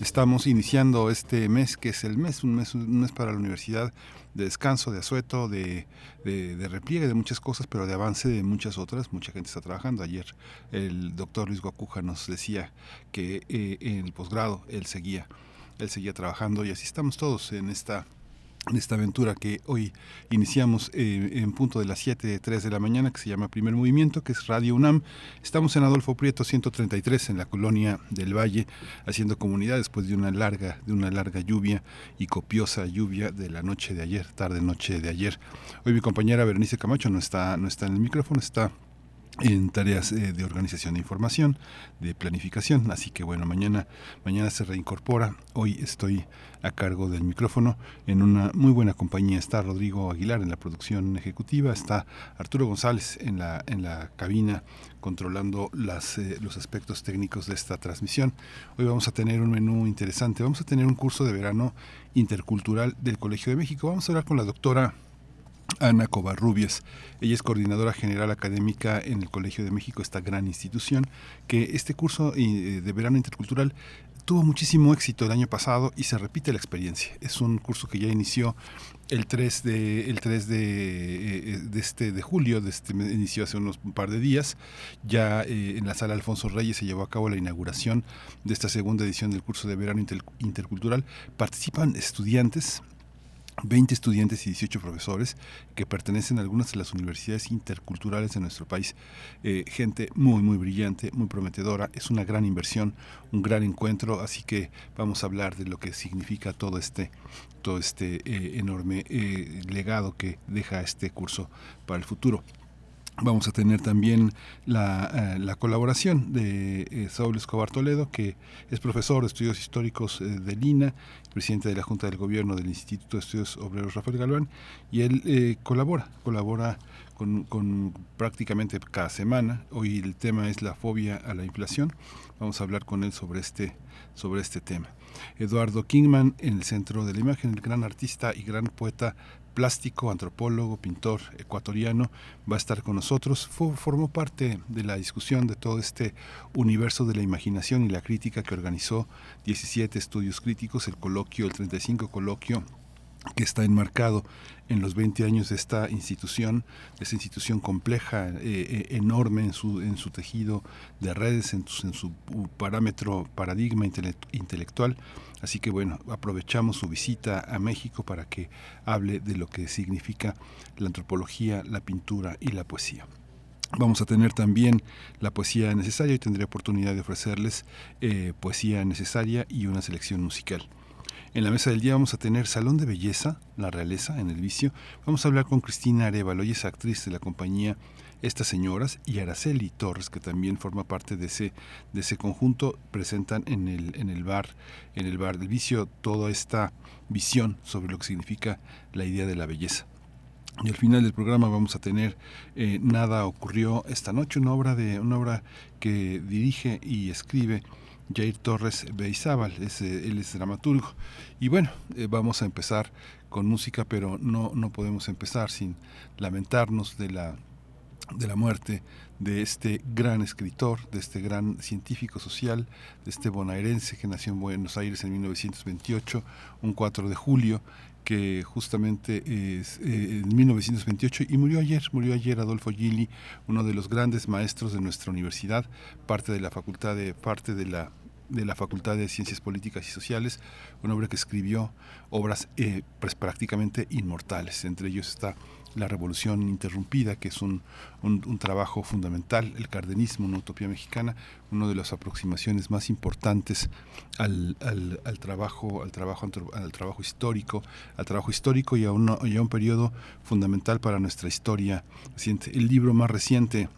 Estamos iniciando este mes, que es el mes, un mes, un mes para la universidad, de descanso, de asueto, de, de, repliegue de muchas cosas, pero de avance de muchas otras. Mucha gente está trabajando. Ayer el doctor Luis Guacuja nos decía que eh, en el posgrado él seguía, él seguía trabajando y así estamos todos en esta en esta aventura que hoy iniciamos eh, en punto de las 7 de 3 de la mañana, que se llama Primer Movimiento, que es Radio UNAM. Estamos en Adolfo Prieto 133, en la colonia del Valle, haciendo comunidad después de una larga, de una larga lluvia y copiosa lluvia de la noche de ayer, tarde noche de ayer. Hoy mi compañera Berenice Camacho no está, no está en el micrófono, está en tareas eh, de organización de información, de planificación. Así que bueno, mañana, mañana se reincorpora. Hoy estoy a cargo del micrófono en una muy buena compañía. Está Rodrigo Aguilar en la producción ejecutiva, está Arturo González en la, en la cabina controlando las, eh, los aspectos técnicos de esta transmisión. Hoy vamos a tener un menú interesante. Vamos a tener un curso de verano intercultural del Colegio de México. Vamos a hablar con la doctora Ana Covarrubias. Ella es coordinadora general académica en el Colegio de México, esta gran institución, que este curso eh, de verano intercultural tuvo muchísimo éxito el año pasado y se repite la experiencia. Es un curso que ya inició el 3 de el 3 de, eh, de este de julio, de este inició hace unos un par de días. Ya eh, en la sala Alfonso Reyes se llevó a cabo la inauguración de esta segunda edición del curso de verano intercultural. Participan estudiantes 20 estudiantes y 18 profesores que pertenecen a algunas de las universidades interculturales de nuestro país. Eh, gente muy, muy brillante, muy prometedora. Es una gran inversión, un gran encuentro, así que vamos a hablar de lo que significa todo este, todo este eh, enorme eh, legado que deja este curso para el futuro. Vamos a tener también la, la colaboración de Saúl Escobar Toledo, que es profesor de estudios históricos de Lina, presidente de la Junta del Gobierno del Instituto de Estudios Obreros Rafael Galván, y él eh, colabora, colabora con, prácticamente cada semana. Hoy el tema es la fobia a la inflación. Vamos a hablar con él sobre este, sobre este tema. Eduardo Kingman, en el centro de la imagen, el gran artista y gran poeta plástico, antropólogo, pintor ecuatoriano, va a estar con nosotros. formó parte de la discusión de todo este universo de la imaginación y la crítica que organizó 17 estudios críticos, el coloquio, el 35 coloquio que está enmarcado en los 20 años de esta institución, de esa institución compleja, eh, eh, enorme en su, en su tejido de redes, en, en su parámetro, paradigma intelectual, Así que bueno, aprovechamos su visita a México para que hable de lo que significa la antropología, la pintura y la poesía. Vamos a tener también la poesía necesaria y tendré oportunidad de ofrecerles eh, poesía necesaria y una selección musical. En la mesa del día vamos a tener Salón de Belleza, La Realeza, en el Vicio. Vamos a hablar con Cristina Arevalo, ella es actriz de la compañía estas señoras y Araceli Torres, que también forma parte de ese, de ese conjunto, presentan en el, en el bar, en el bar del vicio, toda esta visión sobre lo que significa la idea de la belleza. Y al final del programa vamos a tener eh, Nada ocurrió esta noche, una obra de una obra que dirige y escribe Jair Torres Beizábal, eh, él es dramaturgo. Y bueno, eh, vamos a empezar con música, pero no, no podemos empezar sin lamentarnos de la de la muerte de este gran escritor, de este gran científico social, de este bonaerense que nació en Buenos Aires en 1928, un 4 de julio, que justamente es eh, en 1928 y murió ayer, murió ayer Adolfo Gili, uno de los grandes maestros de nuestra universidad, parte de la facultad de parte de la de la Facultad de Ciencias Políticas y Sociales, un hombre que escribió obras eh, pues, prácticamente inmortales. Entre ellos está la Revolución Interrumpida, que es un, un, trabajo fundamental, el cardenismo, una utopía mexicana, una de las aproximaciones más importantes al, al, trabajo, al trabajo, al trabajo histórico, al trabajo histórico y a, y a un periodo fundamental para nuestra historia. El libro más reciente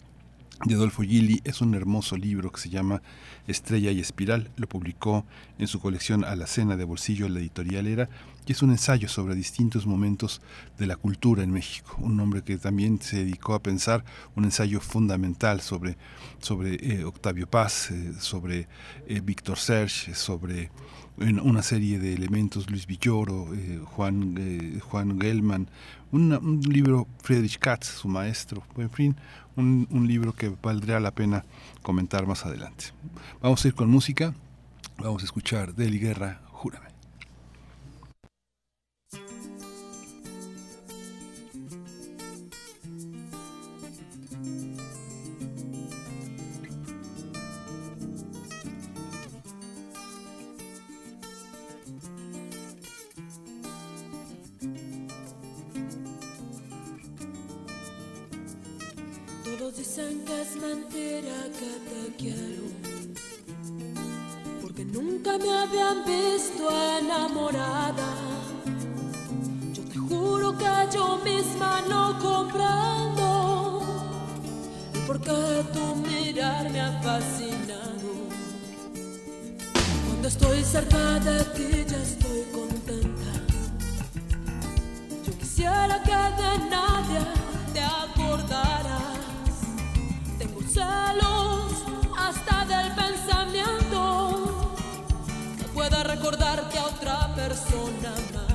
de Adolfo Gili es un hermoso libro que se llama Estrella y Espiral. Lo publicó en su colección A la Cena de Bolsillo, la editorial era, y es un ensayo sobre distintos momentos de la cultura en México. Un hombre que también se dedicó a pensar un ensayo fundamental sobre, sobre eh, Octavio Paz, eh, sobre eh, Víctor Serge, sobre una serie de elementos, Luis Villoro, Juan, Juan Gelman, un libro, Friedrich Katz, su maestro, en fin, un, un libro que valdría la pena comentar más adelante. Vamos a ir con música, vamos a escuchar Deli Guerra, Júrame. dicen que es mentira que te quiero, porque nunca me habían visto enamorada. Yo te juro que yo misma no comprendo el por qué tu mirar me ha fascinado. Cuando estoy cerca de ti ya estoy contenta. Yo quisiera que de nadie te acordaras pueda recordar que a otra persona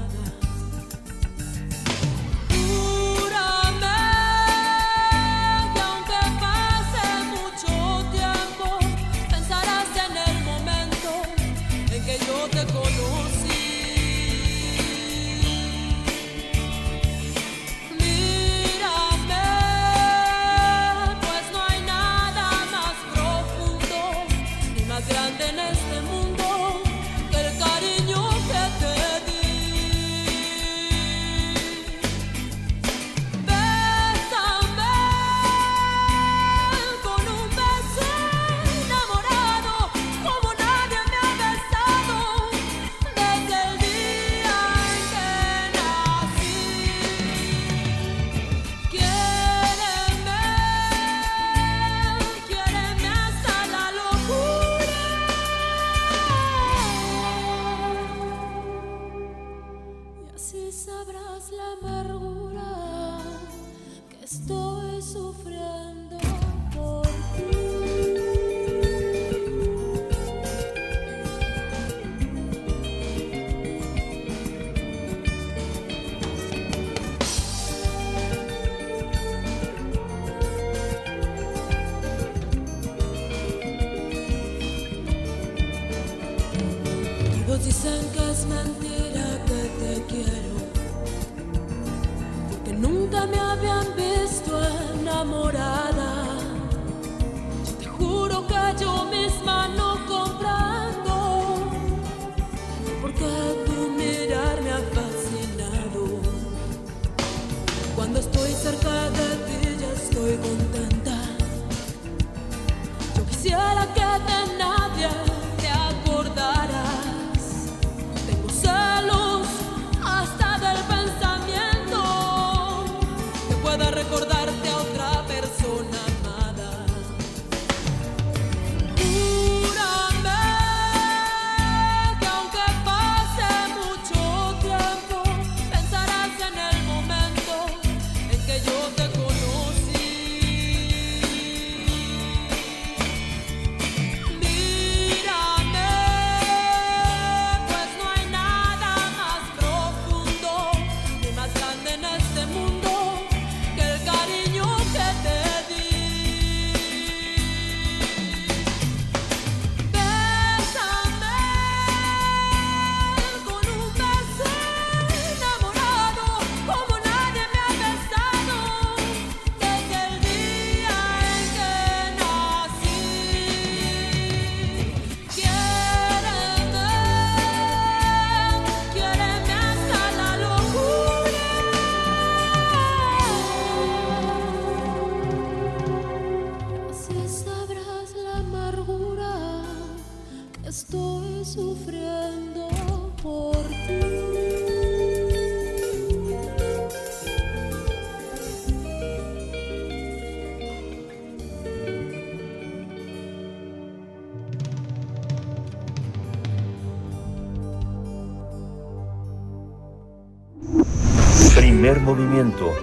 Movimiento.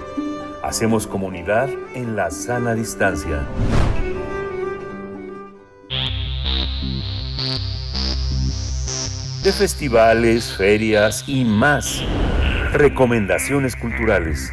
Hacemos comunidad en la sana distancia. De festivales, ferias y más. Recomendaciones culturales.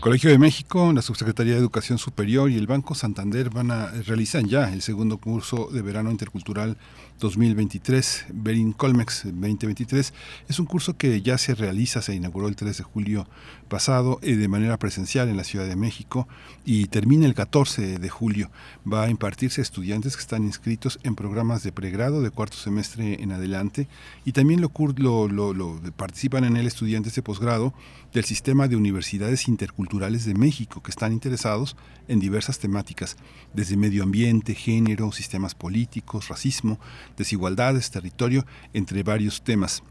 Colegio de México, la Subsecretaría de Educación Superior y el Banco Santander van a realizar ya el segundo curso de verano intercultural 2023, Berin Colmex 2023. Es un curso que ya se realiza, se inauguró el 3 de julio pasado eh, de manera presencial en la Ciudad de México y termina el 14 de julio. Va a impartirse a estudiantes que están inscritos en programas de pregrado de cuarto semestre en adelante y también lo, lo, participan en él estudiantes de posgrado del sistema de universidades interculturales de México que están interesados en diversas temáticas, desde medio ambiente, género, sistemas políticos, racismo, desigualdades, territorio, entre varios temas.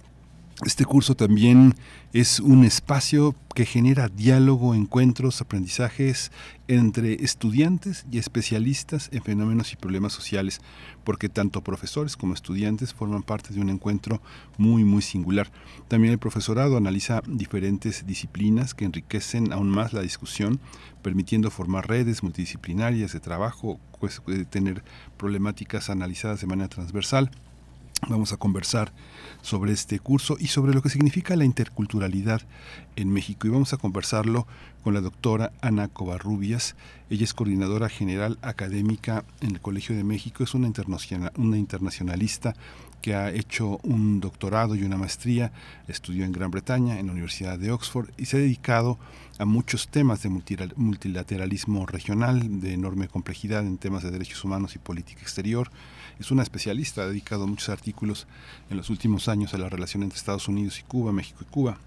Este curso también es un espacio que genera diálogo, encuentros, aprendizajes entre estudiantes y especialistas en fenómenos y problemas sociales, porque tanto profesores como estudiantes forman parte de un encuentro muy, muy singular. También el profesorado analiza diferentes disciplinas que enriquecen aún más la discusión, permitiendo formar redes multidisciplinarias de trabajo, pues, tener problemáticas analizadas de manera transversal. Vamos a conversar sobre este curso y sobre lo que significa la interculturalidad en México. Y vamos a conversarlo con la doctora Ana Covarrubias. Ella es coordinadora general académica en el Colegio de México. Es una, una internacionalista que ha hecho un doctorado y una maestría, estudió en Gran Bretaña, en la Universidad de Oxford, y se ha dedicado a muchos temas de multilateralismo regional, de enorme complejidad en temas de derechos humanos y política exterior es una especialista, ha dedicado muchos artículos en los últimos años a la relación entre Estados Unidos y Cuba, México y Cuba.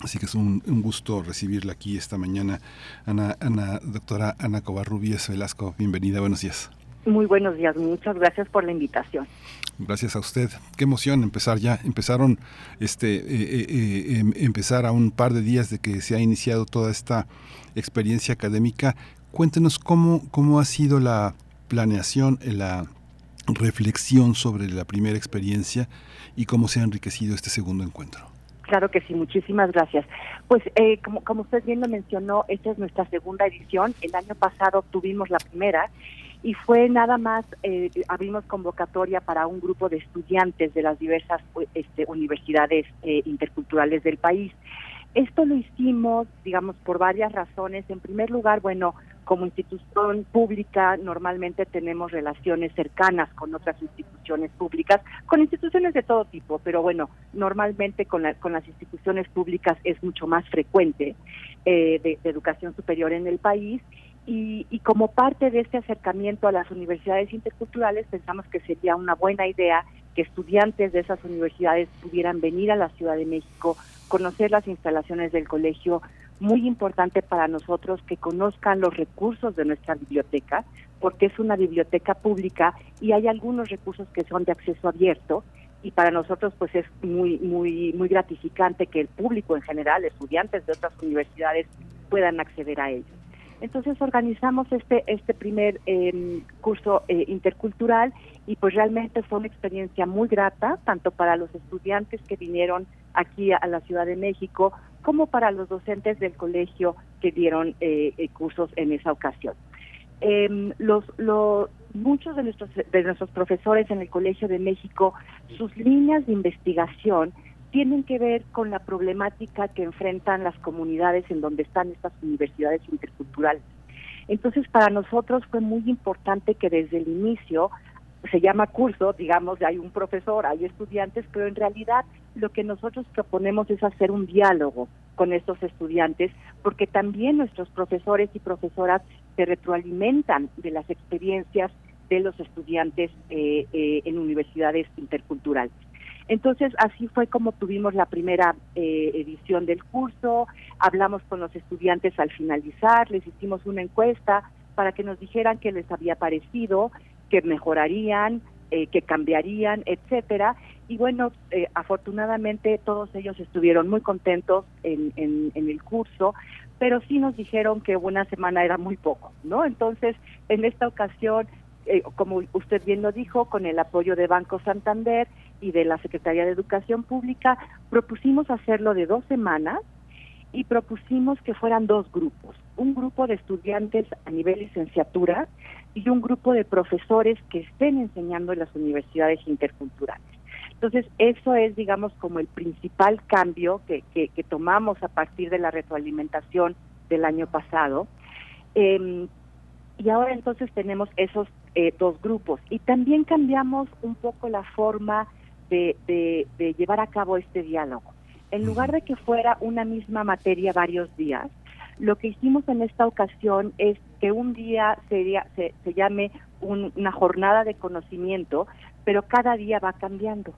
Así que es un, gusto recibirla aquí esta mañana. Ana, Ana, doctora Ana Covarrubias Velasco, bienvenida, buenos días. Muy buenos días, muchas gracias por la invitación. Gracias a usted. Qué emoción empezar ya. Empezaron, este, eh, eh, eh, em, empezar a un par de días de que se ha iniciado toda esta experiencia académica. Cuéntenos cómo, cómo ha sido la planeación, la reflexión sobre la primera experiencia y cómo se ha enriquecido este segundo encuentro. Claro que sí, muchísimas gracias. Pues eh, como, como usted bien lo mencionó, esta es nuestra segunda edición. El año pasado tuvimos la primera y fue nada más, eh, abrimos convocatoria para un grupo de estudiantes de las diversas este, universidades eh, interculturales del país. Esto lo hicimos, digamos, por varias razones. En primer lugar, bueno, como institución pública normalmente tenemos relaciones cercanas con otras instituciones públicas, con instituciones de todo tipo, pero bueno, normalmente con, con las instituciones públicas es mucho más frecuente eh, de, educación superior en el país. Y, y, como parte de este acercamiento a las universidades interculturales, pensamos que sería una buena idea que estudiantes de esas universidades pudieran venir a la Ciudad de México conocer las instalaciones del colegio, muy importante para nosotros que conozcan los recursos de nuestra biblioteca, porque es una biblioteca pública y hay algunos recursos que son de acceso abierto y para nosotros pues es muy muy muy gratificante que el público en general, estudiantes de otras universidades puedan acceder a ellos. Entonces organizamos este este primer em, curso eh, intercultural y pues realmente fue una experiencia muy grata tanto para los estudiantes que vinieron aquí a la Ciudad de México, como para los docentes del colegio que dieron eh, eh, cursos en esa ocasión. Em, muchos de nuestros, de nuestros profesores en el Colegio de México, sus líneas de investigación tienen que ver con la problemática que enfrentan las comunidades en donde están estas universidades interculturales. Entonces, para nosotros fue muy importante que desde el inicio se llama curso, digamos, hay un profesor, hay estudiantes, pero en realidad lo que nosotros proponemos es hacer un diálogo con estos estudiantes, porque también nuestros profesores y profesoras se retroalimentan de las experiencias de los estudiantes eh, eh, en universidades interculturales. Entonces, así fue como tuvimos la primera eh, edición del curso, hablamos con los estudiantes al finalizar, les hicimos una encuesta para que nos dijeran qué les había parecido, que mejorarían, eh, que cambiarían, etcétera. Y bueno, eh, afortunadamente todos ellos estuvieron muy contentos en, el curso, pero sí nos dijeron que una semana era muy poco, ¿no? Entonces, en esta ocasión eh, como usted bien lo dijo, con el apoyo de Banco Santander y de la Secretaría de Educación Pública, propusimos hacerlo de dos semanas y propusimos que fueran dos grupos, un grupo de estudiantes a nivel licenciatura y un grupo de profesores que estén enseñando en las universidades interculturales. Entonces, eso es, digamos, como el principal cambio que, que, tomamos a partir de la retroalimentación del año pasado. Em, y ahora entonces tenemos esos eh, dos grupos. Y también cambiamos un poco la forma de, de llevar a cabo este diálogo. En lugar de que fuera una misma materia varios días, lo que hicimos en esta ocasión es que un día sería, se, se llame una jornada de conocimiento, pero cada día va cambiando.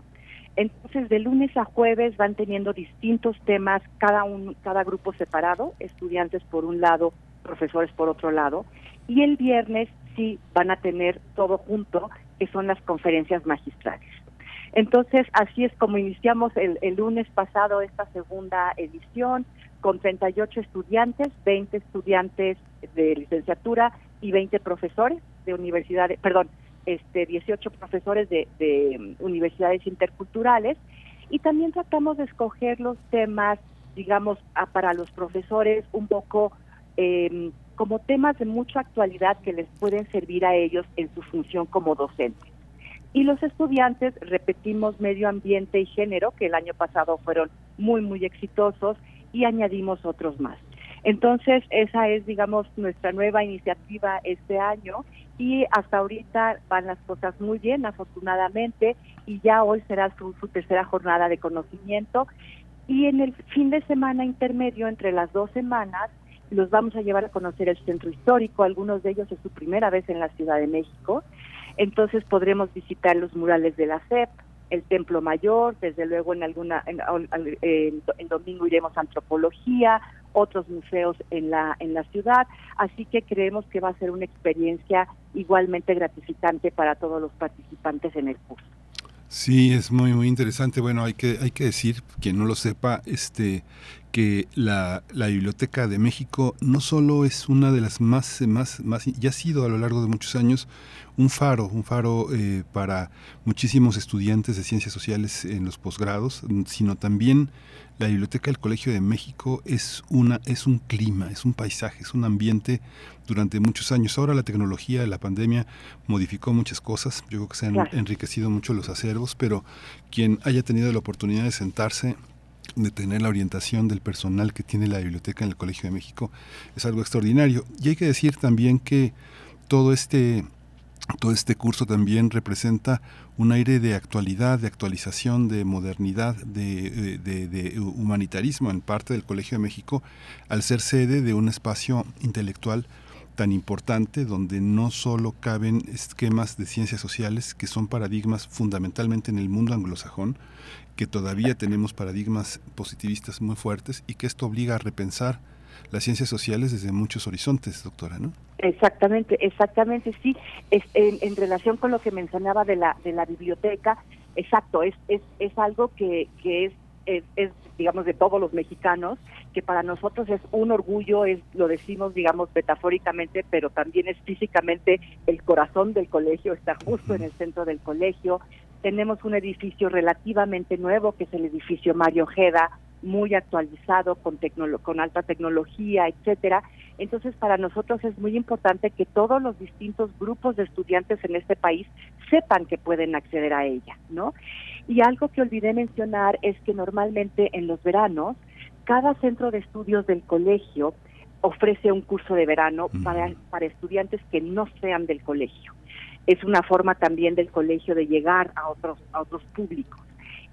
Entonces, de lunes a jueves van teniendo distintos temas, cada, un, cada grupo separado, estudiantes por un lado, profesores por otro lado, y el viernes sí van a tener todo junto, que son las conferencias magistrales. Entonces, así es como iniciamos el, el lunes pasado esta segunda edición con 38 estudiantes, 20 estudiantes de licenciatura y 20 profesores de universidades, perdón, este 18 profesores de, de universidades interculturales y también tratamos de escoger los temas, digamos, para los profesores un poco eh, como temas de mucha actualidad que les pueden servir a ellos en su función como docentes. Y los estudiantes repetimos medio ambiente y género, que el año pasado fueron muy, muy exitosos, y añadimos otros más. Entonces, esa es, digamos, nuestra nueva iniciativa este año y hasta ahorita van las cosas muy bien, afortunadamente, y ya hoy será su, tercera jornada de conocimiento. Y en el fin de semana intermedio, entre las dos semanas, los vamos a llevar a conocer el centro histórico, algunos de ellos es su primera vez en la Ciudad de México, entonces podremos visitar los murales de la CEP, el Templo Mayor, desde luego en alguna en, en, domingo iremos a antropología, otros museos en la en la ciudad, así que creemos que va a ser una experiencia igualmente gratificante para todos los participantes en el curso. Sí, es muy muy interesante. Bueno, hay que hay que decir quien no lo sepa, este que la, la, Biblioteca de México no solo es una de las más, más, más, ya ha sido a lo largo de muchos años un faro, un faro eh, para muchísimos estudiantes de ciencias sociales en los posgrados, sino también la Biblioteca del Colegio de México es, una, es un clima, es un paisaje, es un ambiente durante muchos años. Ahora la tecnología, la pandemia modificó muchas cosas, yo creo que se han enriquecido mucho los acervos, pero quien haya tenido la oportunidad de sentarse de tener la orientación del personal que tiene la biblioteca en el Colegio de México es algo extraordinario. Y hay que decir también que todo este todo este curso también representa un aire de actualidad, de actualización, de modernidad, de, de, humanitarismo en parte del Colegio de México, al ser sede de un espacio intelectual tan importante donde no solo caben esquemas de ciencias sociales que son paradigmas fundamentalmente en el mundo anglosajón, que todavía tenemos paradigmas positivistas muy fuertes y que esto obliga a repensar las ciencias sociales desde muchos horizontes, doctora, ¿no? Exactamente, exactamente, sí. Es, en, relación con lo que mencionaba de la de la biblioteca, exacto, es es, es algo que, que es, es, es, digamos, de todos los mexicanos, que para nosotros es un orgullo, es lo decimos, digamos, metafóricamente, pero también es físicamente el corazón del colegio, está justo en el centro del colegio. Tenemos un edificio relativamente nuevo, que es el edificio Mario Ojeda, muy actualizado con, con alta tecnología, etcétera. Entonces, para nosotros es muy importante que todos los distintos grupos de estudiantes en este país sepan que pueden acceder a ella, ¿no? Y algo que olvidé mencionar es que normalmente en los veranos, cada centro de estudios del colegio ofrece un curso de verano para, para estudiantes que no sean del colegio es una forma también del colegio de llegar a otros a otros públicos.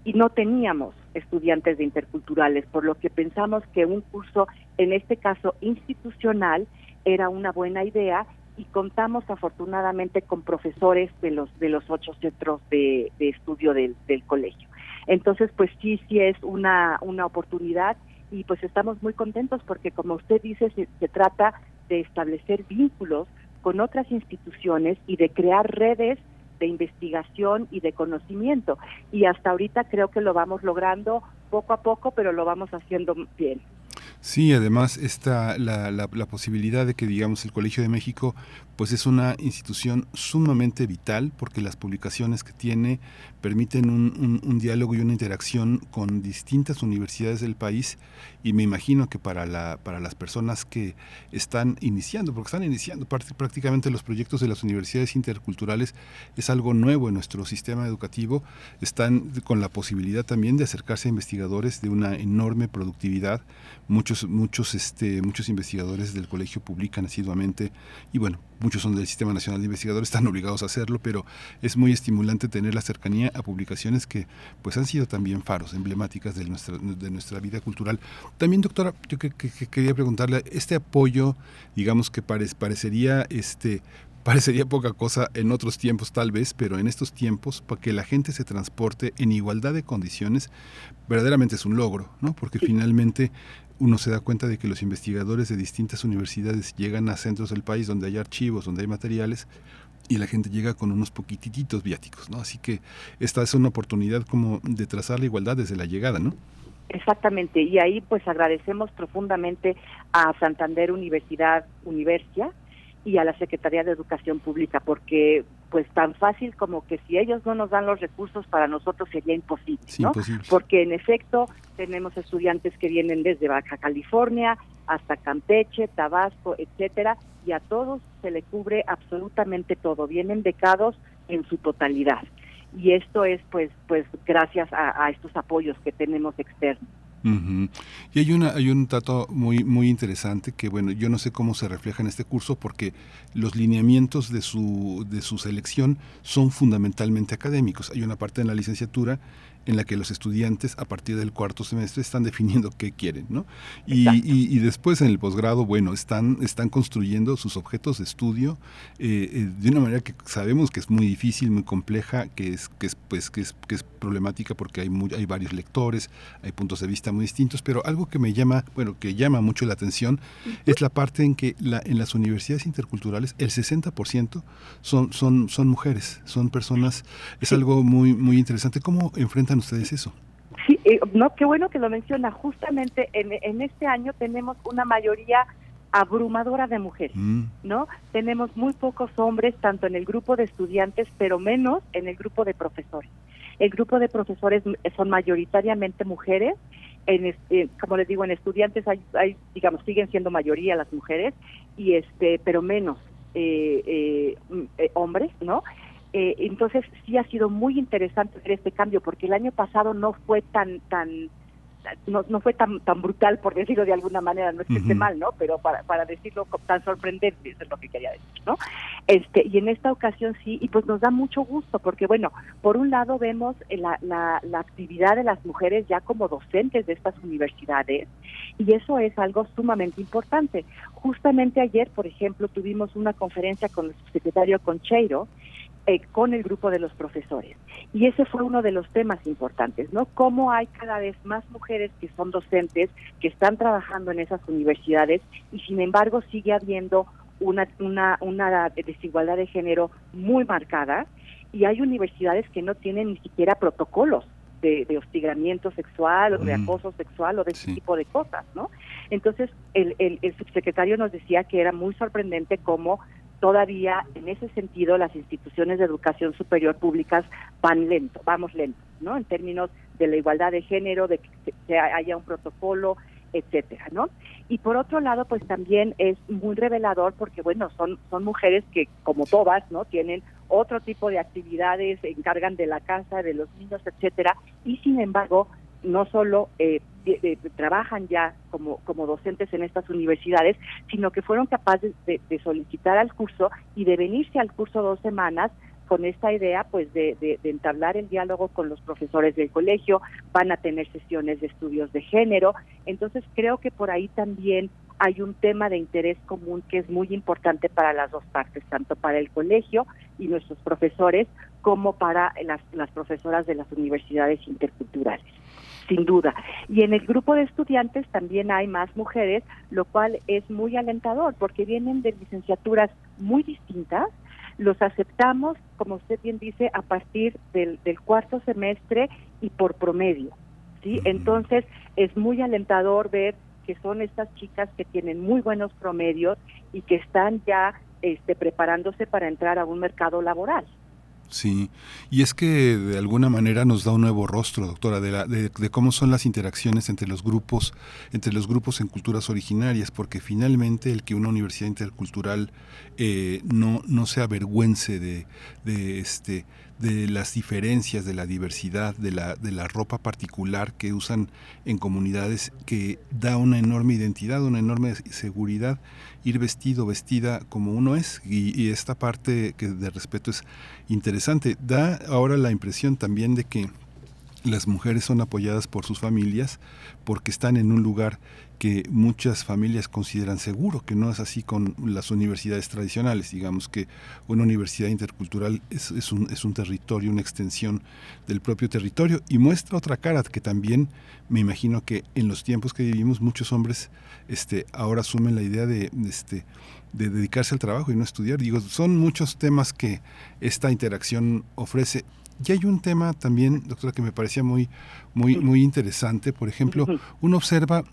Y no teníamos estudiantes de interculturales por lo que pensamos que un curso en este caso institucional era una buena idea y contamos afortunadamente con profesores de los de los ocho centros de, estudio del, del colegio. Entonces pues sí sí es una una oportunidad y pues estamos muy contentos porque como usted dice se trata de establecer vínculos con otras instituciones y de crear redes de investigación y de conocimiento. Y hasta ahorita creo que lo vamos logrando poco a poco, pero lo vamos haciendo bien. Sí, además está la, la, posibilidad de que, digamos, el Colegio de México pues es una institución sumamente vital porque las publicaciones que tiene permiten un, un, diálogo y una interacción con distintas universidades del país y me imagino que para, la, para las personas que están iniciando, porque están iniciando prácticamente los proyectos de las universidades interculturales, es algo nuevo en nuestro sistema educativo, están con la posibilidad también de acercarse a investigadores de una enorme productividad, muchos, muchos, este, muchos investigadores del colegio publican asiduamente y bueno, muchos son del Sistema Nacional de Investigadores, están obligados a hacerlo, pero es muy estimulante tener la cercanía a publicaciones que pues han sido también faros emblemáticas de nuestra, de nuestra vida cultural. También, doctora, yo que, quería preguntarle, este apoyo, digamos que parecería este parecería poca cosa en otros tiempos tal vez, pero en estos tiempos, para que la gente se transporte en igualdad de condiciones, verdaderamente es un logro, ¿no? Porque finalmente uno se da cuenta de que los investigadores de distintas universidades llegan a centros del país donde hay archivos, donde hay materiales, y la gente llega con unos poquititos viáticos, ¿no? Así que esta es una oportunidad como de trazar la igualdad desde la llegada, ¿no? Exactamente, y ahí pues agradecemos profundamente a Santander Universidad Universia y a la Secretaría de Educación Pública, porque pues tan fácil como que si ellos no nos dan los recursos para nosotros sería imposible, ¿no? Porque en efecto tenemos estudiantes que vienen desde Baja California hasta Campeche, Tabasco, etcétera, y a todos se le cubre absolutamente todo, vienen becados en su totalidad. Y esto es pues pues gracias a, a estos apoyos que tenemos externos. Y hay una hay un dato muy muy interesante que bueno yo no sé cómo se refleja en este curso porque los lineamientos de su de su selección son fundamentalmente académicos. Hay una parte en la licenciatura en la que los estudiantes a partir del cuarto semestre están definiendo qué quieren, ¿no? Y, y, después en el posgrado, bueno, están, están construyendo sus objetos de estudio eh, eh, de una manera que sabemos que es muy difícil, muy compleja, que es, que es, pues, que es, que es problemática porque hay, muy, hay varios lectores, hay puntos de vista muy distintos, pero algo que me llama, bueno, que llama mucho la atención es la parte en que la, en las universidades interculturales el 60% son, son, son mujeres, son personas, es algo muy, muy interesante. ¿Cómo enfrentan ustedes eso? Sí, eh, no, qué bueno que lo menciona. Justamente en, en este año tenemos una mayoría abrumadora de mujeres, mm. ¿no? Tenemos muy pocos hombres, tanto en el grupo de estudiantes, pero menos en el grupo de profesores. El grupo de profesores son mayoritariamente mujeres. En, eh, como les digo, en estudiantes hay, hay, digamos, siguen siendo mayoría las mujeres, y este, pero menos eh, eh, hombres, ¿no? Eh, entonces sí ha sido muy interesante ver este cambio porque el año pasado no fue tan tan no, no fue tan tan brutal por decirlo de alguna manera no es que esté mal no pero para para decirlo tan sorprendente eso es lo que quería decir no este y en esta ocasión sí y pues nos da mucho gusto porque bueno por un lado vemos la, la, la actividad de las mujeres ya como docentes de estas universidades y eso es algo sumamente importante. Justamente ayer por ejemplo tuvimos una conferencia con el subsecretario Concheiro eh, con el grupo de los profesores. Y ese fue uno de los temas importantes, ¿no? Cómo hay cada vez más mujeres que son docentes, que están trabajando en esas universidades y sin embargo sigue habiendo una, una, una desigualdad de género muy marcada y hay universidades que no tienen ni siquiera protocolos de, hostigamiento sexual o de mm. acoso sexual o de ese tipo de cosas, ¿no? Entonces, el, el, el, subsecretario nos decía que era muy sorprendente cómo todavía en ese sentido las instituciones de educación superior públicas van lento, vamos lento, ¿no? En términos de la igualdad de género, de que haya un protocolo, etcétera, ¿no? Y por otro lado, pues también es muy revelador porque, bueno, son, son mujeres que, como todas, ¿no? Tienen otro tipo de actividades, se encargan de la casa, de los niños, etcétera, y sin embargo, no solo eh, trabajan ya como, como docentes en estas universidades, sino que fueron capaces de, solicitar al curso y de venirse al curso dos semanas con esta idea pues de, de, entablar el diálogo con los profesores del colegio, van a tener sesiones de estudios de género, entonces creo que por ahí también hay un tema de interés común que es muy importante para las dos partes, tanto para el colegio y nuestros profesores como para las, las profesoras de las universidades interculturales sin duda. Y en el grupo de estudiantes también hay más mujeres, lo cual es muy alentador porque vienen de licenciaturas muy distintas. Los aceptamos, como usted bien dice, a partir del, del cuarto semestre y por promedio. ¿sí? Entonces es muy alentador ver que son estas chicas que tienen muy buenos promedios y que están ya este, preparándose para entrar a un mercado laboral. Sí, y es que de alguna manera nos da un nuevo rostro, doctora, de, la, de, cómo son las interacciones entre los grupos, entre los grupos en culturas originarias, porque finalmente el que una universidad intercultural eh, no, no se avergüence de, este de las diferencias, de la diversidad, de la, de la ropa particular que usan en comunidades que da una enorme identidad, una enorme seguridad ir vestido, vestida como uno es. Y, esta parte que de respeto es interesante. Da ahora la impresión también de que las mujeres son apoyadas por sus familias porque están en un lugar que muchas familias consideran seguro, que no es así con las universidades tradicionales. Digamos que una universidad intercultural es, es, un, es un territorio, una extensión del propio territorio y muestra otra cara que también me imagino que en los tiempos que vivimos muchos hombres este, ahora asumen la idea de, este, de dedicarse al trabajo y no estudiar. Digo, son muchos temas que esta interacción ofrece. Y hay un tema también, doctora, que me parecía muy, muy, muy interesante. Por ejemplo, uno observa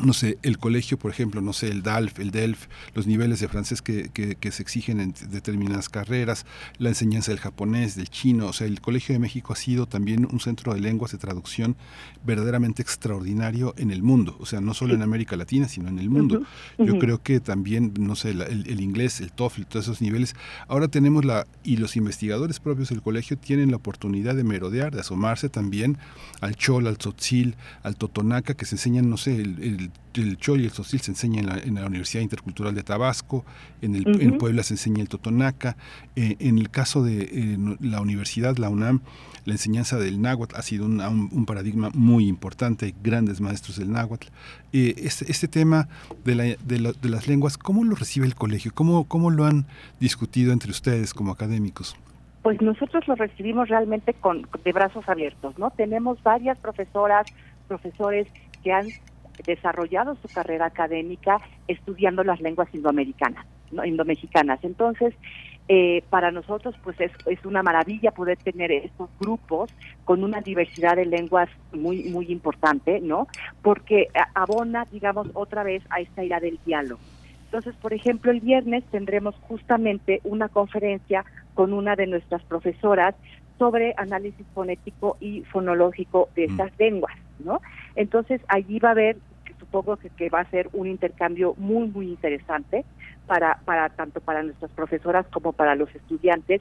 no sé, el colegio, por ejemplo, no sé, el DALF, el DELF, los niveles de francés que, que, se exigen en determinadas carreras, la enseñanza del japonés, del chino, o sea, el Colegio de México ha sido también un centro de lenguas de traducción verdaderamente extraordinario en el mundo, o sea, no solo en América Latina, sino en el mundo. Yo creo que también, no sé, el, el, inglés, el TOEFL, todos esos niveles, ahora tenemos la, y los investigadores propios del colegio tienen la oportunidad de merodear, de asomarse también al Chol, al Tzotzil, al Totonaca, que se enseñan, no sé, el el, Chol y el Sosil se enseña en la, Universidad Intercultural de Tabasco, en, el, en Puebla se enseña el Totonaca, eh, en el caso de eh, la universidad, la UNAM, la enseñanza del náhuatl ha sido un, paradigma muy importante, grandes maestros del náhuatl. Eh, este, este, tema de, la, de, las lenguas, ¿cómo lo recibe el colegio? ¿Cómo, ¿Cómo lo han discutido entre ustedes como académicos? Pues nosotros lo recibimos realmente con de brazos abiertos, ¿no? Tenemos varias profesoras, profesores que han desarrollado su carrera académica estudiando las lenguas indoamericanas, ¿no? indomexicanas. Entonces, eh, para nosotros pues es, es una maravilla poder tener estos grupos con una diversidad de lenguas muy muy importante, ¿no? Porque abona, digamos, otra vez a esta idea del diálogo. Entonces, por ejemplo, el viernes tendremos justamente una conferencia con una de nuestras profesoras sobre análisis fonético y fonológico de mm. estas lenguas, ¿no? Entonces, allí va a haber supongo que, que va a ser un intercambio muy, muy interesante para, para tanto para nuestras profesoras como para los estudiantes.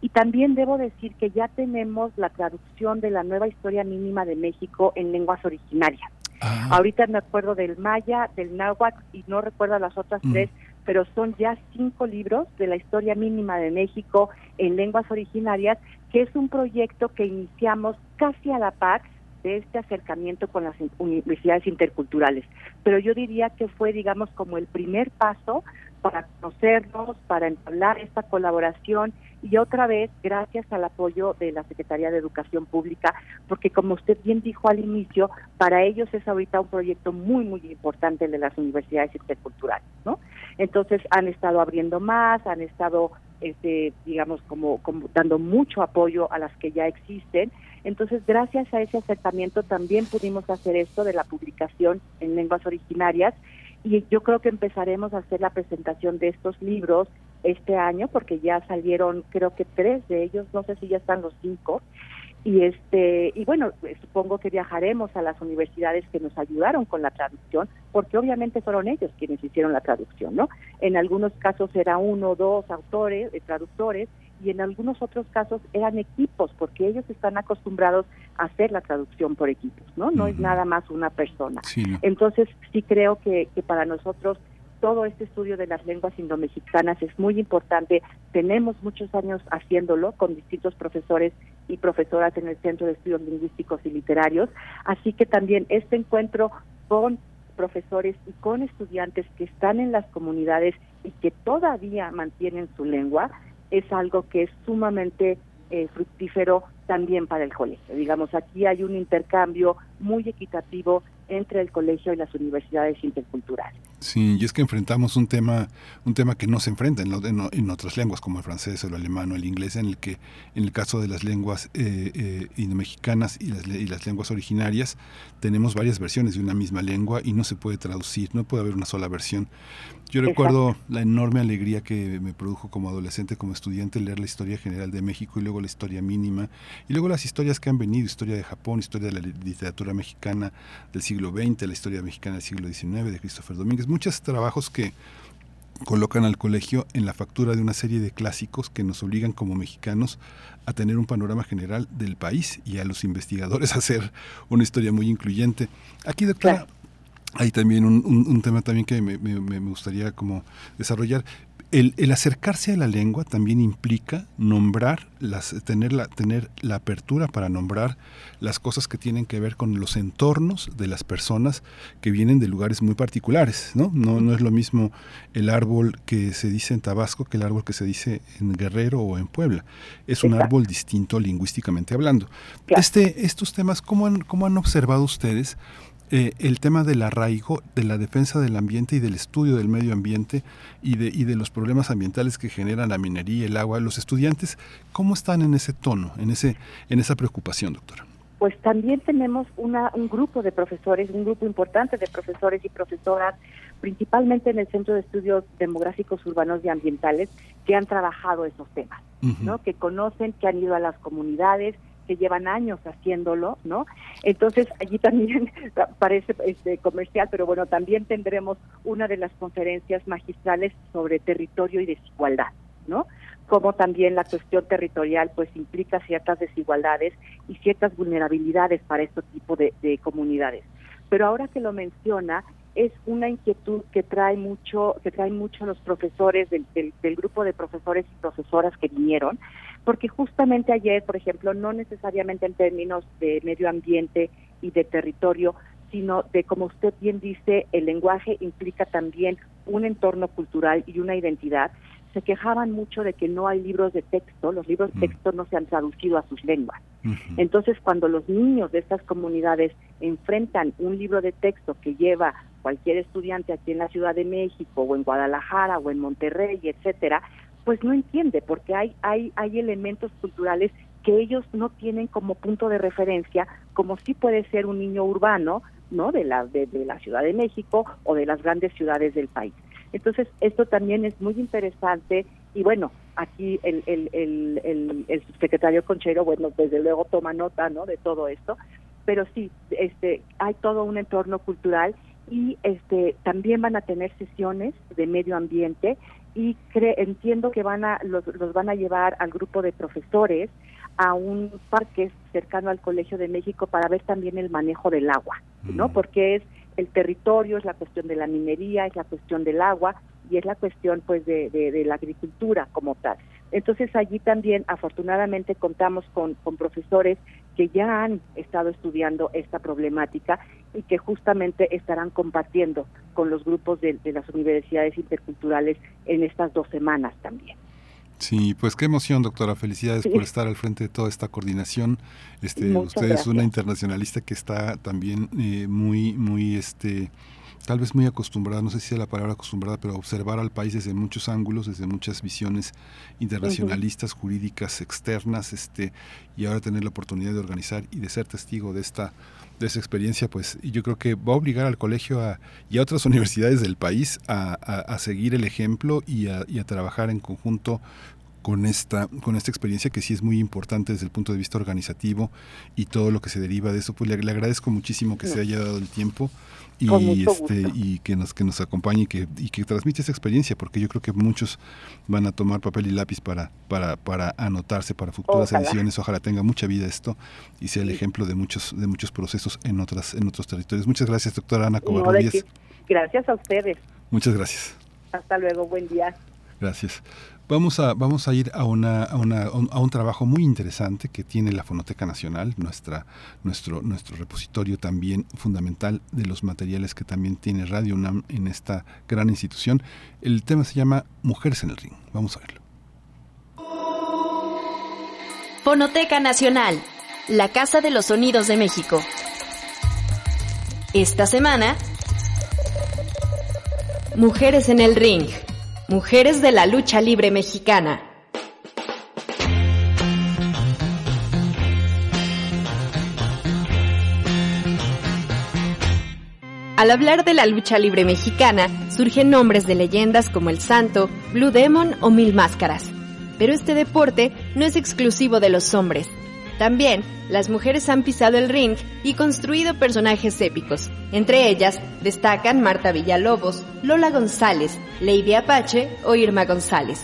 Y también debo decir que ya tenemos la traducción de la nueva historia mínima de México en lenguas originarias. Ah. Ahorita me acuerdo del maya, del náhuatl y no recuerdo las otras mm. tres, pero son ya cinco libros de la historia mínima de México en lenguas originarias, que es un proyecto que iniciamos casi a la par de este acercamiento con las universidades interculturales. Pero yo diría que fue, digamos, como el primer paso para conocernos, para entablar esta colaboración y otra vez gracias al apoyo de la Secretaría de Educación Pública, porque como usted bien dijo al inicio, para ellos es ahorita un proyecto muy, muy importante el de las universidades interculturales, ¿no? Entonces han estado abriendo más, han estado, este, digamos, como dando mucho apoyo a las que ya existen. Entonces, gracias a ese acercamiento también pudimos hacer esto de la publicación en lenguas originarias. Y yo creo que empezaremos a hacer la presentación de estos libros este año porque ya salieron creo que tres de ellos, no sé si ya están los cinco y este y bueno supongo que viajaremos a las universidades que nos ayudaron con la traducción porque obviamente fueron ellos quienes hicieron la traducción no en algunos casos era uno o dos autores eh, traductores y en algunos otros casos eran equipos, porque ellos están acostumbrados a hacer la traducción por equipos, ¿no? No es nada más una persona. Entonces, sí creo que, que para nosotros todo este estudio de las lenguas indomexicanas es muy importante. Tenemos muchos años haciéndolo con distintos profesores y profesoras en el Centro de Estudios Lingüísticos y Literarios. Así que también este encuentro con profesores y con estudiantes que están en las comunidades y que todavía mantienen su lengua es algo que es sumamente eh, fructífero también para el colegio. Digamos, aquí hay un intercambio muy equitativo entre el colegio y las universidades interculturales. Sí, y es que enfrentamos un tema, un tema que no se enfrenta en, en, otras lenguas como el francés, el alemán o el inglés, en el que, en el caso de las lenguas eh, eh, indomexicanas y las, y las lenguas originarias, tenemos varias versiones de una misma lengua y no se puede traducir, no puede haber una sola versión. Yo recuerdo la enorme alegría que me produjo como adolescente, como estudiante, leer la historia general de México y luego la historia mínima, y luego las historias que han venido, historia de Japón, historia de la literatura mexicana del siglo XX, la historia mexicana del siglo XIX, de Christopher Domínguez, muchos trabajos que colocan al colegio en la factura de una serie de clásicos que nos obligan como mexicanos a tener un panorama general del país y a los investigadores a hacer una historia muy incluyente. Aquí, doctora, hay también un, tema también que me, me, gustaría como desarrollar. El, el, acercarse a la lengua también implica nombrar, las, tener, la, tener la apertura para nombrar las cosas que tienen que ver con los entornos de las personas que vienen de lugares muy particulares. ¿no? No, no es lo mismo el árbol que se dice en Tabasco que el árbol que se dice en Guerrero o en Puebla. Es un árbol distinto lingüísticamente hablando. Este, estos temas, ¿cómo han, ¿cómo han observado ustedes? Eh, el tema del arraigo, de la defensa del ambiente y del estudio del medio ambiente y de, y de los problemas ambientales que generan la minería, el agua. Los estudiantes, ¿cómo están en ese tono, en, ese, en esa preocupación, doctora? Pues también tenemos una, un grupo de profesores, un grupo importante de profesores y profesoras, principalmente en el Centro de Estudios Demográficos Urbanos y Ambientales, que han trabajado esos temas, ¿no? que conocen, que han ido a las comunidades, que llevan años haciéndolo, ¿no? Entonces allí también parece este, comercial, pero bueno, también tendremos una de las conferencias magistrales sobre territorio y desigualdad, ¿no? Como también la cuestión territorial pues implica ciertas desigualdades y ciertas vulnerabilidades para este tipo de, comunidades. Pero ahora que lo menciona, es una inquietud que trae mucho, que trae mucho los profesores del, del, grupo de profesores y profesoras que vinieron, porque justamente ayer, por ejemplo, no necesariamente en términos de medio ambiente y de territorio, sino de, como usted bien dice, el lenguaje implica también un entorno cultural y una identidad, se quejaban mucho de que no hay libros de texto, los libros de mm. texto no se han traducido a sus lenguas. Entonces, cuando los niños de estas comunidades enfrentan un libro de texto que lleva cualquier estudiante aquí en la Ciudad de México o en Guadalajara o en Monterrey, etcétera, pues no entiende porque hay hay hay elementos culturales que ellos no tienen como punto de referencia, como si puede ser un niño urbano, ¿no? De la de, la Ciudad de México o de las grandes ciudades del país. Entonces, esto también es muy interesante y bueno, aquí el, el, el, el, subsecretario Conchero, bueno, desde luego toma nota, ¿no? De todo esto, pero sí, este, hay todo un entorno cultural y este también van a tener sesiones de medio ambiente y entiendo que van a los, los van a llevar al grupo de profesores a un parque cercano al Colegio de México para ver también el manejo del agua, ¿no? Mm. Porque es el territorio, es la cuestión de la minería, es la cuestión del agua y es la cuestión pues de, de, la agricultura como tal. Entonces allí también afortunadamente contamos con, con profesores que ya han estado estudiando esta problemática y que justamente estarán compartiendo con los grupos de, las universidades interculturales en estas dos semanas también. Sí, pues qué emoción, doctora. Felicidades por estar al frente de toda esta coordinación. Este, usted es una internacionalista que está también eh, muy, muy, este, tal vez muy acostumbrada, no sé si sea la palabra acostumbrada, pero a observar al país desde muchos ángulos, desde muchas visiones internacionalistas, jurídicas, externas, este, y ahora tener la oportunidad de organizar y de ser testigo de esta de esa experiencia, pues yo creo que va a obligar al colegio y a otras universidades del país a, seguir el ejemplo y a, y a, trabajar en conjunto con esta, con esta experiencia que sí es muy importante desde el punto de vista organizativo y todo lo que se deriva de eso. Pues le, agradezco muchísimo que se haya dado el tiempo y este y que nos que nos acompañe y que, y que transmite esa experiencia porque yo creo que muchos van a tomar papel y lápiz para para para anotarse para futuras ediciones. Ojalá tenga mucha vida esto y sea el ejemplo de muchos de muchos procesos en otras en otros territorios. Muchas gracias doctora Ana Covarrubias. gracias a ustedes. Muchas gracias. Hasta luego buen día. Gracias Vamos a, vamos a ir a, a, a, un trabajo muy interesante que tiene la Fonoteca Nacional, nuestro, nuestro repositorio también fundamental de los materiales que también tiene Radio UNAM en esta gran institución. El tema se llama Mujeres en el Ring. Vamos a verlo. Fonoteca Nacional, la Casa de los Sonidos de México. Esta semana Mujeres en el Ring. Mujeres de la lucha libre mexicana. Al hablar de la lucha libre mexicana, surgen nombres de leyendas como El Santo, Blue Demon o Mil Máscaras. Pero este deporte no es exclusivo de los hombres. También, las mujeres han pisado el ring y construido personajes épicos. Entre ellas, destacan Marta Villalobos, Lola González, Lady Apache o Irma González.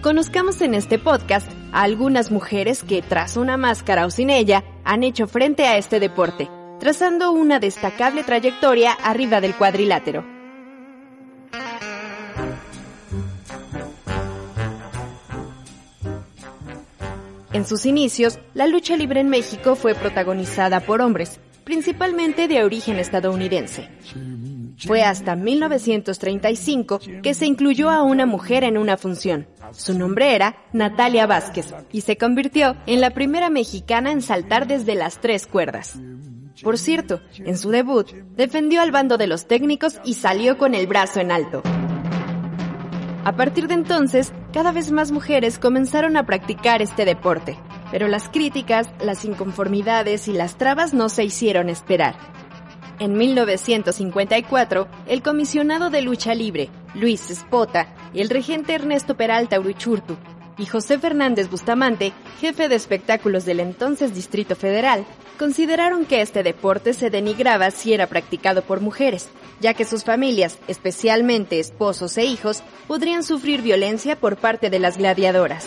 Conozcamos en este podcast a algunas mujeres que, tras una máscara o sin ella, han hecho frente a este deporte, trazando una destacable trayectoria arriba del cuadrilátero. En sus inicios, la lucha libre en México fue protagonizada por hombres, principalmente de origen estadounidense. Fue hasta 1935 que se incluyó a una mujer en una función. Su nombre era Natalia Vázquez y se convirtió en la primera mexicana en saltar desde las tres cuerdas. Por cierto, en su debut, defendió al bando de los técnicos y salió con el brazo en alto. A partir de entonces, cada vez más mujeres comenzaron a practicar este deporte, pero las críticas, las inconformidades y las trabas no se hicieron esperar. En 1954, el comisionado de lucha libre, Luis Espota, y el regente Ernesto Peralta Uruchurtu y José Fernández Bustamante, jefe de espectáculos del entonces Distrito Federal, consideraron que este deporte se denigraba si era practicado por mujeres, ya que sus familias, especialmente esposos e hijos, podrían sufrir violencia por parte de las gladiadoras.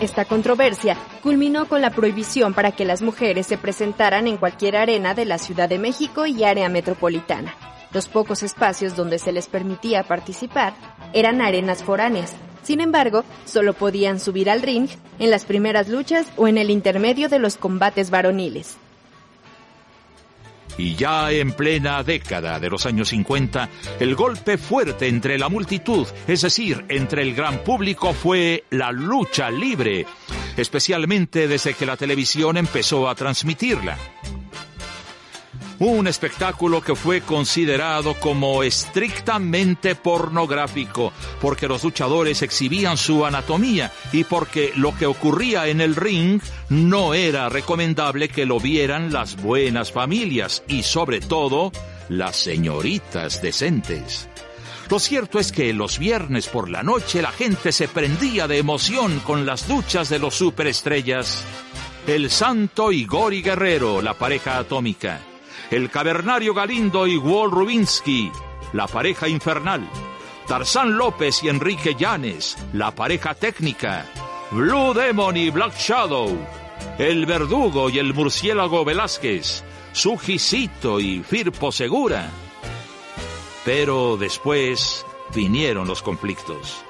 Esta controversia culminó con la prohibición para que las mujeres se presentaran en cualquier arena de la Ciudad de México y área metropolitana. Los pocos espacios donde se les permitía participar eran arenas foráneas. Sin embargo, solo podían subir al ring en las primeras luchas o en el intermedio de los combates varoniles. Y ya en plena década de los años 50, el golpe fuerte entre la multitud, es decir, entre el gran público, fue la lucha libre, especialmente desde que la televisión empezó a transmitirla. Un espectáculo que fue considerado como estrictamente pornográfico, porque los luchadores exhibían su anatomía y porque lo que ocurría en el ring no era recomendable que lo vieran las buenas familias y sobre todo las señoritas decentes. Lo cierto es que los viernes por la noche la gente se prendía de emoción con las duchas de los superestrellas. El Santo y Gori Guerrero, la pareja atómica el cavernario Galindo y Walt Rubinsky, la pareja infernal, Tarzán López y Enrique Llanes, la pareja técnica, Blue Demon y Black Shadow, el verdugo y el murciélago Velázquez, Sujicito y Firpo Segura. Pero después vinieron los conflictos.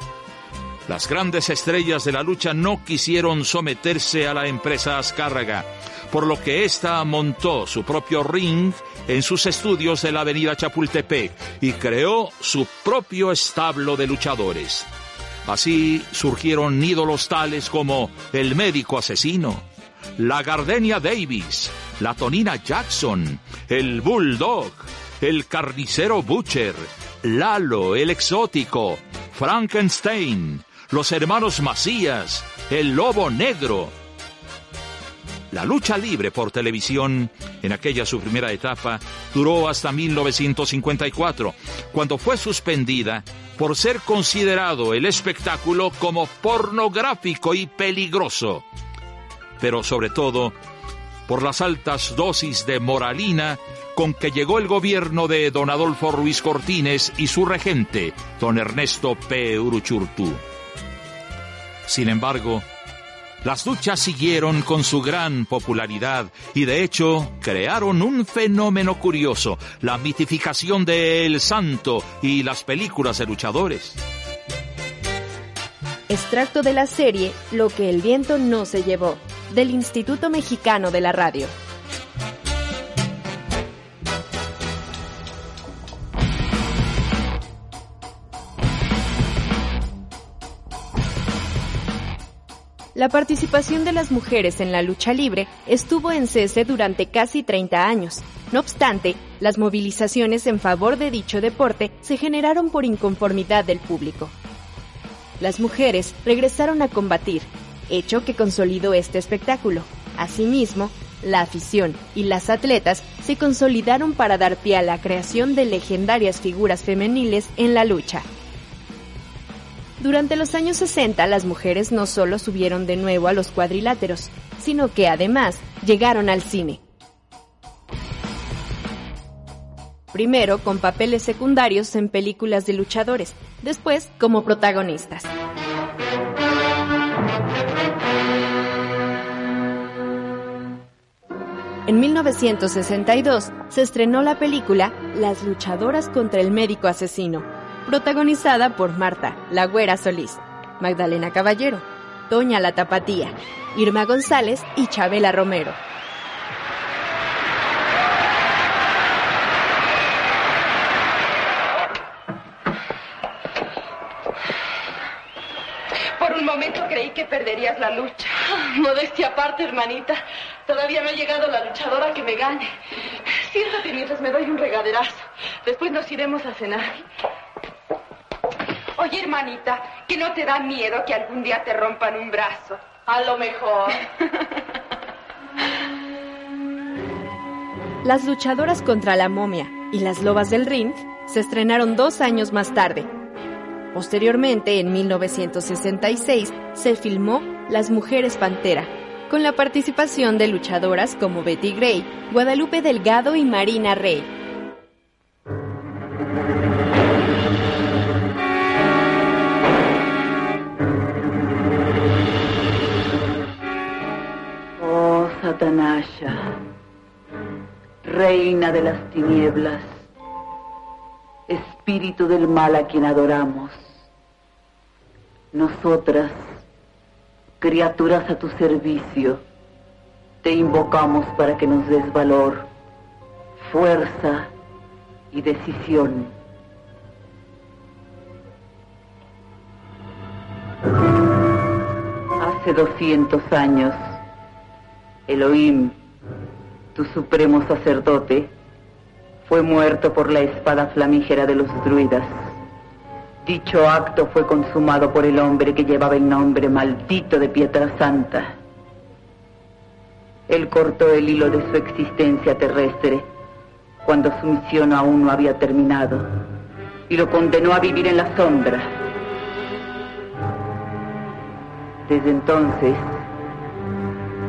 Las grandes estrellas de la lucha no quisieron someterse a la empresa Azcárraga por lo que ésta montó su propio ring en sus estudios de la avenida Chapultepec y creó su propio establo de luchadores. Así surgieron ídolos tales como el médico asesino, la Gardenia Davis, la Tonina Jackson, el Bulldog, el carnicero Butcher, Lalo el exótico, Frankenstein, los hermanos Macías, el Lobo Negro, la lucha libre por televisión, en aquella su primera etapa, duró hasta 1954, cuando fue suspendida por ser considerado el espectáculo como pornográfico y peligroso, pero sobre todo por las altas dosis de moralina con que llegó el gobierno de don Adolfo Ruiz Cortines y su regente, don Ernesto P. Uruchurtu. Sin embargo, las duchas siguieron con su gran popularidad y de hecho crearon un fenómeno curioso, la mitificación de El Santo y las películas de luchadores. Extracto de la serie Lo que el viento no se llevó, del Instituto Mexicano de la Radio. La participación de las mujeres en la lucha libre estuvo en cese durante casi 30 años, No obstante, las movilizaciones en favor de dicho deporte se generaron por inconformidad del público. Las mujeres regresaron a combatir, hecho que consolidó este espectáculo. Asimismo, la afición y las atletas se consolidaron para dar pie a la creación de legendarias figuras femeniles en la lucha. Durante los años 60 las mujeres no solo subieron de nuevo a los cuadriláteros, sino que además llegaron al cine. Primero con papeles secundarios en películas de luchadores, después como protagonistas. En 1962 se estrenó la película Las luchadoras contra el médico asesino, protagonizada por Marta, la Güera Solís, Magdalena Caballero, Toña la Tapatía, Irma González y Chabela Romero. Por un momento creí que perderías la lucha. Modestia aparte, hermanita. Todavía no ha llegado la luchadora que me gane. Siéntate mientras me doy un regaderazo. Después nos iremos a cenar. Oye, hermanita, que no te da miedo que algún día te rompan un brazo. A lo mejor. Las luchadoras contra la momia y las lobas del ring se estrenaron dos años más tarde. Posteriormente, en 1966, se filmó Las Mujeres Pantera, con la participación de luchadoras como Betty Gray, Guadalupe Delgado y Marina Rey. Satanasha, reina de las tinieblas, espíritu del mal a quien adoramos. Nosotras, criaturas a tu servicio, te invocamos para que nos des valor, fuerza y decisión. Hace 200 años, Elohim, tu supremo sacerdote, fue muerto por la espada flamígera de los druidas. Dicho acto fue consumado por el hombre que llevaba el nombre maldito de Pietra Santa. Él cortó el hilo de su existencia terrestre cuando su misión aún no había terminado y lo condenó a vivir en la sombra. Desde entonces,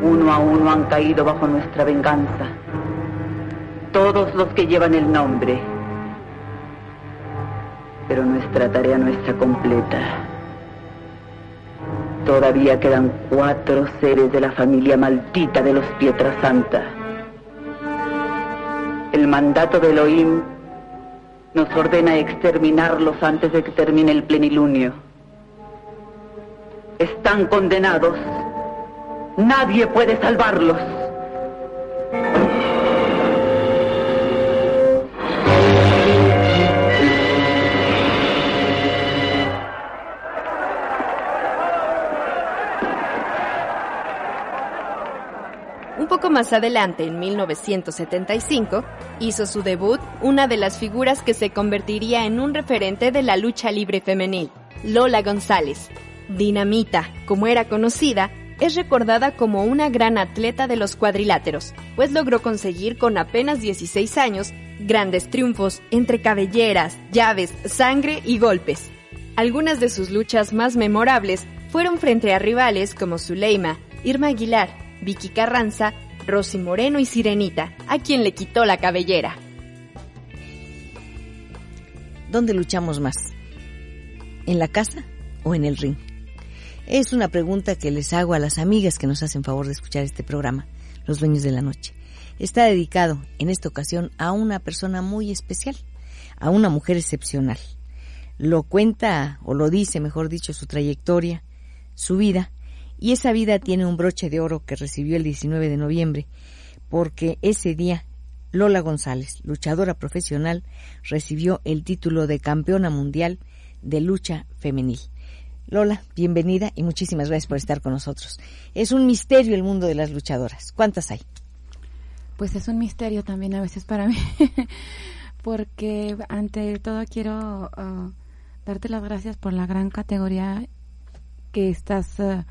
uno a uno han caído bajo nuestra venganza. Todos los que llevan el nombre. Pero nuestra tarea no está completa. Todavía quedan cuatro seres de la familia maldita de los Pietrasanta. El mandato de Elohim nos ordena exterminarlos antes de que termine el plenilunio. Están condenados. Nadie puede salvarlos. Un poco más adelante, en 1975, hizo su debut una de las figuras que se convertiría en un referente de la lucha libre femenil, Lola González. Dinamita, como era conocida, es recordada como una gran atleta de los cuadriláteros, pues logró conseguir con apenas 16 años grandes triunfos entre cabelleras, llaves, sangre y golpes. Algunas de sus luchas más memorables fueron frente a rivales como Zuleima, Irma Aguilar, Vicky Carranza, Rosy Moreno y Sirenita, a quien le quitó la cabellera. ¿Dónde luchamos más? ¿En la casa o en el ring? Es una pregunta que les hago a las amigas que nos hacen favor de escuchar este programa, Los Dueños de la Noche. Está dedicado en esta ocasión a una persona muy especial, a una mujer excepcional. Lo cuenta, o lo dice, mejor dicho, su trayectoria, su vida, y esa vida tiene un broche de oro que recibió el 19 de noviembre, porque ese día Lola González, luchadora profesional, recibió el título de campeona mundial de lucha femenil. Lola, bienvenida y muchísimas gracias por estar con nosotros. Es un misterio el mundo de las luchadoras. ¿Cuántas hay? pues es un misterio también a veces para mí, porque ante todo quiero uh, darte las gracias por la gran categoría que estás uh,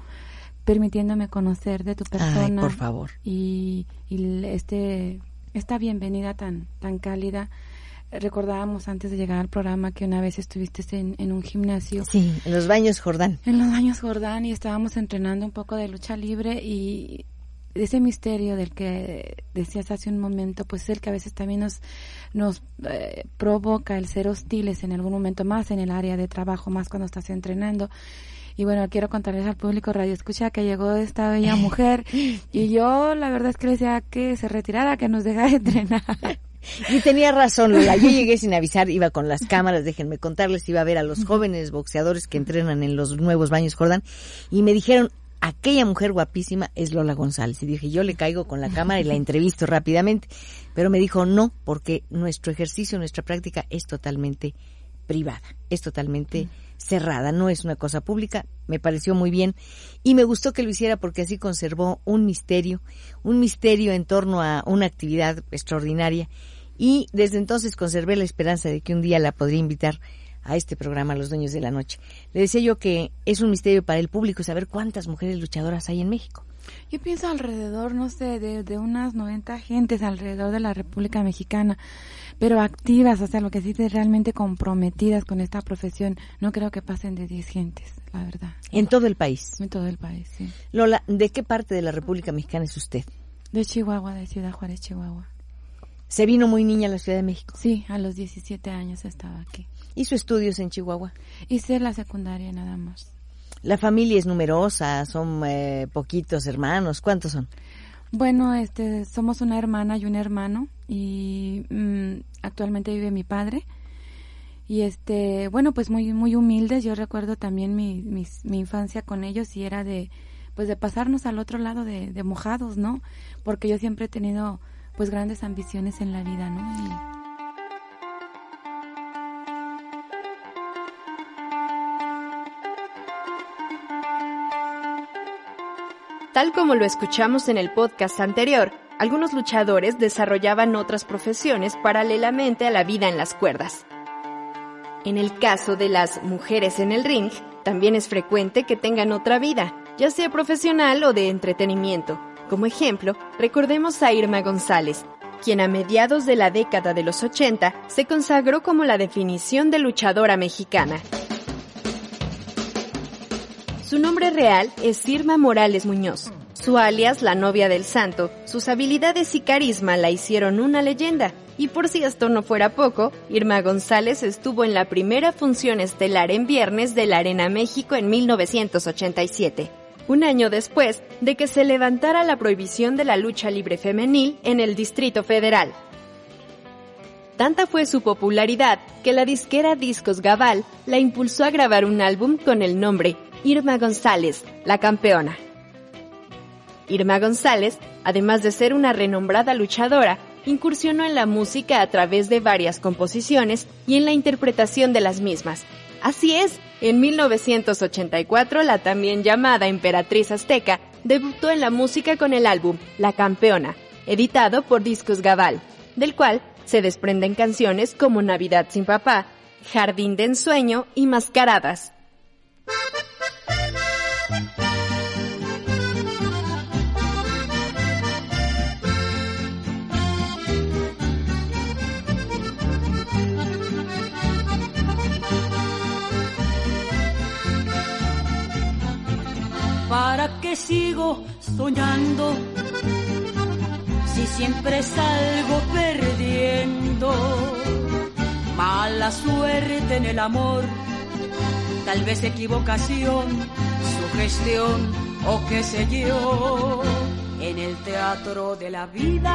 permitiéndome conocer de tu persona. por favor. Y, y este esta bienvenida tan tan cálida recordábamos antes de llegar al programa que una vez estuviste en, en, un gimnasio. Sí, en los baños Jordán. En los baños Jordán y estábamos entrenando un poco de lucha libre y ese misterio del que decías hace un momento, pues es el que a veces también nos, nos eh, provoca el ser hostiles en algún momento más en el área de trabajo, más cuando estás entrenando. Y bueno, quiero contarles al público Radio Escucha que llegó esta bella mujer y yo la verdad es que le decía que se retirara, que nos dejara de entrenar. Y tenía razón, Lola. Yo llegué sin avisar, iba con las cámaras, déjenme contarles, iba a ver a los jóvenes boxeadores que entrenan en los nuevos baños Jordan y me dijeron, aquella mujer guapísima es Lola González. Y dije, yo le caigo con la cámara y la entrevisto rápidamente. Pero me dijo, no, porque nuestro ejercicio, nuestra práctica es totalmente privada, es totalmente. Cerrada, no es una cosa pública. Me pareció muy bien y me gustó que lo hiciera porque así conservó un misterio, un misterio en torno a una actividad extraordinaria. Y desde entonces conservé la esperanza de que un día la podría invitar a este programa Los Dueños de la Noche. Le decía yo que es un misterio para el público saber cuántas mujeres luchadoras hay en México. Yo pienso alrededor, no sé, de, unas 90 gentes alrededor de la República Mexicana, pero activas, o sea, lo que sí realmente comprometidas con esta profesión, no creo que pasen de 10 gentes, la verdad. En todo el país. En todo el país, sí. Lola, ¿de qué parte de la República Mexicana es usted? De Chihuahua, de Ciudad Juárez, Chihuahua. ¿Se vino muy niña a la Ciudad de México? Sí, a los 17 años estaba aquí. ¿Hizo estudios en Chihuahua? Hice la secundaria nada más. ¿La familia es numerosa? ¿Son eh, poquitos hermanos? ¿Cuántos son? Bueno, este, somos una hermana y un hermano y mm, actualmente vive mi padre. Y este, bueno, pues muy muy humildes. Yo recuerdo también mi, mi, infancia con ellos y era de pues de pasarnos al otro lado de, de mojados, ¿no? Porque yo siempre he tenido pues grandes ambiciones en la vida, ¿no? Tal como lo escuchamos en el podcast anterior, algunos luchadores desarrollaban otras profesiones paralelamente a la vida en las cuerdas. En el caso de las mujeres en el ring, también es frecuente que tengan otra vida, ya sea profesional o de entretenimiento. Como ejemplo, recordemos a Irma González, quien a mediados de la década de los 80 se consagró como la definición de luchadora mexicana. Su nombre real es Irma Morales Muñoz. Su alias, la novia del santo, sus habilidades y carisma la hicieron una leyenda. Y por si esto no fuera poco, Irma González estuvo en la primera función estelar en viernes de la Arena México en 1987, un año después de que se levantara la prohibición de la lucha libre femenil en el Distrito Federal. Tanta fue su popularidad que la disquera Discos Gabal la impulsó a grabar un álbum con el nombre Irma González, la campeona. Irma González, además de ser una renombrada luchadora, incursionó en la música a través de varias composiciones y en la interpretación de las mismas. Así es, en 1984 la también llamada Emperatriz Azteca debutó en la música con el álbum La Campeona, editado por Discos Gabal, del cual se desprenden canciones como Navidad sin papá, Jardín de ensueño y Mascaradas. ¿Para qué sigo soñando si siempre salgo perdiendo? Mala suerte en el amor. Tal vez equivocación, sugestión o qué sé yo, en el teatro de la vida,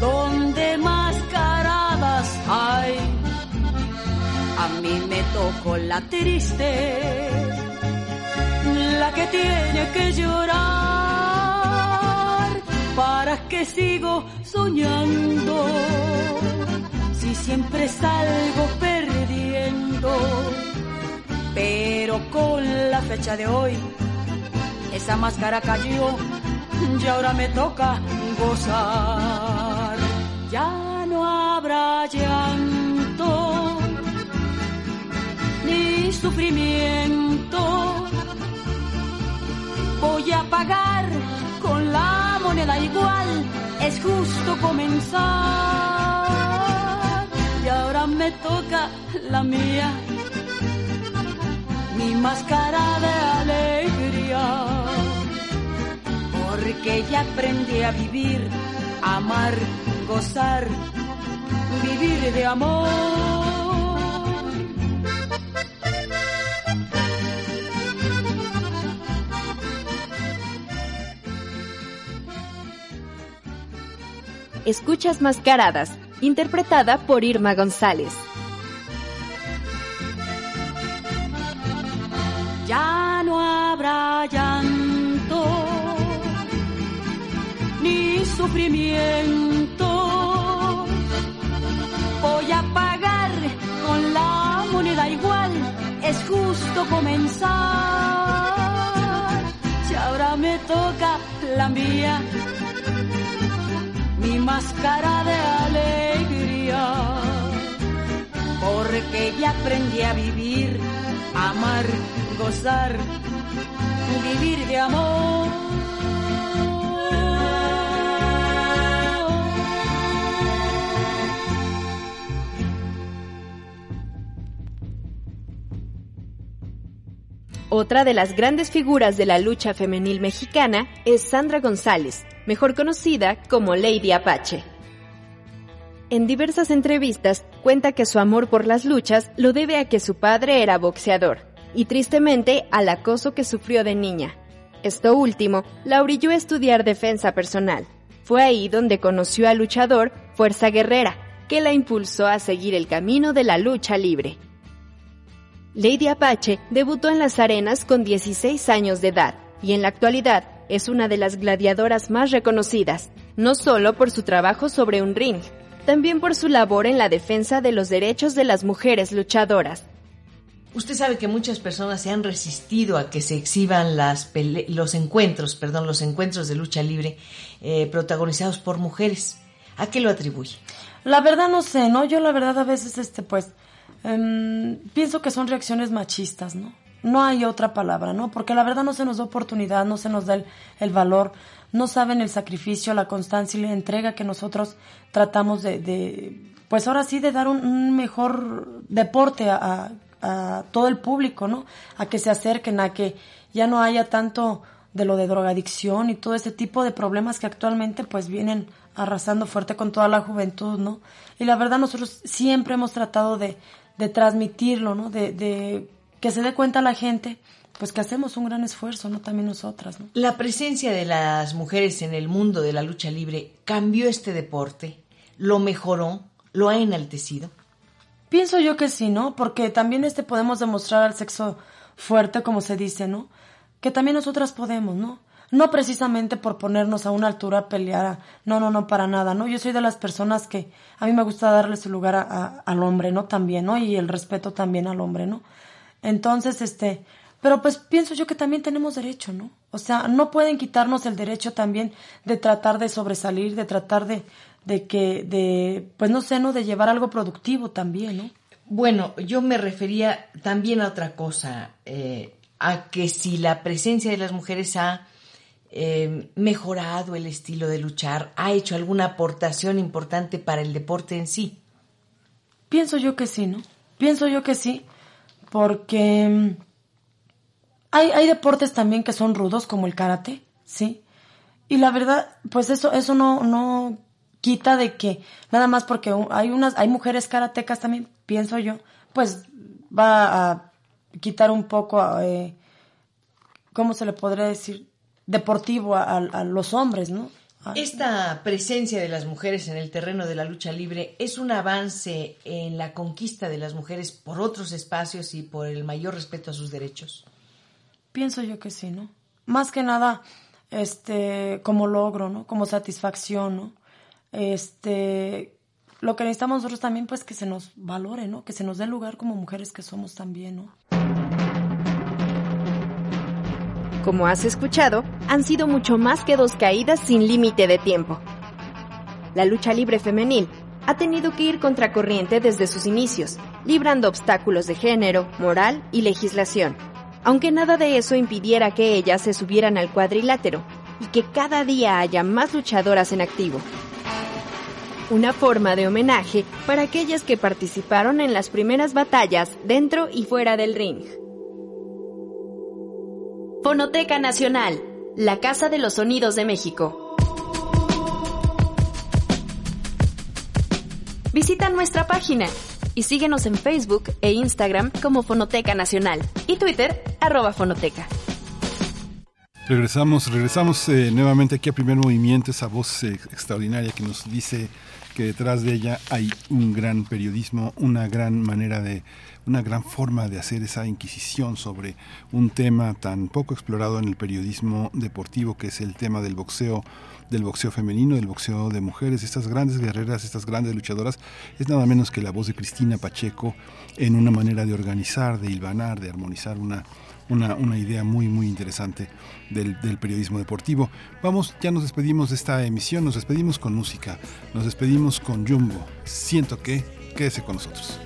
donde mascaradas hay, a mí me tocó la triste, la que tiene que llorar, para que sigo soñando, si siempre salgo perdiendo pero con la fecha de hoy, esa máscara cayó y ahora me toca gozar. Ya no habrá llanto ni sufrimiento. Voy a pagar con la moneda igual, es justo comenzar. Y ahora me toca la mía, mi máscara de alegría porque ya aprendí a vivir, amar, gozar, vivir de amor. Escuchas Mascaradas, interpretada por Irma González. Ya no habrá llanto ni sufrimiento. Voy a pagar con la moneda igual, es justo comenzar. Si ahora me toca la mía, máscara de alegría, porque ya aprendí a vivir, amar, gozar, vivir de amor. Otra de las grandes figuras de la lucha femenil mexicana es Sandra González, mejor conocida como Lady Apache. En diversas entrevistas cuenta que su amor por las luchas lo debe a que su padre era boxeador y tristemente al acoso que sufrió de niña. Esto último la orilló a estudiar defensa personal. Fue ahí donde conoció al luchador Fuerza Guerrera, que la impulsó a seguir el camino de la lucha libre. Lady Apache debutó en las arenas con 16 años de edad y en la actualidad es una de las gladiadoras más reconocidas, no solo por su trabajo sobre un ring, también por su labor en la defensa de los derechos de las mujeres luchadoras. Usted sabe que muchas personas se han resistido a que se exhiban las los encuentros, perdón, los encuentros de lucha libre eh, protagonizados por mujeres. ¿A qué lo atribuye? La verdad no sé, ¿no? Yo la verdad a veces, este, pues, em, pienso que son reacciones machistas, ¿no? No hay otra palabra, ¿no? Porque la verdad no se nos da oportunidad, no se nos da el, valor, no saben el sacrificio, la constancia y la entrega que nosotros tratamos de, pues ahora sí, de dar un, mejor deporte a, a todo el público, ¿no? A que se acerquen, a que ya no haya tanto de lo de drogadicción y todo ese tipo de problemas que actualmente pues vienen arrasando fuerte con toda la juventud, ¿no? Y la verdad nosotros siempre hemos tratado de, de transmitirlo, ¿no? De, de, que se dé cuenta la gente, pues que hacemos un gran esfuerzo, ¿no? También nosotras, ¿no? La presencia de las mujeres en el mundo de la lucha libre cambió este deporte, lo mejoró, lo ha enaltecido. Pienso yo que sí, ¿no? Porque también este podemos demostrar al sexo fuerte, como se dice, ¿no? Que también nosotras podemos, ¿no? No precisamente por ponernos a una altura a pelear, no, no, no, para nada, ¿no? Yo soy de las personas que a mí me gusta darle su lugar a, al hombre, ¿no? También, ¿no? Y el respeto también al hombre, ¿no? Entonces, este, pero pues pienso yo que también tenemos derecho, ¿no? O sea, no pueden quitarnos el derecho también de tratar de sobresalir, de tratar de, de que, de, pues no sé, ¿no? De llevar algo productivo también, ¿no? Bueno, yo me refería también a otra cosa, eh, a que si la presencia de las mujeres ha eh, mejorado el estilo de luchar, ha hecho alguna aportación importante para el deporte en sí. Pienso yo que sí, ¿no? Pienso yo que sí, porque mm, hay, hay deportes también que son rudos, como el karate, ¿sí? Y la verdad, pues eso, eso no, no quita de que nada más porque hay unas hay mujeres karatecas también pienso yo pues va a quitar un poco eh, cómo se le podría decir deportivo a, los hombres no esta presencia de las mujeres en el terreno de la lucha libre es un avance en la conquista de las mujeres por otros espacios y por el mayor respeto a sus derechos. Pienso yo que sí no más que nada este como logro no como satisfacción no este, lo que necesitamos nosotros también, pues que se nos valore, ¿no? Que se nos dé lugar como mujeres que somos también, ¿no? Como has escuchado, han sido mucho más que dos caídas sin límite de tiempo. La lucha libre femenil ha tenido que ir contracorriente desde sus inicios, librando obstáculos de género, moral y legislación, aunque nada de eso impidiera que ellas se subieran al cuadrilátero y que cada día haya más luchadoras en activo. Una forma de homenaje para aquellas que participaron en las primeras batallas dentro y fuera del ring. Fonoteca Nacional, la Casa de los Sonidos de México. Visita nuestra página y síguenos en Facebook e Instagram como Fonoteca Nacional y Twitter arroba Fonoteca. Regresamos, regresamos eh, nuevamente aquí a Primer Movimiento, esa voz eh, extraordinaria que nos dice que detrás de ella hay un gran periodismo, una gran manera de, una gran forma de hacer esa inquisición sobre un tema tan poco explorado en el periodismo deportivo que es el tema del boxeo del boxeo femenino, del boxeo de mujeres, estas grandes guerreras, estas grandes luchadoras, es nada menos que la voz de Cristina Pacheco en una manera de organizar, de hilvanar, de armonizar una, una, una, idea muy muy interesante del, del, periodismo deportivo. Vamos, ya nos despedimos de esta emisión, nos despedimos con música, nos despedimos con Jumbo. Siento que, quédese con nosotros.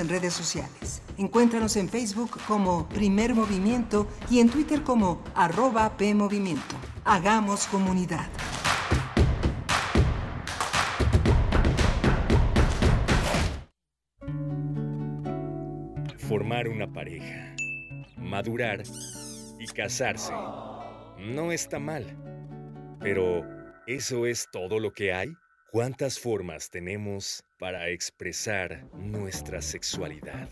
En redes sociales. Encuéntranos en Facebook como Primer Movimiento y en Twitter como arroba PMovimiento. Hagamos comunidad. Formar una pareja, madurar y casarse. No está mal. Pero, ¿eso es todo lo que hay? ¿Cuántas formas tenemos para expresar nuestra sexualidad?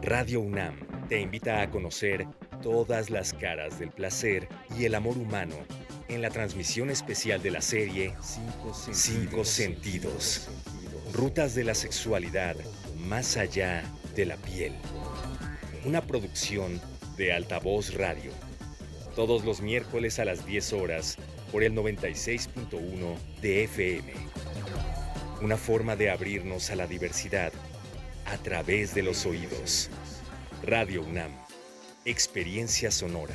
Radio UNAM te invita a conocer todas las caras del placer y el amor humano en la transmisión especial de la serie Cinco Sentidos. Rutas de la sexualidad más allá de la piel. Una producción de Altavoz Radio. Todos los miércoles a las 10 horas por el 96.1 de FM. Una forma de abrirnos a la diversidad a través de los oídos. Radio UNAM. Experiencia sonora.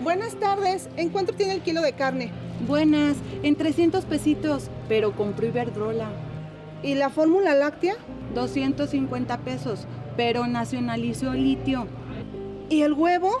Buenas tardes. ¿En cuánto tiene el kilo de carne? Buenas, en 300 pesitos, pero con Iberdrola. ¿Y la fórmula láctea? 250 pesos, pero nacionalizó litio. ¿Y el huevo?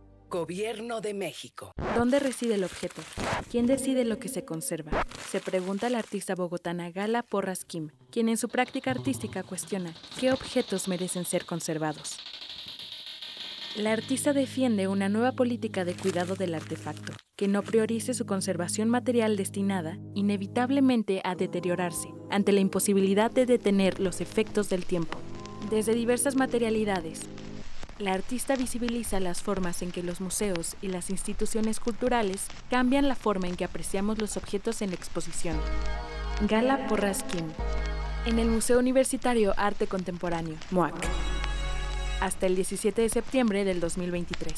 Gobierno de México. ¿Dónde reside el objeto? ¿Quién decide lo que se conserva? Se pregunta la artista bogotana Gala Porras Kim, quien en su práctica artística cuestiona qué objetos merecen ser conservados. La artista defiende una nueva política de cuidado del artefacto, que no priorice su conservación material destinada, inevitablemente, a deteriorarse, ante la imposibilidad de detener los efectos del tiempo. Desde diversas materialidades, la artista visibiliza las formas en que los museos y las instituciones culturales cambian la forma en que apreciamos los objetos en la exposición. Gala Porraskin, en el Museo Universitario Arte Contemporáneo, MOAC, hasta el 17 de septiembre del 2023.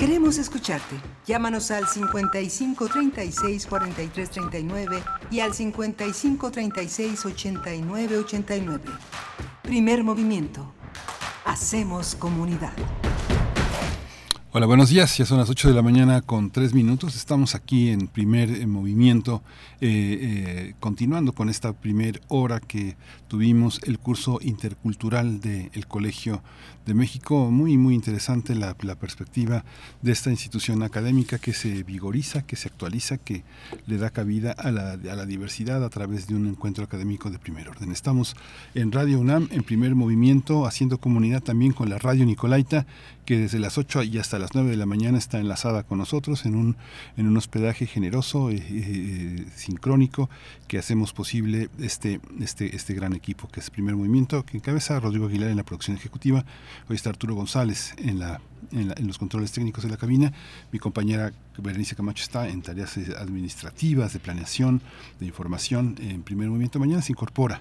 Queremos escucharte. Llámanos al 55 36 43 39 y al 55 36 89 89. Primer movimiento. Hacemos comunidad. Hola, buenos días. Ya son las 8 de la mañana con 3 minutos. Estamos aquí en primer eh, movimiento, eh, eh, continuando con esta primer hora que tuvimos el curso intercultural del Colegio de México. Muy, muy interesante la, perspectiva de esta institución académica que se vigoriza, que se actualiza, que le da cabida a la, a la diversidad a través de un encuentro académico de primer orden. Estamos en Radio UNAM, en primer movimiento, haciendo comunidad también con la Radio Nicolaita, que desde las 8 y hasta las 9 de la mañana está enlazada con nosotros en un, en un hospedaje generoso, eh, eh, sincrónico, que hacemos posible este, este, este gran equipo que es Primer Movimiento, que encabeza Rodrigo Aguilar en la producción ejecutiva. Hoy está Arturo González en, los controles técnicos de la cabina. Mi compañera Berenice Camacho está en tareas administrativas, de planeación, de información en Primer Movimiento. Mañana se incorpora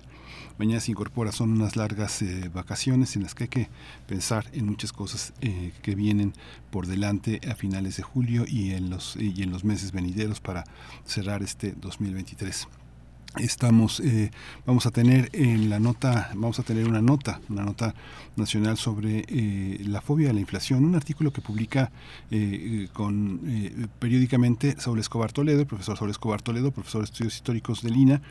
mañana se incorpora, son unas largas eh, vacaciones en las que hay que pensar en muchas cosas eh, que vienen por delante a finales de julio y en los, y en los meses venideros para cerrar este 2023 estamos eh, vamos a tener en la nota vamos a tener una nota una nota nacional sobre eh, la fobia a la inflación. Un artículo que publica eh, con eh, periódicamente Saúl Escobar Toledo el profesor Saúl Escobar Toledo profesor de estudios históricos de Lina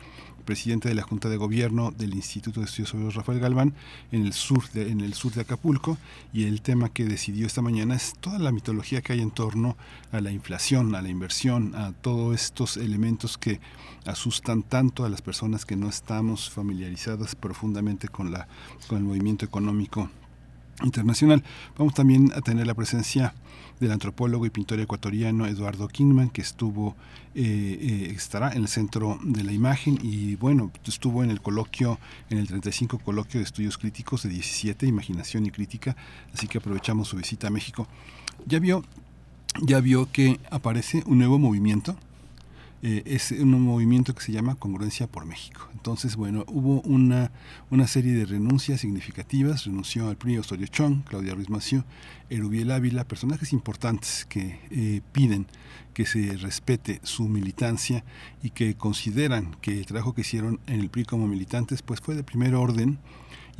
presidente de la Junta de Gobierno del Instituto de Estudios Sociológicos Rafael Galván en el sur de, en el sur de Acapulco y el tema que decidió esta mañana es toda la mitología que hay en torno a la inflación, a la inversión, a todos estos elementos que asustan tanto a las personas que no estamos familiarizadas profundamente con la con el movimiento económico internacional. Vamos también a tener la presencia del antropólogo y pintor ecuatoriano Eduardo Kingman, que estuvo, eh, eh, estará en el centro de la imagen y bueno, estuvo en el coloquio, en el 35 coloquio de estudios críticos de 17, Imaginación y Crítica, así que aprovechamos su visita a México. Ya vio, ya vio que aparece un nuevo movimiento, eh, es un movimiento que se llama Congruencia por México. Entonces, bueno, hubo una, una serie de renuncias significativas. Renunció al PRI Osorio Chong, Claudia Ruiz Massieu, Erubiel Ávila, personajes importantes que eh, piden que se respete su militancia y que consideran que el trabajo que hicieron en el PRI como militantes pues fue de primer orden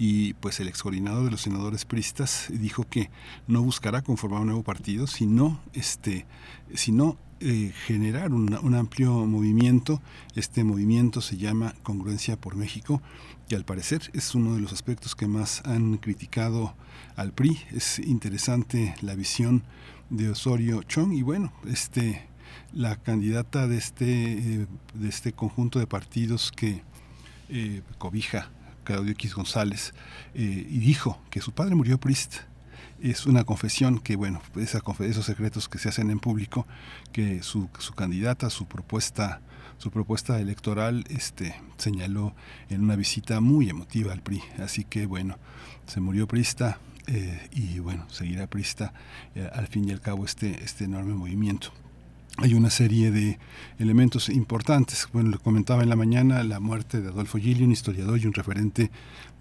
y pues el ex coordinador de los senadores pristas dijo que no buscará conformar un nuevo partido, sino este sino eh, generar un, un, amplio movimiento. Este movimiento se llama Congruencia por México y al parecer es uno de los aspectos que más han criticado al PRI. Es interesante la visión de Osorio Chong y bueno, este la candidata de este eh, de este conjunto de partidos que eh, cobija Claudio X González eh, y dijo que su padre murió priest es una confesión que, bueno, esa, esos secretos que se hacen en público, que su, candidata, su propuesta, su propuesta electoral, este, señaló en una visita muy emotiva al PRI. Así que, bueno, se murió Prista eh, y, bueno, seguirá Prista eh, al fin y al cabo este, este enorme movimiento. Hay una serie de elementos importantes. Bueno, lo comentaba en la mañana, la muerte de Adolfo Gili, un historiador y un referente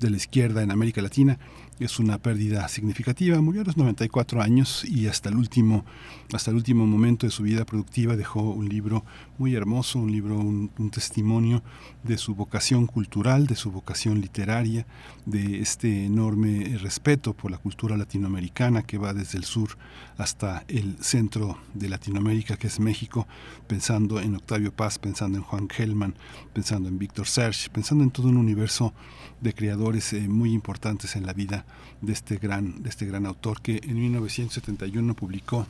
de la izquierda en América Latina, es una pérdida significativa. Murió a los 94 años y hasta el último, hasta el último momento de su vida productiva dejó un libro muy hermoso, un libro, un, testimonio de su vocación cultural, de su vocación literaria, de este enorme respeto por la cultura latinoamericana que va desde el sur hasta el centro de Latinoamérica, que es México, pensando en Octavio Paz, pensando en Juan Gelman, pensando en Víctor Serge, pensando en todo un universo de creadores eh, muy importantes en la vida de este gran, de este gran autor que en 1971 publicó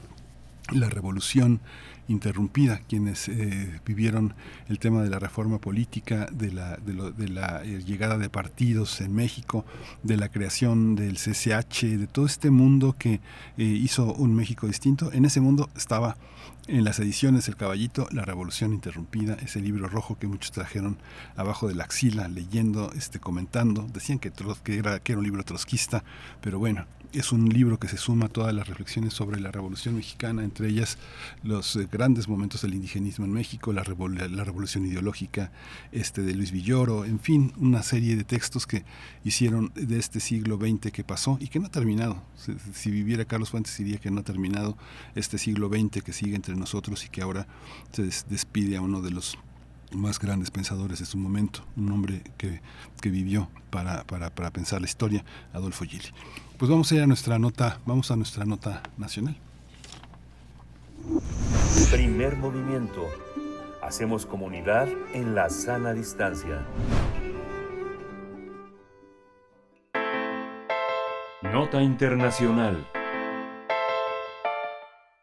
La Revolución interrumpida, quienes eh, vivieron el tema de la reforma política, de la, de, la eh, llegada de partidos en México, de la creación del CCH, de todo este mundo que hizo un México distinto. En ese mundo estaba en las ediciones El Caballito, La Revolución Interrumpida, ese libro rojo que muchos trajeron abajo de la axila, leyendo, este, comentando, decían que, que, era, que era un libro trotskista, pero bueno, es un libro que se suma a todas las reflexiones sobre la Revolución Mexicana, entre ellas los eh, grandes momentos del indigenismo en México, la, la, revolución ideológica este, de Luis Villoro, en fin, una serie de textos que hicieron de este siglo XX que pasó y que no ha terminado. Si, viviera Carlos Fuentes diría que no ha terminado este siglo XX que sigue entre nosotros y que ahora se despide a uno de los más grandes pensadores de su momento, un hombre que, que vivió para, para, para, pensar la historia, Adolfo Gili. Pues vamos a ir a nuestra nota, vamos a nuestra nota nacional. Primer movimiento. Hacemos comunidad en la sana distancia. Nota Internacional.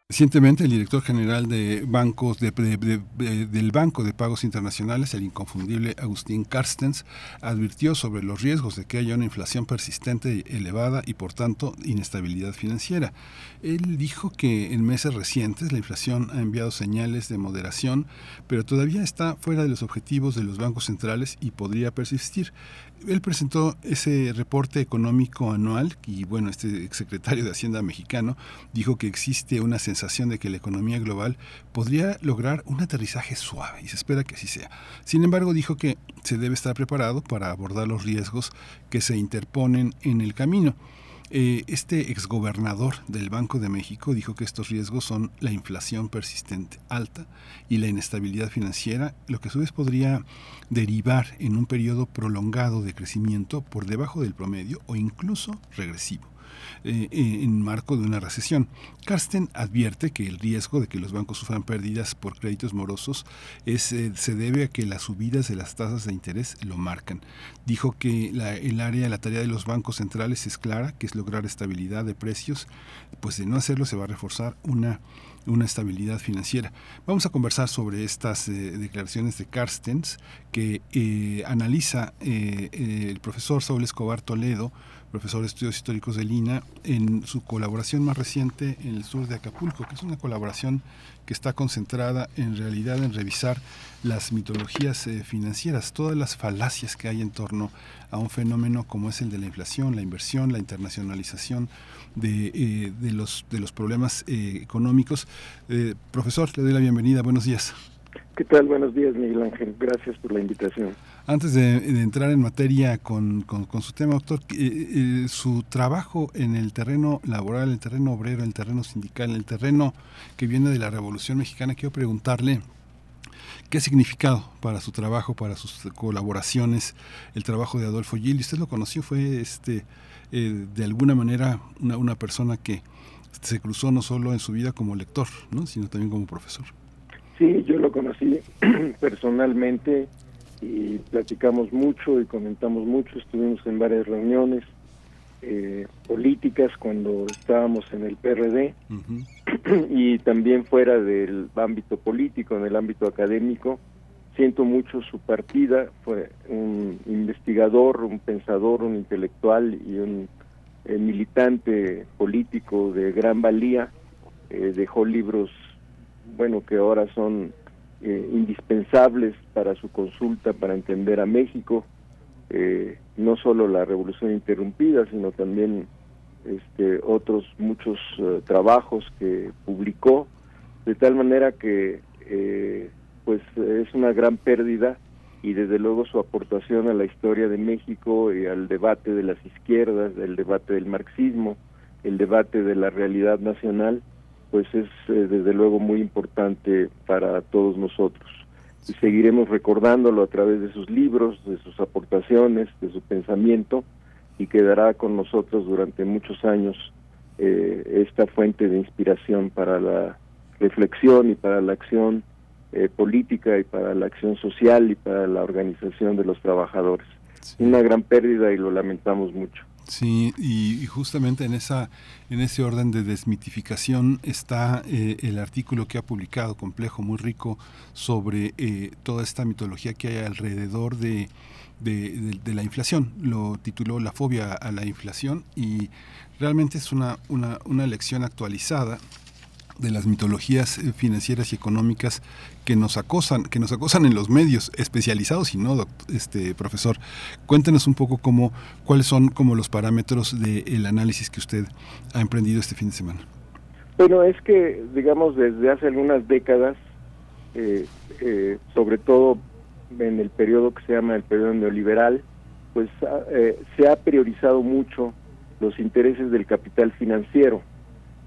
Recientemente el director general de bancos del Banco de Pagos Internacionales, el inconfundible Agustín Carstens, advirtió sobre los riesgos de que haya una inflación persistente elevada y por tanto inestabilidad financiera. Él dijo que en meses recientes la inflación ha enviado señales de moderación, pero todavía está fuera de los objetivos de los bancos centrales y podría persistir él presentó ese reporte económico anual y bueno, este exsecretario de Hacienda mexicano dijo que existe una sensación de que la economía global podría lograr un aterrizaje suave y se espera que así sea. Sin embargo, dijo que se debe estar preparado para abordar los riesgos que se interponen en el camino. Eh, este exgobernador del Banco de México dijo que estos riesgos son la inflación persistente alta y la inestabilidad financiera, lo que a su vez podría derivar en un periodo prolongado de crecimiento por debajo del promedio o incluso regresivo. Eh, en marco de una recesión. Karsten advierte que el riesgo de que los bancos sufran pérdidas por créditos morosos es, eh, se debe a que las subidas de las tasas de interés lo marcan. Dijo que la, el área, la tarea de los bancos centrales es clara, que es lograr estabilidad de precios, pues de no hacerlo se va a reforzar una una estabilidad financiera. Vamos a conversar sobre estas eh, declaraciones de Carstens que analiza el profesor Saúl Escobar Toledo, profesor de estudios históricos de Lina, en su colaboración más reciente en el sur de Acapulco, que es una colaboración que está concentrada en realidad en revisar las mitologías eh, financieras, todas las falacias que hay en torno a un fenómeno como es el de la inflación, la inversión, la internacionalización de, eh, de los, de los problemas eh, económicos. profesor, le doy la bienvenida. Buenos días. ¿Qué tal? Buenos días, Miguel Ángel. Gracias por la invitación. Antes de, entrar en materia con, su tema, doctor, eh, eh, su trabajo en el terreno laboral, el terreno obrero, el terreno sindical, el terreno que viene de la Revolución Mexicana, quiero preguntarle qué significado para su trabajo, para sus colaboraciones, el trabajo de Adolfo Gil. Usted lo conoció, fue este eh, de alguna manera una, una persona que se cruzó no solo en su vida como lector, ¿no? sino también como profesor. Sí, yo lo conocí personalmente y platicamos mucho y comentamos mucho, estuvimos en varias reuniones eh, políticas cuando estábamos en el PRD y también fuera del ámbito político, en el ámbito académico. Siento mucho su partida, fue un investigador, un pensador, un intelectual y un eh, militante político de gran valía. Eh, dejó libros, bueno, que ahora son eh, indispensables para su consulta para entender a México, eh, no solo la revolución interrumpida, sino también este, otros muchos eh, trabajos que publicó de tal manera que pues es una gran pérdida y desde luego su aportación a la historia de México y al debate de las izquierdas, el debate del marxismo, el debate de la realidad nacional, pues es desde luego muy importante para todos nosotros. Y seguiremos recordándolo a través de sus libros, de sus aportaciones, de su pensamiento, y quedará con nosotros durante muchos años eh, esta fuente de inspiración para la reflexión y para la acción eh, política y para la acción social y para la organización de los trabajadores. Una gran pérdida y lo lamentamos mucho. Sí, y, justamente en esa en ese orden de desmitificación está eh, el artículo que ha publicado complejo muy rico sobre toda esta mitología que hay alrededor de de, la inflación. Lo tituló La fobia a la inflación y realmente es una, una, una lección actualizada de las mitologías eh, financieras y económicas que nos acosan, que nos acosan en los medios especializados y no, este profesor. Cuéntenos un poco cómo, cuáles son como los parámetros del análisis que usted ha emprendido este fin de semana. Bueno, es que, digamos, desde hace algunas décadas, eh, eh, sobre todo en el periodo que se llama el periodo neoliberal, pues ah, eh, se ha priorizado mucho los intereses del capital financiero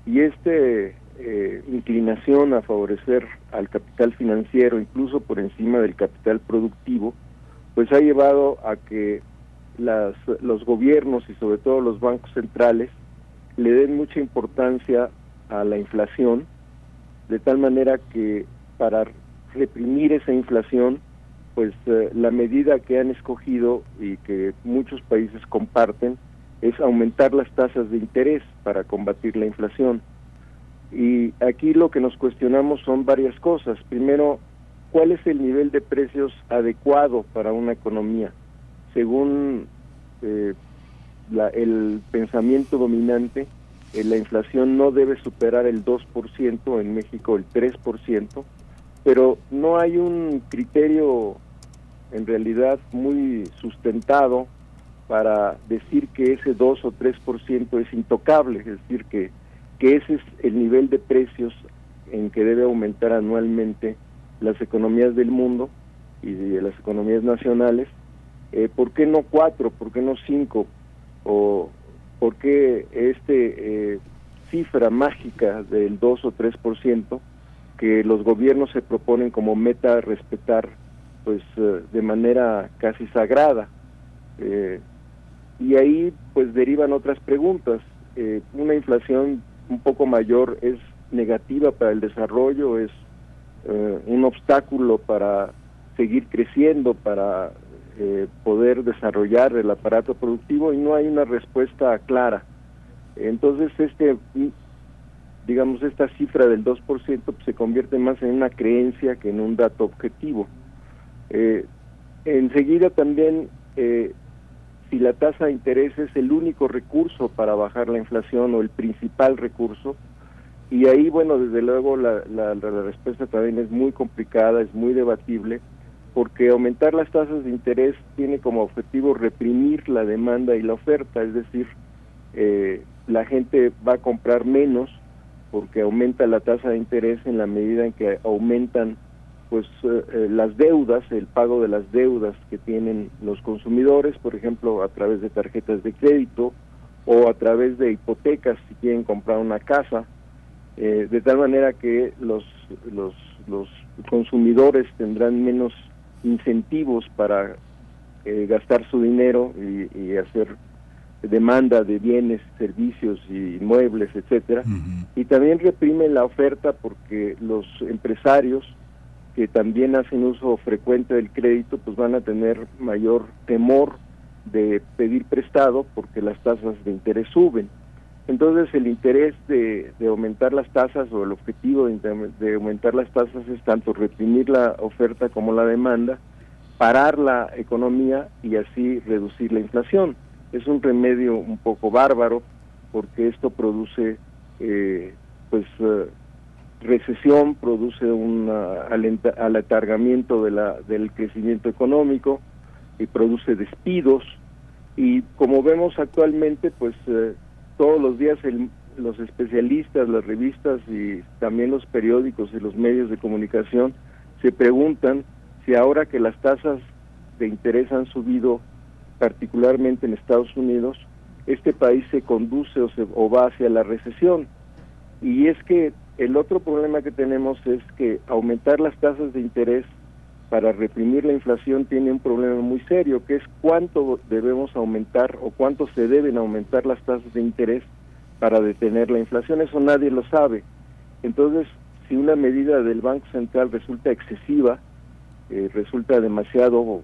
y este eh, inclinación a favorecer al capital financiero incluso por encima del capital productivo pues ha llevado a que las, los gobiernos y sobre todo los bancos centrales le den mucha importancia a la inflación de tal manera que para reprimir esa inflación pues eh, la medida que han escogido y que muchos países comparten es aumentar las tasas de interés para combatir la inflación. Y aquí lo que nos cuestionamos son varias cosas. Primero, ¿cuál es el nivel de precios adecuado para una economía? Según eh, el pensamiento dominante, eh, la inflación no debe superar el 2%, en México el 3%, pero no hay un criterio en realidad muy sustentado para decir que ese 2 o 3% es intocable, es decir, que, que ese es el nivel de precios en que debe aumentar anualmente las economías del mundo y de las economías nacionales. Eh, ¿Por qué no 4? ¿Por qué no 5? ¿O por qué este eh, cifra mágica del 2 o 3% que los gobiernos se proponen como meta respetar pues eh, de manera casi sagrada. Eh, y ahí pues derivan otras preguntas. Una inflación un poco mayor es negativa para el desarrollo, es un obstáculo para seguir creciendo, para poder desarrollar el aparato productivo y no hay una respuesta clara. Entonces, este digamos, esta cifra del 2% pues, se convierte más en una creencia que en un dato objetivo. Eh, enseguida también, eh, si la tasa de interés es el único recurso para bajar la inflación o el principal recurso, y ahí, bueno, desde luego la, la, la respuesta también es muy complicada, es muy debatible, porque aumentar las tasas de interés tiene como objetivo reprimir la demanda y la oferta, es decir, eh, la gente va a comprar menos porque aumenta la tasa de interés en la medida en que aumentan pues eh, eh, las deudas, el pago de las deudas que tienen los consumidores, por ejemplo, a través de tarjetas de crédito o a través de hipotecas si quieren comprar una casa, eh, de tal manera que los, los, los consumidores tendrán menos incentivos para gastar su dinero y, hacer demanda de bienes, servicios y muebles, etcétera, y también reprime la oferta porque los empresarios que también hacen uso frecuente del crédito, pues van a tener mayor temor de pedir prestado porque las tasas de interés suben. Entonces el interés de, aumentar las tasas o el objetivo de, aumentar las tasas es tanto reprimir la oferta como la demanda, parar la economía y así reducir la inflación. Es un remedio un poco bárbaro porque esto produce eh, pues eh, recesión produce un aletargamiento de la, del crecimiento económico y produce despidos y como vemos actualmente pues eh, todos los días el los especialistas, las revistas y también los periódicos y los medios de comunicación se preguntan si ahora que las tasas de interés han subido particularmente en Estados Unidos, este país se conduce o, se, o va hacia la recesión. Y es que el otro problema que tenemos es que aumentar las tasas de interés para reprimir la inflación tiene un problema muy serio, que es cuánto debemos aumentar o cuánto se deben aumentar las tasas de interés para detener la inflación. Eso nadie lo sabe. Entonces, si una medida del Banco Central resulta excesiva, eh, resulta demasiado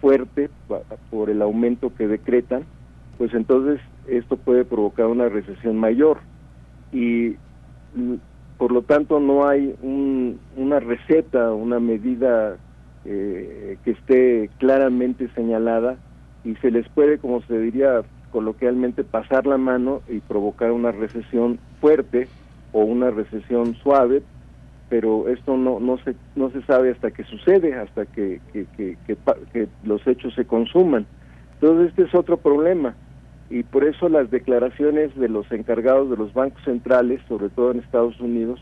fuerte por el aumento que decretan, pues entonces esto puede provocar una recesión mayor. Y por lo tanto no hay una receta, una medida eh, que esté claramente señalada y se les puede, como se diría coloquialmente, pasar la mano y provocar una recesión fuerte o una recesión suave, pero esto no, no, se, no se sabe hasta que sucede, hasta que, que, que los hechos se consuman. Entonces este es otro problema y por eso las declaraciones de los encargados de los bancos centrales, sobre todo en Estados Unidos,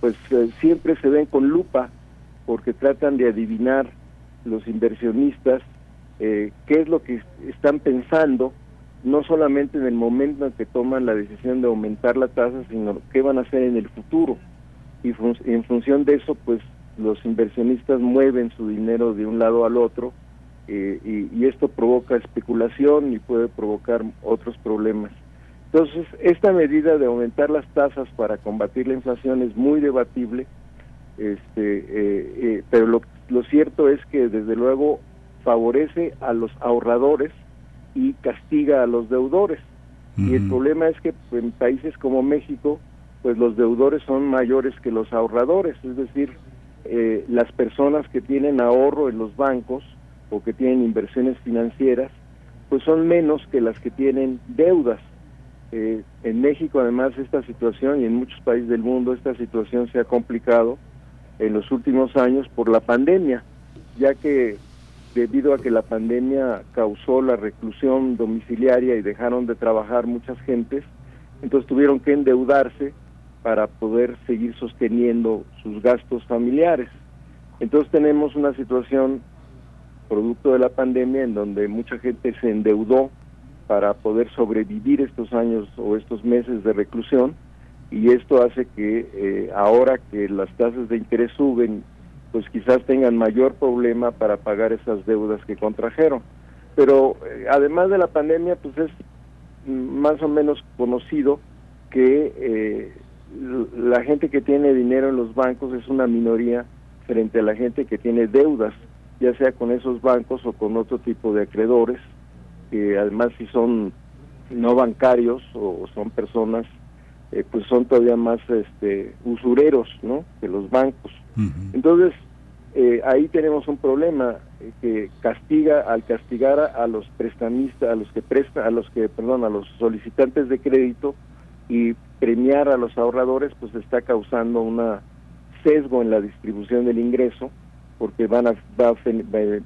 pues eh, siempre se ven con lupa porque tratan de adivinar los inversionistas eh, qué es lo que están pensando, no solamente en el momento en que toman la decisión de aumentar la tasa, sino qué van a hacer en el futuro. Y en función de eso, pues los inversionistas mueven su dinero de un lado al otro eh, y, esto provoca especulación y puede provocar otros problemas. Entonces, esta medida de aumentar las tasas para combatir la inflación es muy debatible, este, eh, eh, pero lo, lo cierto es que desde luego favorece a los ahorradores y castiga a los deudores. Y el problema es que en países como México, pues los deudores son mayores que los ahorradores, es decir, las personas que tienen ahorro en los bancos o que tienen inversiones financieras, pues son menos que las que tienen deudas. Eh, en México además esta situación y en muchos países del mundo esta situación se ha complicado en los últimos años por la pandemia, ya que debido a que la pandemia causó la reclusión domiciliaria y dejaron de trabajar muchas gentes, entonces tuvieron que endeudarse para poder seguir sosteniendo sus gastos familiares. Entonces tenemos una situación producto de la pandemia en donde mucha gente se endeudó para poder sobrevivir estos años o estos meses de reclusión y esto hace que eh, ahora que las tasas de interés suben, pues quizás tengan mayor problema para pagar esas deudas que contrajeron. Pero eh, además de la pandemia, pues es más o menos conocido que eh, la gente que tiene dinero en los bancos es una minoría frente a la gente que tiene deudas ya sea con esos bancos o con otro tipo de acreedores, que además si son no bancarios o son personas, eh, pues son todavía más este, usureros ¿no? que los bancos. Entonces, eh, ahí tenemos un problema eh, que castiga, al castigar a, los prestamistas, a los que prestan, a los que, perdón, a los solicitantes de crédito y premiar a los ahorradores, pues está causando una sesgo en la distribución del ingreso porque van a, va a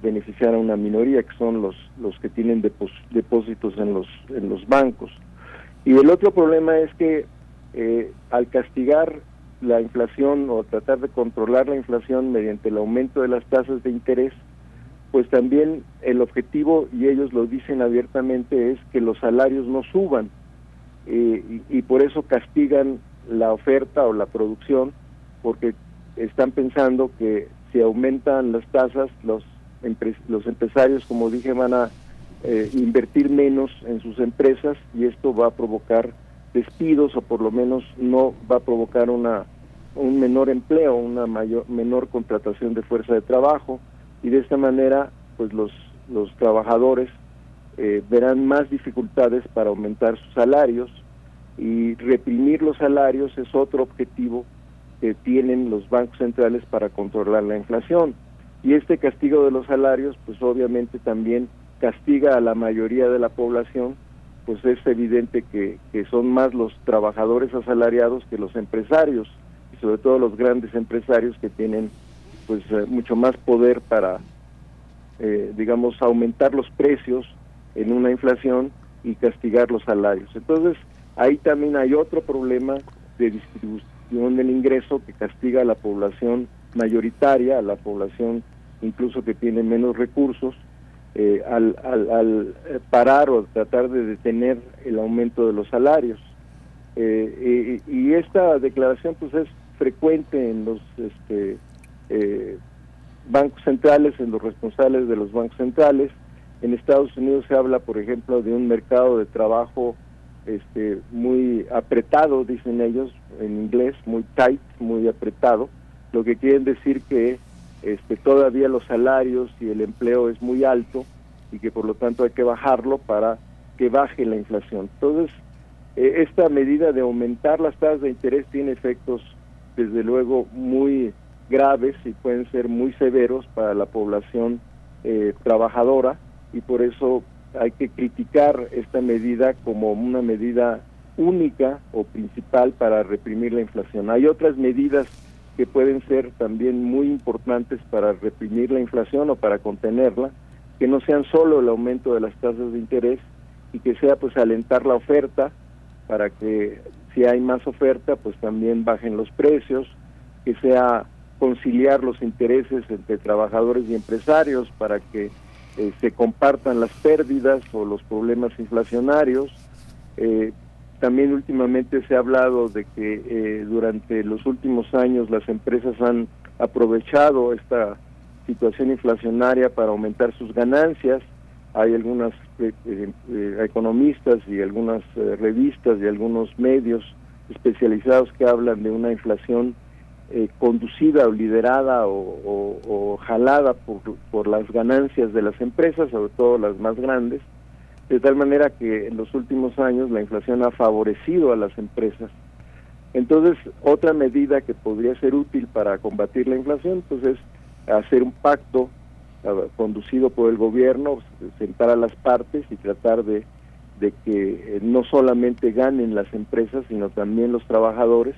beneficiar a una minoría que son los los que tienen depósitos en los en los bancos. Y el otro problema es que eh, al castigar la inflación o tratar de controlar la inflación mediante el aumento de las tasas de interés pues también el objetivo y ellos lo dicen abiertamente es que los salarios no suban. Eh, y, y por eso castigan la oferta o la producción porque están pensando que si aumentan las tasas, los, los empresarios, como dije, van a eh, invertir menos en sus empresas y esto va a provocar despidos o por lo menos no va a provocar una un menor empleo, una mayor menor contratación de fuerza de trabajo. Y de esta manera pues los los trabajadores eh, verán más dificultades para aumentar sus salarios y reprimir los salarios es otro objetivo que tienen los bancos centrales para controlar la inflación. Y este castigo de los salarios, pues obviamente también castiga a la mayoría de la población, pues es evidente que, que son más los trabajadores asalariados que los empresarios, y sobre todo los grandes empresarios que tienen pues eh, mucho más poder para, eh, digamos, aumentar los precios en una inflación y castigar los salarios. Entonces, ahí también hay otro problema de distribución del ingreso que castiga a la población mayoritaria, a la población incluso que tiene menos recursos, eh, al, al, parar o tratar de detener el aumento de los salarios. Eh, y, esta declaración pues es frecuente en los este, eh, bancos centrales, en los responsables de los bancos centrales. En Estados Unidos se habla, por ejemplo, de un mercado de trabajo este, muy apretado, dicen ellos en inglés, muy tight, muy apretado, lo que quieren decir que este, todavía los salarios y el empleo es muy alto y que por lo tanto hay que bajarlo para que baje la inflación. Entonces, eh, esta medida de aumentar las tasas de interés tiene efectos, desde luego, muy graves y pueden ser muy severos para la población eh, trabajadora y por eso hay que criticar esta medida como una medida única o principal para reprimir la inflación. Hay otras medidas que pueden ser también muy importantes para reprimir la inflación o para contenerla, que no sean solo el aumento de las tasas de interés y que sea pues alentar la oferta para que si hay más oferta pues también bajen los precios, que sea conciliar los intereses entre trabajadores y empresarios para que eh, se compartan las pérdidas o los problemas inflacionarios. Eh, también últimamente se ha hablado de que eh, durante los últimos años las empresas han aprovechado esta situación inflacionaria para aumentar sus ganancias. Hay algunas economistas y algunas revistas y algunos medios especializados que hablan de una inflación eh, conducida o liderada o, jalada por, las ganancias de las empresas, sobre todo las más grandes, de tal manera que en los últimos años la inflación ha favorecido a las empresas. Entonces, otra medida que podría ser útil para combatir la inflación, pues es hacer un pacto conducido por el gobierno, sentar a las partes y tratar de, de que eh, no solamente ganen las empresas, sino también los trabajadores,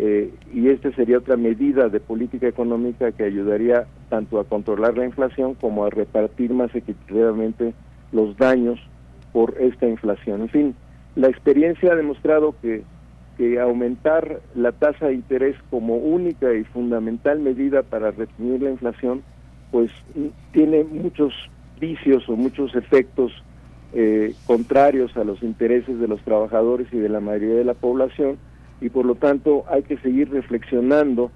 eh, y esta sería otra medida de política económica que ayudaría tanto a controlar la inflación como a repartir más equitativamente los daños por esta inflación. En fin, la experiencia ha demostrado que, que aumentar la tasa de interés como única y fundamental medida para reprimir la inflación, pues tiene muchos vicios o muchos efectos eh, contrarios a los intereses de los trabajadores y de la mayoría de la población y por lo tanto hay que seguir reflexionando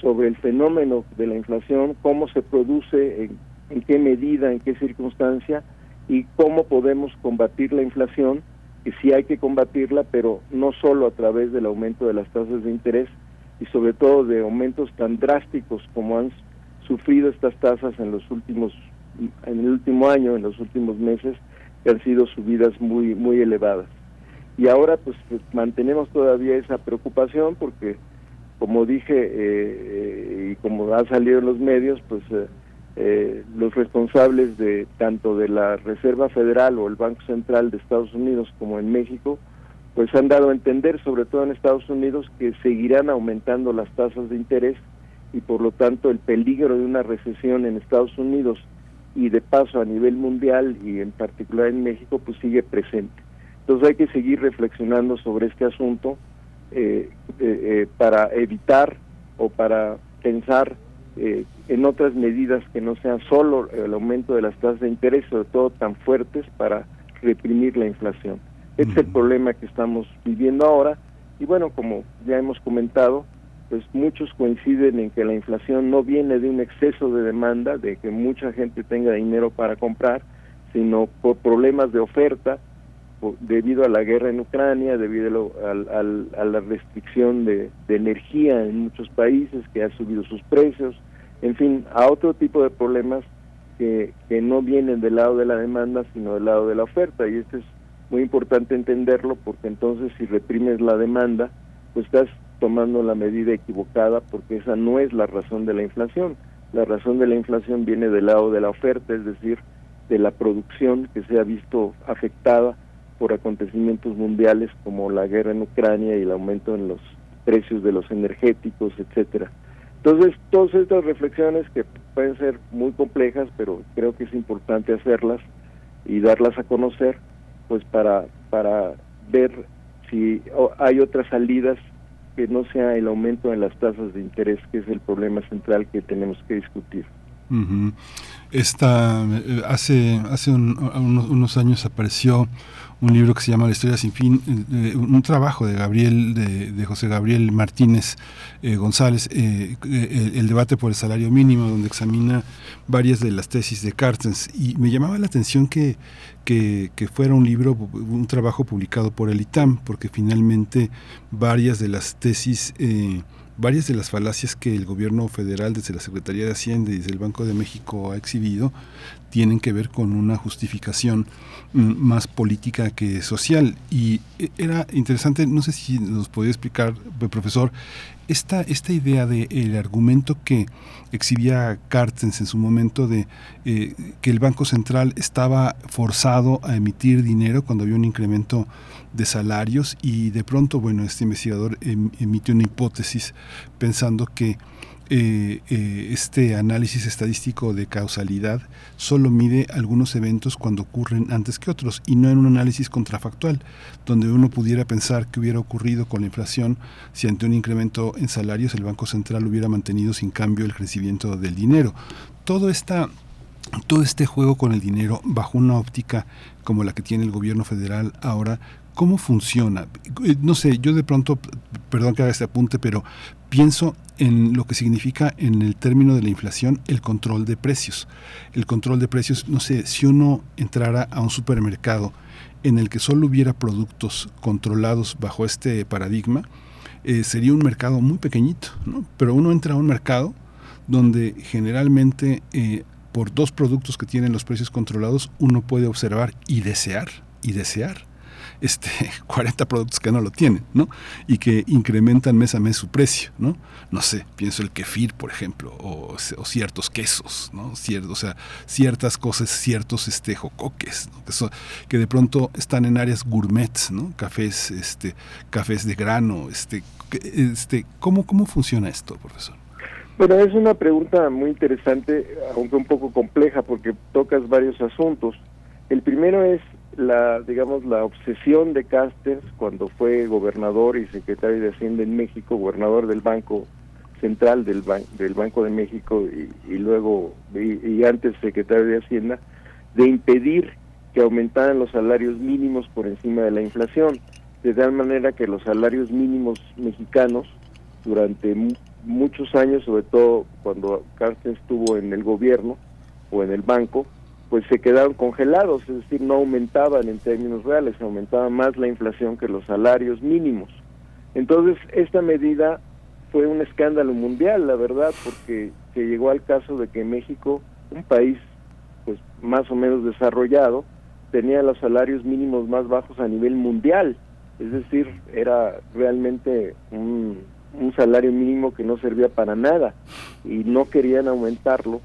sobre el fenómeno de la inflación, cómo se produce, en, qué medida, en qué circunstancia y cómo podemos combatir la inflación, que sí hay que combatirla, pero no solo a través del aumento de las tasas de interés y sobre todo de aumentos tan drásticos como han sufrido estas tasas en los últimos en el último año, en los últimos meses, que han sido subidas muy muy elevadas y ahora pues, pues, mantenemos todavía esa preocupación porque como dije eh, eh, y como ha salido en los medios pues eh, los responsables de tanto de la Reserva Federal o el Banco Central de Estados Unidos como en México pues han dado a entender sobre todo en Estados Unidos que seguirán aumentando las tasas de interés y por lo tanto el peligro de una recesión en Estados Unidos y de paso a nivel mundial y en particular en México pues sigue presente entonces hay que seguir reflexionando sobre este asunto eh, eh, eh, para evitar o para pensar en otras medidas que no sean solo el aumento de las tasas de interés, sobre todo tan fuertes para reprimir la inflación. Este es el problema que estamos viviendo ahora y bueno, como ya hemos comentado, pues muchos coinciden en que la inflación no viene de un exceso de demanda, de que mucha gente tenga dinero para comprar, sino por problemas de oferta, debido a la guerra en Ucrania, debido a, la restricción de, energía en muchos países que ha subido sus precios, en fin, a otro tipo de problemas que, que no vienen del lado de la demanda, sino del lado de la oferta. Y esto es muy importante entenderlo porque entonces si reprimes la demanda, pues estás tomando la medida equivocada porque esa no es la razón de la inflación. La razón de la inflación viene del lado de la oferta, es decir, de la producción que se ha visto afectada por acontecimientos mundiales como la guerra en Ucrania y el aumento en los precios de los energéticos, etcétera. Entonces, todas estas reflexiones que pueden ser muy complejas, pero creo que es importante hacerlas y darlas a conocer, pues para para ver si hay otras salidas que no sea el aumento de las tasas de interés, que es el problema central que tenemos que discutir. Esta, eh, hace hace unos, años apareció un libro que se llama La historia sin fin, eh, un trabajo de Gabriel, de, José Gabriel Martínez eh, González, el, debate por el salario mínimo, donde examina varias de las tesis de Cartens. Y me llamaba la atención que, que, que, fuera un libro, un trabajo publicado por el ITAM, porque finalmente varias de las tesis varias de las falacias que el gobierno federal desde la Secretaría de Hacienda y desde el Banco de México ha exhibido tienen que ver con una justificación mm, más política que social. Y e, era interesante, no sé si nos podía explicar, eh, profesor, esta, esta idea del el argumento que exhibía Cartens en su momento de eh, que el Banco Central estaba forzado a emitir dinero cuando había un incremento de salarios y de pronto, bueno, este investigador em, emite una hipótesis pensando que eh, eh, este análisis estadístico de causalidad solo mide algunos eventos cuando ocurren antes que otros y no en un análisis contrafactual, donde uno pudiera pensar que hubiera ocurrido con la inflación si ante un incremento en salarios el Banco Central hubiera mantenido sin cambio el crecimiento del dinero. Todo esta todo este juego con el dinero bajo una óptica como la que tiene el gobierno federal ahora ¿Cómo funciona? Eh, no sé, yo de pronto, perdón que haga este apunte, pero pienso en lo que significa en el término de la inflación el control de precios. El control de precios, no sé, si uno entrara a un supermercado en el que solo hubiera productos controlados bajo este paradigma, eh, sería un mercado muy pequeñito, ¿no? Pero uno entra a un mercado donde generalmente eh, por dos productos que tienen los precios controlados uno puede observar y desear y desear este, 40 productos que no lo tienen, ¿no? Y que incrementan mes a mes su precio, ¿no? No sé, pienso el kefir, por ejemplo, o, ciertos quesos, ¿no? Cierto, o sea, ciertas cosas, ciertos este, jocoques, ¿no? que, de pronto están en áreas gourmets, ¿no? Cafés, este, cafés de grano, este, este, ¿cómo, ¿cómo funciona esto, profesor? Bueno, es una pregunta muy interesante, aunque un poco compleja, porque tocas varios asuntos. El primero es la digamos la obsesión de Casters cuando fue gobernador y secretario de Hacienda en México, gobernador del Banco Central del, del Banco de México y, luego y, antes secretario de Hacienda, de impedir que aumentaran los salarios mínimos por encima de la inflación, de tal manera que los salarios mínimos mexicanos durante muchos años, sobre todo cuando Carstens estuvo en el gobierno o en el banco, pues se quedaron congelados, es decir, no aumentaban en términos reales, aumentaba más la inflación que los salarios mínimos. Entonces, esta medida fue un escándalo mundial, la verdad, porque se llegó al caso de que México, un país pues más o menos desarrollado, tenía los salarios mínimos más bajos a nivel mundial, es decir, era realmente un, un salario mínimo que no servía para nada y no querían aumentarlo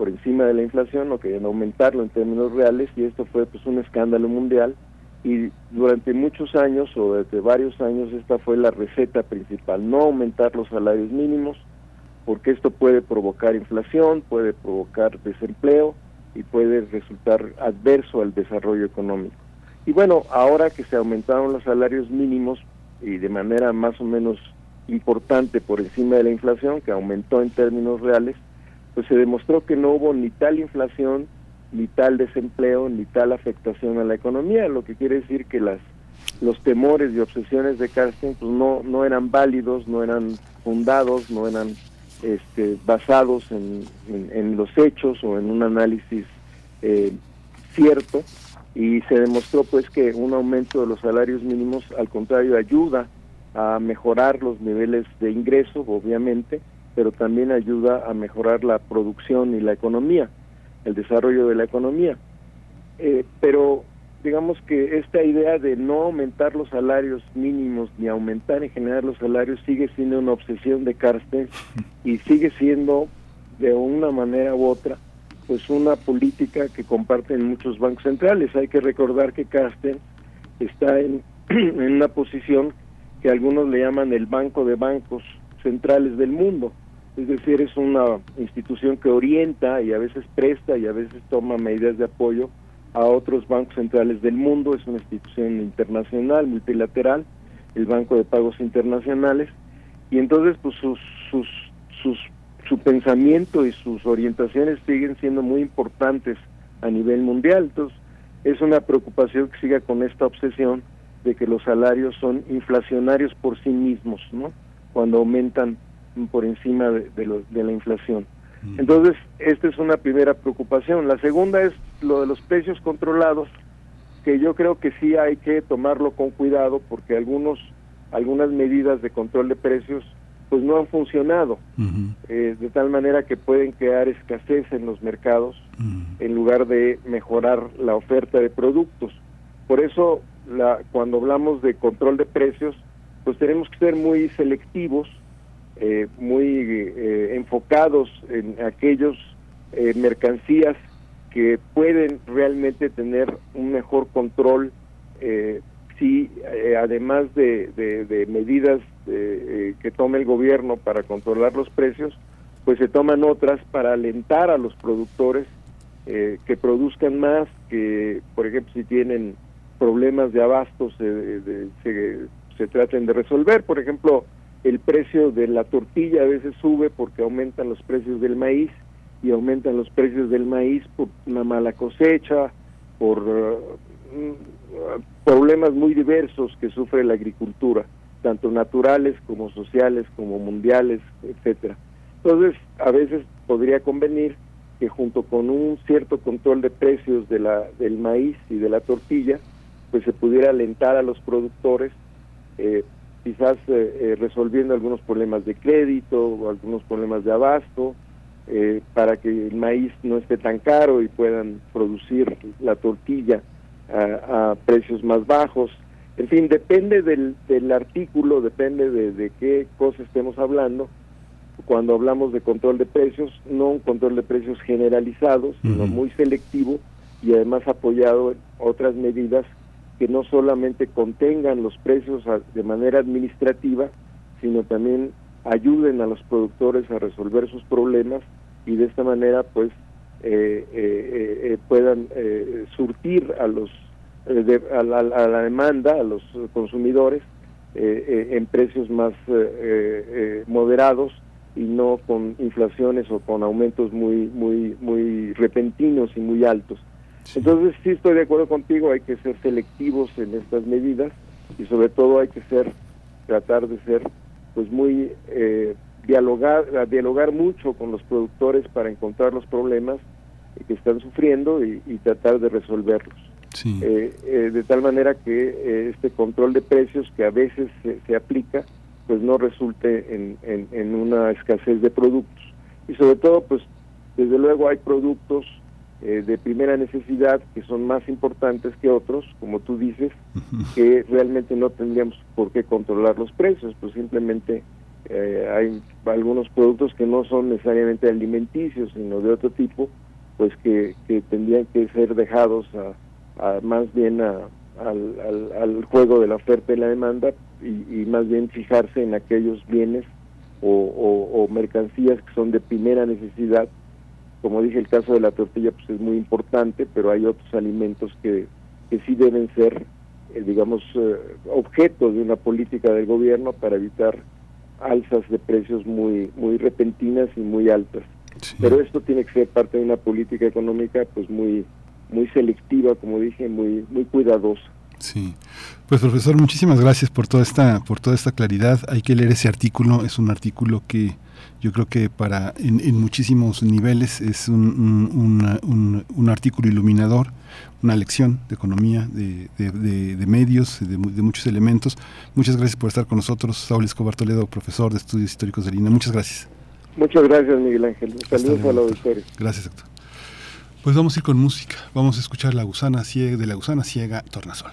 por encima de la inflación, no querían aumentarlo en términos reales y esto fue pues un escándalo mundial y durante muchos años o desde varios años esta fue la receta principal, no aumentar los salarios mínimos porque esto puede provocar inflación, puede provocar desempleo y puede resultar adverso al desarrollo económico. Y bueno, ahora que se aumentaron los salarios mínimos y de manera más o menos importante por encima de la inflación, que aumentó en términos reales, pues se demostró que no hubo ni tal inflación, ni tal desempleo, ni tal afectación a la economía, lo que quiere decir que las los temores y obsesiones de Carsten pues no no eran válidos, no eran fundados, no eran este, basados en, en, los hechos o en un análisis eh, cierto y se demostró pues que un aumento de los salarios mínimos al contrario ayuda a mejorar los niveles de ingreso obviamente pero también ayuda a mejorar la producción y la economía, el desarrollo de la economía. Eh, pero digamos que esta idea de no aumentar los salarios mínimos ni aumentar en general los salarios sigue siendo una obsesión de Carstens y sigue siendo de una manera u otra pues una política que comparten muchos bancos centrales. Hay que recordar que Carstens está en, en una posición que algunos le llaman el banco de bancos centrales del mundo. Es decir, es una institución que orienta y a veces presta y a veces toma medidas de apoyo a otros bancos centrales del mundo. Es una institución internacional, multilateral, el Banco de Pagos Internacionales, y entonces pues sus, sus, sus, su pensamiento y sus orientaciones siguen siendo muy importantes a nivel mundial. Entonces es una preocupación que siga con esta obsesión de que los salarios son inflacionarios por sí mismos, ¿no? Cuando aumentan por encima de, de, la inflación. Entonces, esta es una primera preocupación. La segunda es lo de los precios controlados, que yo creo que sí hay que tomarlo con cuidado porque algunos algunas medidas de control de precios pues no han funcionado eh, de tal manera que pueden crear escasez en los mercados en lugar de mejorar la oferta de productos por eso la, cuando hablamos de control de precios pues tenemos que ser muy selectivos eh, muy eh, enfocados en aquellos mercancías que pueden realmente tener un mejor control eh, si eh, además de, medidas eh, que tome el gobierno para controlar los precios, pues se toman otras para alentar a los productores que produzcan más, que por ejemplo si tienen problemas de abastos se, se traten de resolver. Por ejemplo, el precio de la tortilla a veces sube porque aumentan los precios del maíz y aumentan los precios del maíz por una mala cosecha, por uh, problemas muy diversos que sufre la agricultura, tanto naturales como sociales, como mundiales, etcétera. Entonces, a veces podría convenir que junto con un cierto control de precios de la, del maíz y de la tortilla, pues se pudiera alentar a los productores, eh, quizás eh, eh, resolviendo algunos problemas de crédito o algunos problemas de abasto, eh, para que el maíz no esté tan caro y puedan producir la tortilla a, precios más bajos. En fin, depende del, del artículo, depende de, qué cosa estemos hablando. Cuando hablamos de control de precios, no un control de precios generalizado, sino muy selectivo y además apoyado en otras medidas que no solamente contengan los precios de manera administrativa, sino también ayuden a los productores a resolver sus problemas y de esta manera pues eh, eh, eh, puedan surtir a los a, la, demanda a los consumidores en precios más moderados y no con inflaciones o con aumentos muy muy muy repentinos y muy altos entonces sí estoy de acuerdo contigo hay que ser selectivos en estas medidas y sobre todo hay que ser tratar de ser pues muy dialogar, dialogar mucho con los productores para encontrar los problemas que están sufriendo y, tratar de resolverlos. Eh, eh, de tal manera que eh, este control de precios que a veces se, aplica, pues no resulte en, en, una escasez de productos. Y sobre todo, pues desde luego hay productos de primera necesidad que son más importantes que otros, como tú dices, que realmente no tendríamos por qué controlar los precios, pues simplemente eh, hay algunos productos que no son necesariamente alimenticios, sino de otro tipo, pues que, tendrían que ser dejados a, más bien a, al, juego de la oferta y la demanda y, más bien fijarse en aquellos bienes o, mercancías que son de primera necesidad. Como dije, el caso de la tortilla pues es muy importante, pero hay otros alimentos que, que sí deben ser, eh, digamos, eh, objeto de una política del gobierno para evitar alzas de precios muy muy repentinas y muy altas. Pero esto tiene que ser parte de una política económica pues muy muy selectiva, como dije, muy muy cuidadosa. Sí. Pues profesor, muchísimas gracias por toda esta por toda esta claridad. Hay que leer ese artículo, es un artículo que yo creo que para en, muchísimos niveles es un, un, artículo iluminador, una lección de economía, de, de, medios, de, muchos elementos. Muchas gracias por estar con nosotros, Saúl Escobar Toledo, profesor de Estudios Históricos de Lina. Muchas gracias. Muchas gracias, Miguel Ángel. Saludos a la auditorio. Gracias, doctor. Pues vamos a ir con música. Vamos a escuchar la gusana ciega, de la gusana ciega Tornasol.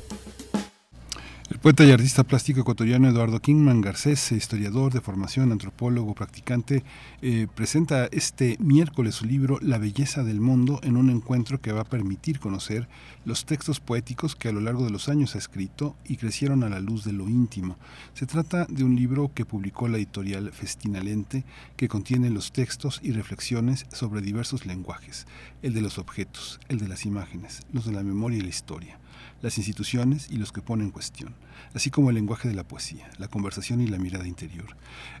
Poeta y artista plástico ecuatoriano Eduardo Kingman Garcés, historiador de formación, antropólogo, practicante, eh, presenta este miércoles su libro La belleza del mundo en un encuentro que va a permitir conocer los textos poéticos que a lo largo de los años ha escrito y crecieron a la luz de lo íntimo. Se trata de un libro que publicó la editorial Festinalente que contiene los textos y reflexiones sobre diversos lenguajes, el de los objetos, el de las imágenes, los de la memoria y la historia las instituciones y los que ponen cuestión, así como el lenguaje de la poesía, la conversación y la mirada interior.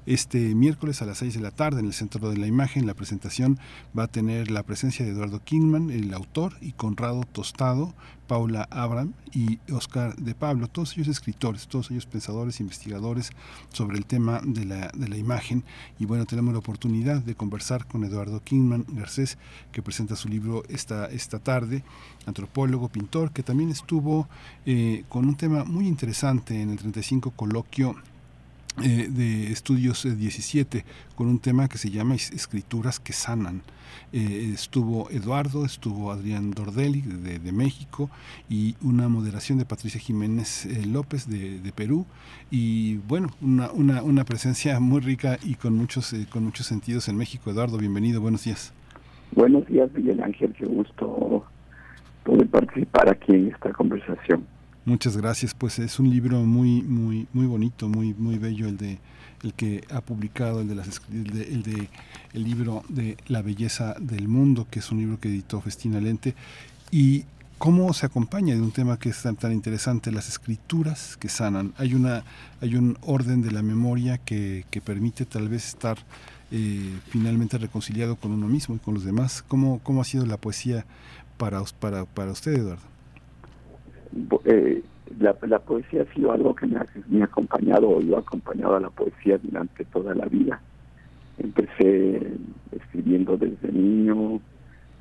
Este miércoles a las 6 de la tarde en el Centro de la Imagen, la presentación va a tener la presencia de Eduardo Kingman, el autor, y Conrado Tostado, Paula Abram y Oscar de Pablo, todos ellos escritores, todos ellos pensadores, investigadores sobre el tema de la, de la imagen. Y bueno, tenemos la oportunidad de conversar con Eduardo Kingman Garcés, que presenta su libro esta, esta tarde, antropólogo, pintor, que también estuvo eh, con un tema muy interesante en el 35 coloquio eh, de Estudios 17 eh, con un tema que se llama Escrituras que sanan. Eh, estuvo Eduardo, estuvo Adrián Dordelli de, México y una moderación de Patricia Jiménez López de, Perú y bueno, una, una, una, presencia muy rica y con muchos, con muchos sentidos en México. Eduardo, bienvenido, buenos días. Buenos días, Miguel Ángel, qué gusto poder participar aquí en esta conversación. Muchas gracias, pues es un libro muy muy muy bonito, muy muy bello el de el que ha publicado el de las el de, el, libro de La belleza del mundo, que es un libro que editó Festina Lente y cómo se acompaña de un tema que es tan, tan interesante, las escrituras que sanan. Hay una hay un orden de la memoria que, que permite tal vez estar eh, finalmente reconciliado con uno mismo y con los demás. ¿Cómo, cómo ha sido la poesía para, para, para usted, Eduardo? Eh, la, poesía ha sido algo que me ha, acompañado o yo he acompañado a la poesía durante toda la vida. Empecé escribiendo desde niño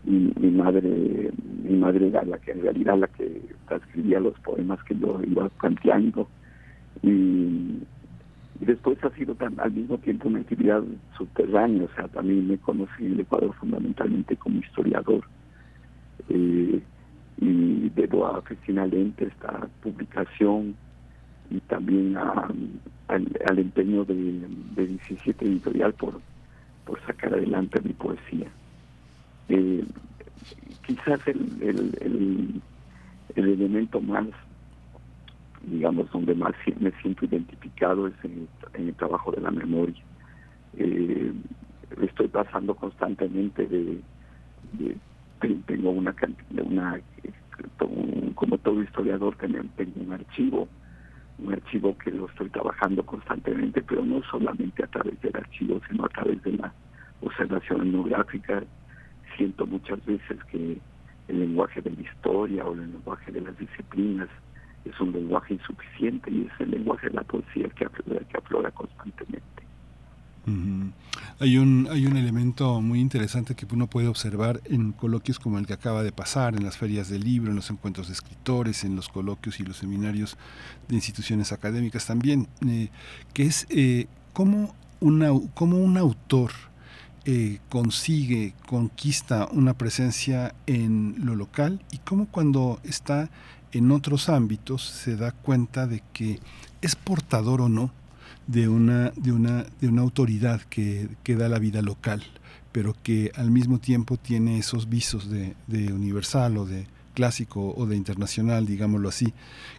y mi madre mi madre era la que en realidad la que escribía los poemas que yo iba planteando y, después ha sido al mismo tiempo una actividad subterránea, o sea, también me conocí en el Ecuador fundamentalmente como historiador. Eh, y debo a Lente esta publicación y también al, empeño de, 17 Editorial por, por sacar adelante mi poesía. Eh, quizás el, el, el, elemento más, digamos, donde más me siento identificado es en, el trabajo de la memoria. Eh, estoy pasando constantemente de tengo una una como todo historiador tengo un archivo un archivo que lo estoy trabajando constantemente pero no solamente a través del archivo sino a través de la observación etnográfica. Siento muchas veces que el lenguaje de la historia o el lenguaje de las disciplinas es un lenguaje insuficiente y es el lenguaje de la poesía que que aflora constantemente hay, un, hay un elemento muy interesante que uno puede observar en coloquios como el que acaba de pasar, en las ferias del libro, en los encuentros de escritores, en los coloquios y los seminarios de instituciones académicas también, eh, que es eh, cómo, una, un autor eh, consigue, conquista una presencia en lo local y cómo cuando está en otros ámbitos se da cuenta de que es portador o no de una, de una, de una autoridad que, que da la vida local, pero que al mismo tiempo tiene esos visos de, de universal o de clásico o de internacional, digámoslo así.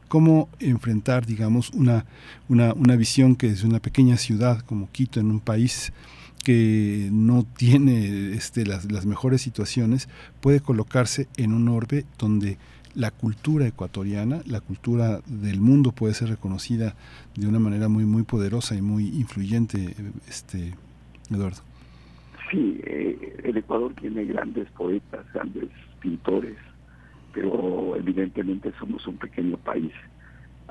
¿Cómo enfrentar, digamos, una, una, una visión que desde una pequeña ciudad como Quito, en un país que no tiene este, las, las mejores situaciones, puede colocarse en un orbe donde la cultura ecuatoriana, la cultura del mundo puede ser reconocida de una manera muy muy poderosa y muy influyente, este Eduardo. Sí, eh, el Ecuador tiene grandes poetas, grandes pintores, pero evidentemente somos un pequeño país.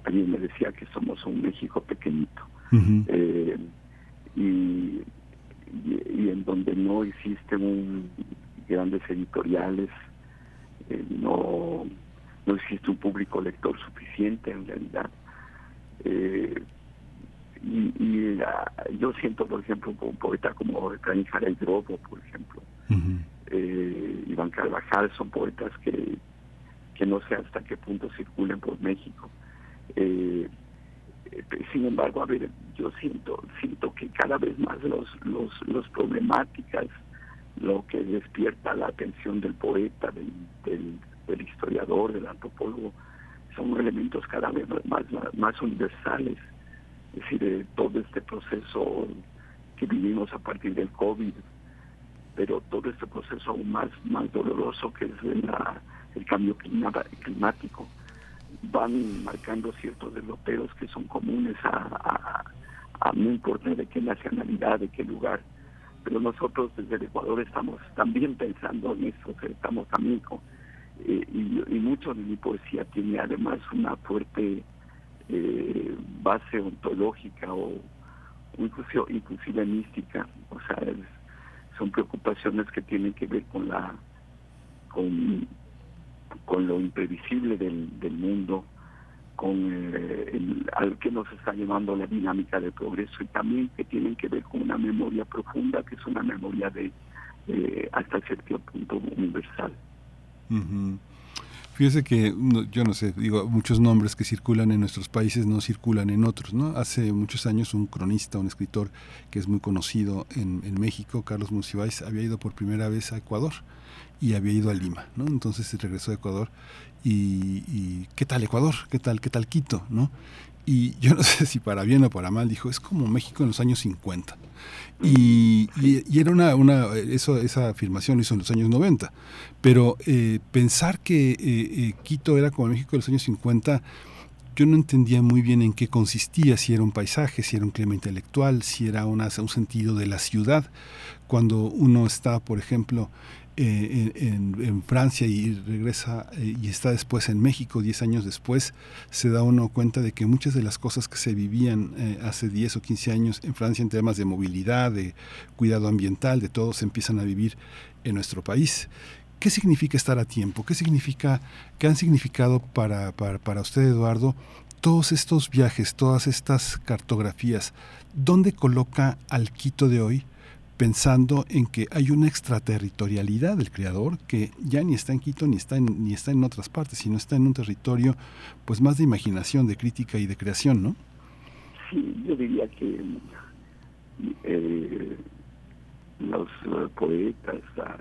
Alguien me decía que somos un México pequeñito. Eh, y, y, en donde no existe un grandes editoriales, eh, no, no existe un público lector suficiente en realidad. Eh, y, yo siento, por ejemplo, un poeta como Efraín Jaray Drobo, por ejemplo, eh, Iván Carvajal, son poetas que, que no sé hasta qué punto circulen por México. Eh, sin embargo, a ver, yo siento, siento que cada vez más los, los, los problemáticas, lo que despierta la atención del poeta, del, del, historiador, del antropólogo, son elementos cada vez más, más universales. Es decir, todo este proceso que vivimos a partir del COVID, pero todo este proceso aún más, más doloroso que es el cambio climático van marcando ciertos derroteros que son comunes a, a, no importa de qué nacionalidad, de qué lugar. Pero nosotros desde el Ecuador estamos también pensando en eso, estamos también con, eh, y, mucho de mi poesía tiene además una fuerte eh, base ontológica o, incluso, inclusive mística, o sea, son preocupaciones que tienen que ver con la con con lo imprevisible del, mundo, con eh, el, al que nos está llevando la dinámica del progreso y también que tienen que ver con una memoria profunda, que es una memoria de hasta cierto punto universal. Fíjese que yo no sé, digo, muchos nombres que circulan en nuestros países no circulan en otros, ¿no? Hace muchos años un cronista, un escritor que es muy conocido en, en México, Carlos Monsiváis, había ido por primera vez a Ecuador y había ido a Lima, ¿no? Entonces se regresó a Ecuador y, ¿qué tal Ecuador? ¿Qué tal, qué tal Quito? ¿no? Y yo no sé si para bien o para mal, dijo, es como México en los años 50. Y, era una, una eso, esa afirmación lo hizo en los años 90. Pero eh, pensar que eh, eh, Quito era como México en los años 50, yo no entendía muy bien en qué consistía, si era un paisaje, si era un clima intelectual, si era un sentido de la ciudad. Cuando uno está, por ejemplo, eh, en, Francia y regresa eh, y está después en México, 10 años después, se da uno cuenta de que muchas de las cosas que se vivían eh, hace 10 o 15 años en Francia en temas de movilidad, de cuidado ambiental, de todo, se empiezan a vivir en nuestro país. ¿Qué significa estar a tiempo? ¿Qué significa, qué han significado para, para, para usted, Eduardo, todos estos viajes, todas estas cartografías? ¿Dónde coloca al Quito de hoy? Pensando en que hay una extraterritorialidad del creador que ya ni está en Quito ni está en, ni está en otras partes, sino está en un territorio pues más de imaginación, de crítica y de creación, ¿no? Sí, yo diría que eh, los poetas, ah,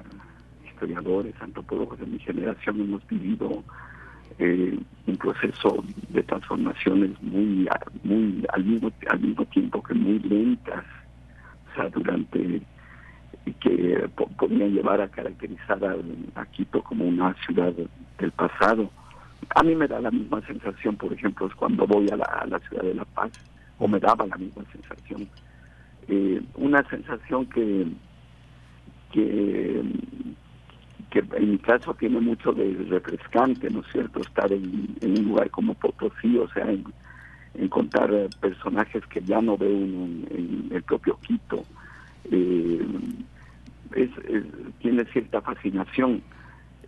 historiadores, antropólogos de mi generación hemos vivido eh, un proceso de transformaciones muy, muy al mismo al mismo tiempo que muy lentas durante que podrían llevar a caracterizar a, Quito como una ciudad del pasado. A mí me da la misma sensación, por ejemplo, cuando voy a la, ciudad de La Paz, o me daba la misma sensación. Eh, una sensación que, que, que en mi caso tiene mucho de refrescante, ¿no es cierto? Estar en, un lugar como Potosí, o sea, en, encontrar personajes que ya no veo en el propio Quito eh, es, tiene cierta fascinación.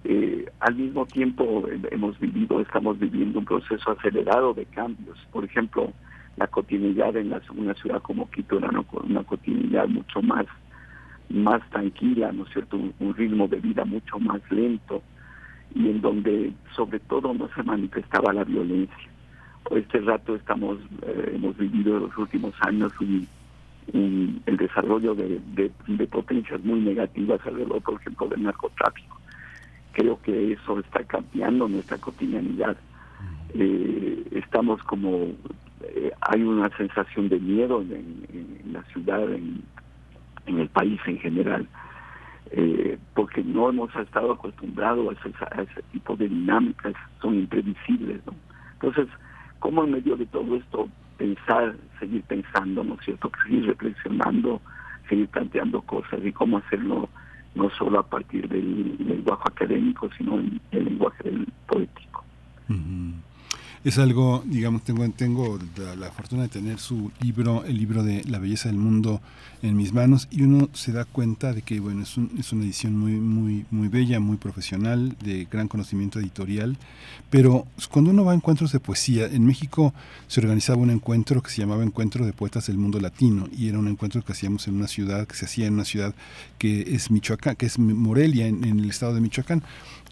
Eh, al mismo tiempo hemos vivido, estamos viviendo un proceso acelerado de cambios. Por ejemplo, la cotidianidad en la, una ciudad como Quito era una, una cotidianidad mucho más, más tranquila, ¿no es cierto? Un, ritmo de vida mucho más lento y en donde sobre todo no se manifestaba la violencia. Este rato estamos, eh, hemos vivido en los últimos años un el desarrollo de, potencias muy negativas alrededor, por ejemplo, del narcotráfico. Creo que eso está cambiando nuestra cotidianidad. Eh, estamos como, eh, hay una sensación de miedo en, la ciudad, en, el país en general, porque no hemos estado acostumbrados a ese, tipo de dinámicas, son imprevisibles. Entonces, ¿cómo en medio de todo esto pensar, seguir pensando, ¿no es cierto? Seguir reflexionando, seguir planteando cosas y cómo hacerlo no solo a partir del lenguaje académico, sino en el lenguaje del poético. Es algo, digamos, tengo, tengo la, fortuna de tener su libro, el libro de La belleza del mundo en mis manos y uno se da cuenta de que, bueno, es, es una edición muy, muy, muy bella, muy profesional, de gran conocimiento editorial, pero cuando uno va a encuentros de poesía, en México se organizaba un encuentro que se llamaba Encuentro de Poetas del Mundo Latino y era un encuentro que hacíamos en una ciudad, que se hacía en una ciudad que es Michoacán, que es Morelia, en, en el estado de Michoacán.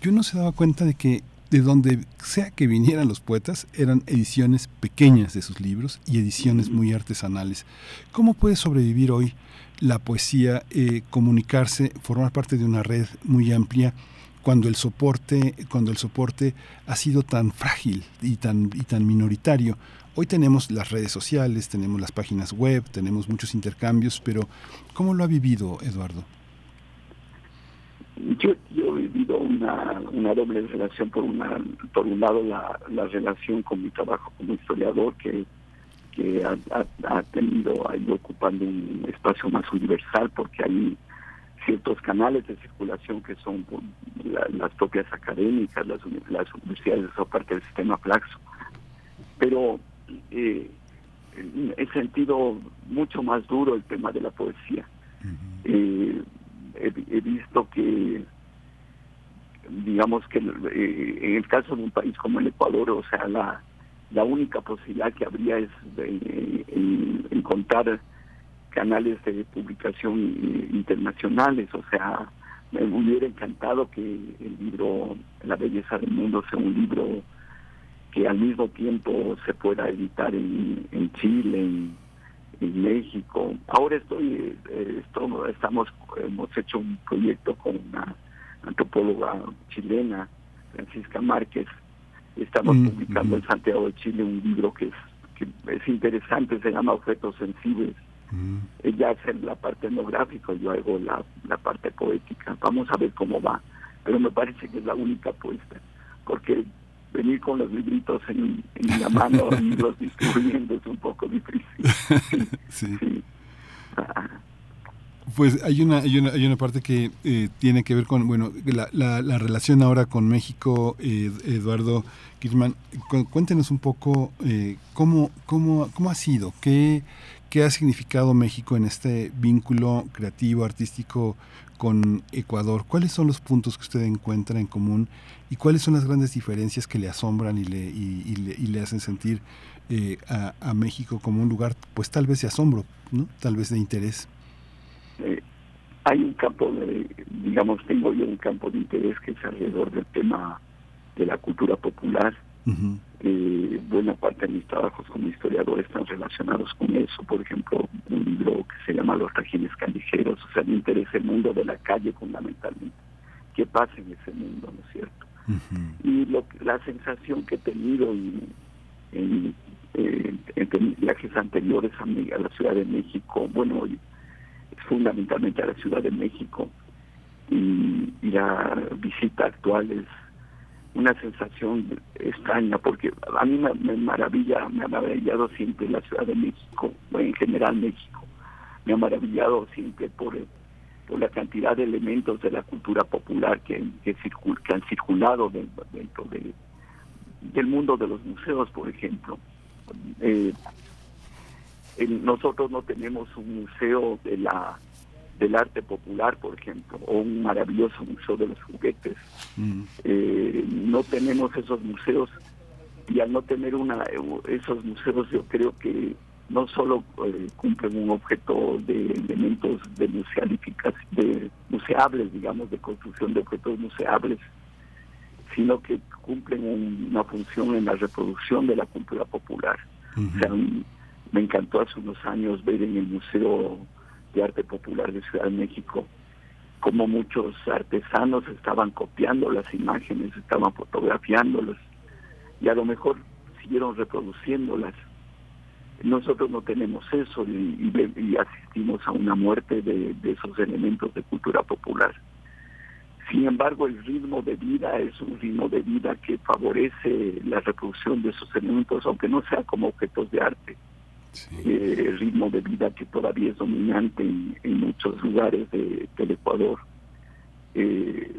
Y uno se daba cuenta de que de donde sea que vinieran los poetas, eran ediciones pequeñas de sus libros y ediciones muy artesanales. ¿Cómo puede sobrevivir hoy la poesía, eh, comunicarse, formar parte de una red muy amplia? cuando el soporte cuando el soporte ha sido tan frágil y tan y tan minoritario hoy tenemos las redes sociales tenemos las páginas web tenemos muchos intercambios pero cómo lo ha vivido Eduardo yo, yo he vivido una, una doble relación, por una por un lado la, la relación con mi trabajo como historiador, que, que ha, ha, tenido, ha ido ocupando un espacio más universal, porque hay ciertos canales de circulación que son las propias académicas, las, las universidades, son parte del sistema Flaxo. Pero eh, he sentido mucho más duro el tema de la poesía he, visto que digamos que eh, en el caso de un país como el Ecuador, o sea, la, la única posibilidad que habría es de, encontrar canales de publicación eh, internacionales, o sea, me hubiera encantado que el libro La belleza del mundo sea un libro que al mismo tiempo se pueda editar en, en Chile, en México. Ahora estoy, eh, estamos, hemos hecho un proyecto con una antropóloga chilena, Francisca Márquez. Estamos mm, publicando en Santiago de Chile un libro que es, que es interesante, se llama Objetos Sensibles. Mm. Ella hace la parte etnográfica, yo hago la, la parte poética. Vamos a ver cómo va. Pero me parece que es la única apuesta, porque venir con los libritos en, la mano y los distribuyendo es un poco difícil. sí. Pues hay una, hay una, hay una parte que eh, tiene que ver con, bueno, la, la, relación ahora con México, eh, Eduardo Kirchman. Cuéntenos un poco eh, cómo, cómo, cómo ha sido, qué, qué ha significado México en este vínculo creativo, artístico con Ecuador. ¿Cuáles son los puntos que usted encuentra en común y cuáles son las grandes diferencias que le asombran y le, y, le, hacen sentir eh, a, México como un lugar, pues tal vez de asombro, ¿no? tal vez de interés? Eh, hay un campo, de, digamos, tengo yo un campo de interés que es alrededor del tema de la cultura popular. Eh, buena parte de mis trabajos como historiador están relacionados con eso. Por ejemplo, un libro que se llama Los regímenes callejeros, o sea, me interesa el mundo de la calle fundamentalmente. ¿Qué pasa en ese mundo, no es cierto? Y lo, la sensación que he tenido en, en, viajes anteriores a, a, la Ciudad de México, bueno, fundamentalmente a la Ciudad de México, y, la visita actual es una sensación extraña, porque a mí me, maravilla, me ha maravillado siempre la Ciudad de México, o en general México, me ha maravillado siempre por por la cantidad de elementos de la cultura popular que, que, han circulado dentro, de, del mundo de los museos, por ejemplo. Eh, nosotros no tenemos un museo de la del arte popular, por ejemplo, o un maravilloso museo de los juguetes. Mm. Eh, no tenemos esos museos y al no tener una esos museos yo creo que no solo eh, cumplen un objeto de elementos de de museables, digamos, de construcción de objetos museables, sino que cumplen una función en la reproducción de la cultura popular. o sea, me encantó hace unos años ver en el Museo de Arte Popular de Ciudad de México cómo muchos artesanos estaban copiando las imágenes, estaban fotografiándolas y a lo mejor siguieron reproduciéndolas nosotros no tenemos eso y, asistimos a una muerte de, esos elementos de cultura popular. Sin embargo, el ritmo de vida es un ritmo de vida que favorece la reproducción de esos elementos, aunque no sea como objetos de arte. Eh, el ritmo de vida que todavía es dominante en, muchos lugares del Ecuador. Eh,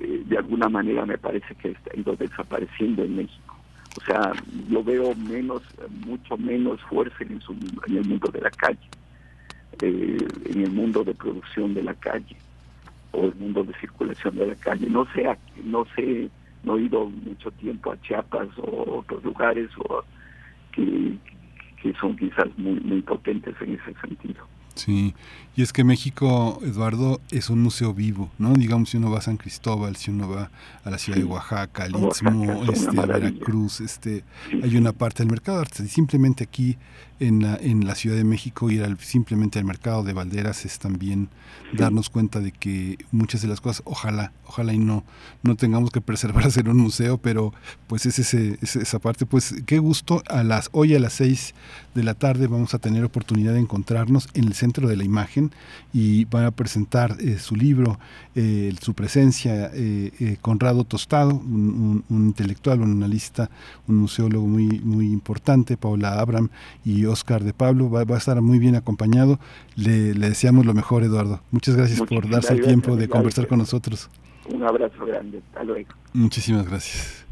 eh, de alguna manera me parece que ha ido desapareciendo en México. O sea, yo veo menos, mucho menos fuerza en, su, en el mundo de la calle, eh, en el mundo de producción de la calle o el mundo de circulación de la calle. No sé, no sé, no he ido mucho tiempo a Chiapas o otros lugares o que, que son quizás muy, muy potentes en ese sentido. Sí, y es que México, Eduardo, es un museo vivo, ¿no? Digamos, si uno va a San Cristóbal, si uno va a la ciudad de Oaxaca, al Istmo, este, a Veracruz, este, hay una parte del mercado simplemente aquí en la, en la Ciudad de México ir al, simplemente al mercado de Valderas es también darnos cuenta de que muchas de las cosas, ojalá, ojalá y no, no tengamos que preservar hacer un museo, pero pues es, ese, esa parte, pues qué gusto, a las, hoy a las seis de la tarde vamos a tener oportunidad de encontrarnos en el centro de la imagen y van a presentar eh, su libro, eh, su presencia, eh, Conrado Tostado, un, intelectual, un analista, un museólogo muy, muy importante, Paula Abram y Oscar de Pablo, va, a estar muy bien acompañado. Le, deseamos lo mejor, Eduardo. Muchas gracias por darse el tiempo de conversar con nosotros. Un abrazo grande. Hasta luego. Muchísimas gracias.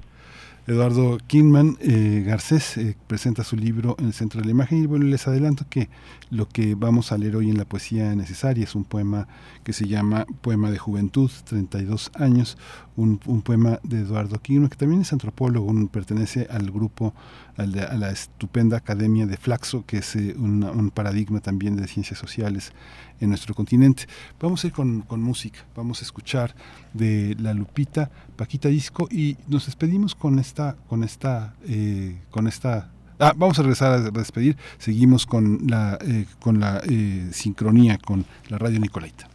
Eduardo Kinman eh, Garcés eh, presenta su libro en el centro de la imagen y bueno, les adelanto que lo que vamos a leer hoy en la poesía necesaria es un poema que se llama Poema de Juventud, 32 años, un, poema de Eduardo Kinman que también es antropólogo, pertenece al grupo, a la estupenda Academia de Flaxo, que es eh, un paradigma también de ciencias sociales en nuestro continente. Vamos a ir con, música, vamos a escuchar de La Lupita, Paquita Disco y nos despedimos con esta, con esta, eh, con esta Ah, vamos a regresar a despedir. Seguimos con la, eh, con la eh, sincronía con la radio Nicolaita.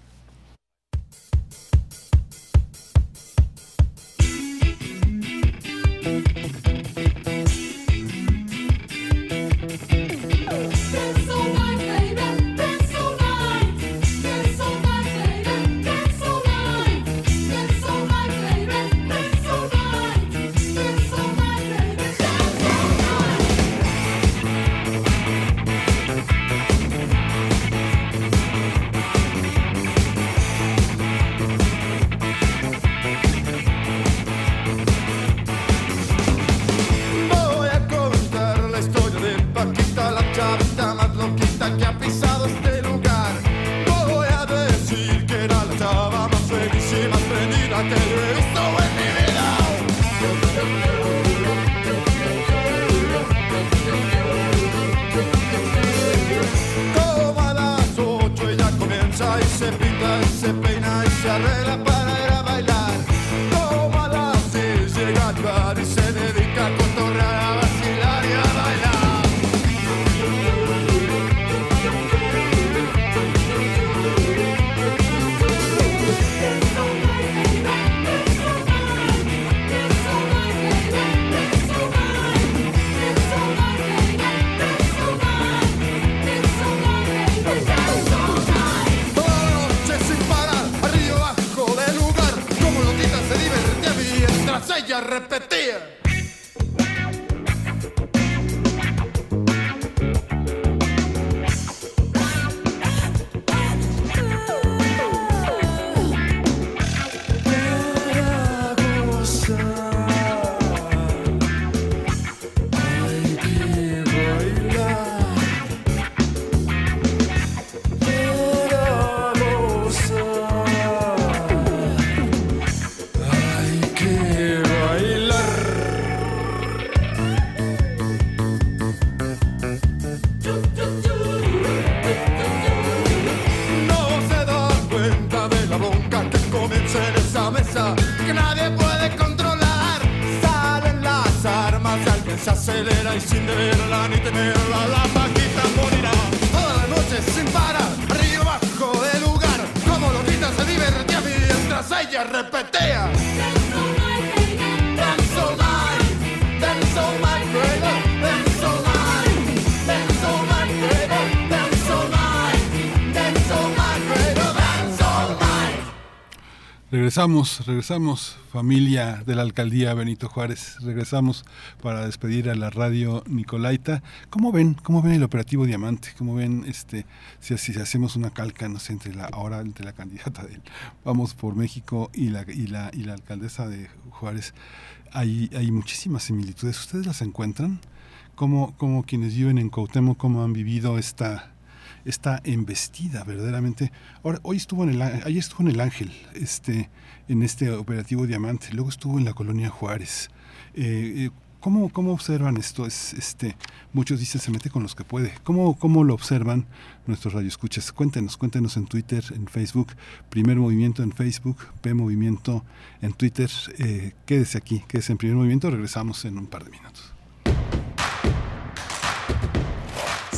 respetar. Regresamos, regresamos, familia de la alcaldía Benito Juárez, regresamos para despedir a la radio Nicolaita. ¿Cómo ven, cómo ven el operativo Diamante? ¿Cómo ven este si, si hacemos una calca, no sé, entre la ahora entre la candidata del Vamos por México y la y la y la alcaldesa de Juárez? Hay hay muchísimas similitudes. ¿Ustedes las encuentran? ¿Cómo, cómo quienes viven en Cuauhtémoc cómo han vivido esta esta embestida verdaderamente. Hoy estuvo en el, ayer estuvo en el Ángel, este, en este operativo Diamante, luego estuvo en la colonia Juárez. Eh, eh, ¿Cómo, ¿Cómo, observan esto? Es, este, muchos dicen se mete con los que puede. ¿Cómo, cómo lo observan nuestros radioescuchas? Cuéntenos, cuéntenos en Twitter, en Facebook, Primer Movimiento en Facebook, P Movimiento en Twitter. Eh, quédese aquí, quédese en Primer Movimiento, regresamos en un par de minutos.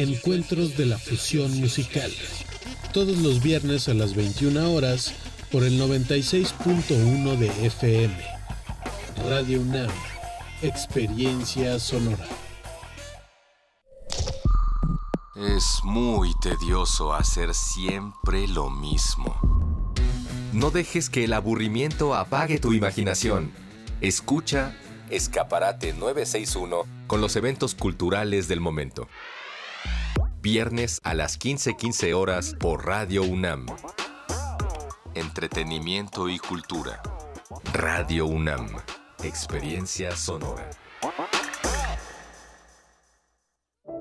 Encuentros de la fusión musical. Todos los viernes a las 21 horas por el 96.1 de FM. Radio UNAM. Experiencia sonora. Es muy tedioso hacer siempre lo mismo. No dejes que el aburrimiento apague tu imaginación. Escucha Escaparate 961 con los eventos culturales del momento. Viernes a las 15:15 horas por Radio UNAM. Entretenimiento y cultura. Radio UNAM. Experiencia sonora.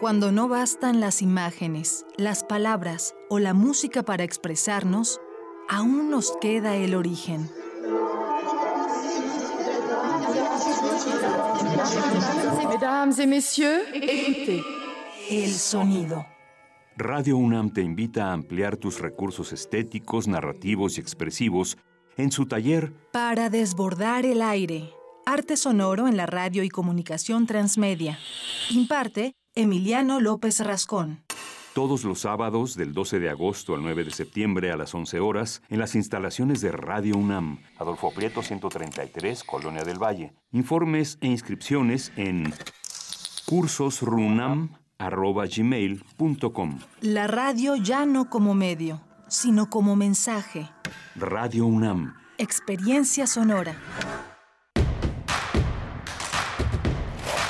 Cuando no bastan las imágenes, las palabras o la música para expresarnos, aún nos queda el origen. Mesdames et messieurs, écoutez. El sonido. Radio UNAM te invita a ampliar tus recursos estéticos, narrativos y expresivos en su taller Para desbordar el aire. Arte sonoro en la radio y comunicación transmedia. Imparte Emiliano López Rascón. todos los sábados del 12 de agosto al 9 de septiembre a las 11 horas en las instalaciones de Radio UNAM, Adolfo Prieto 133, Colonia del Valle. Informes e inscripciones en cursosrunam.gmail.com La radio ya no como medio, sino como mensaje. Radio UNAM. Experiencia sonora.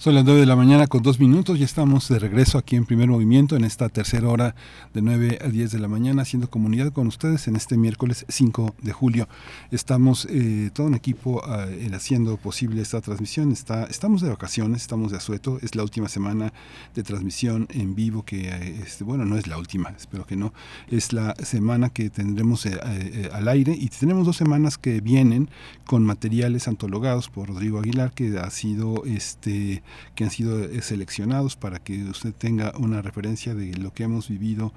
Son las 9 de la mañana con dos minutos, ya estamos de regreso aquí en Primer Movimiento en esta tercera hora de 9 a 10 de la mañana haciendo comunidad con ustedes en este miércoles 5 de julio. Estamos eh, todo un equipo eh, haciendo posible esta transmisión, Está, estamos de vacaciones, estamos de asueto, es la última semana de transmisión en vivo que, eh, este, bueno, no es la última, espero que no, es la semana que tendremos eh, al aire y tenemos dos semanas que vienen con materiales antologados por Rodrigo Aguilar que ha sido este que han sido eh, seleccionados para que usted tenga una referencia de lo que hemos vivido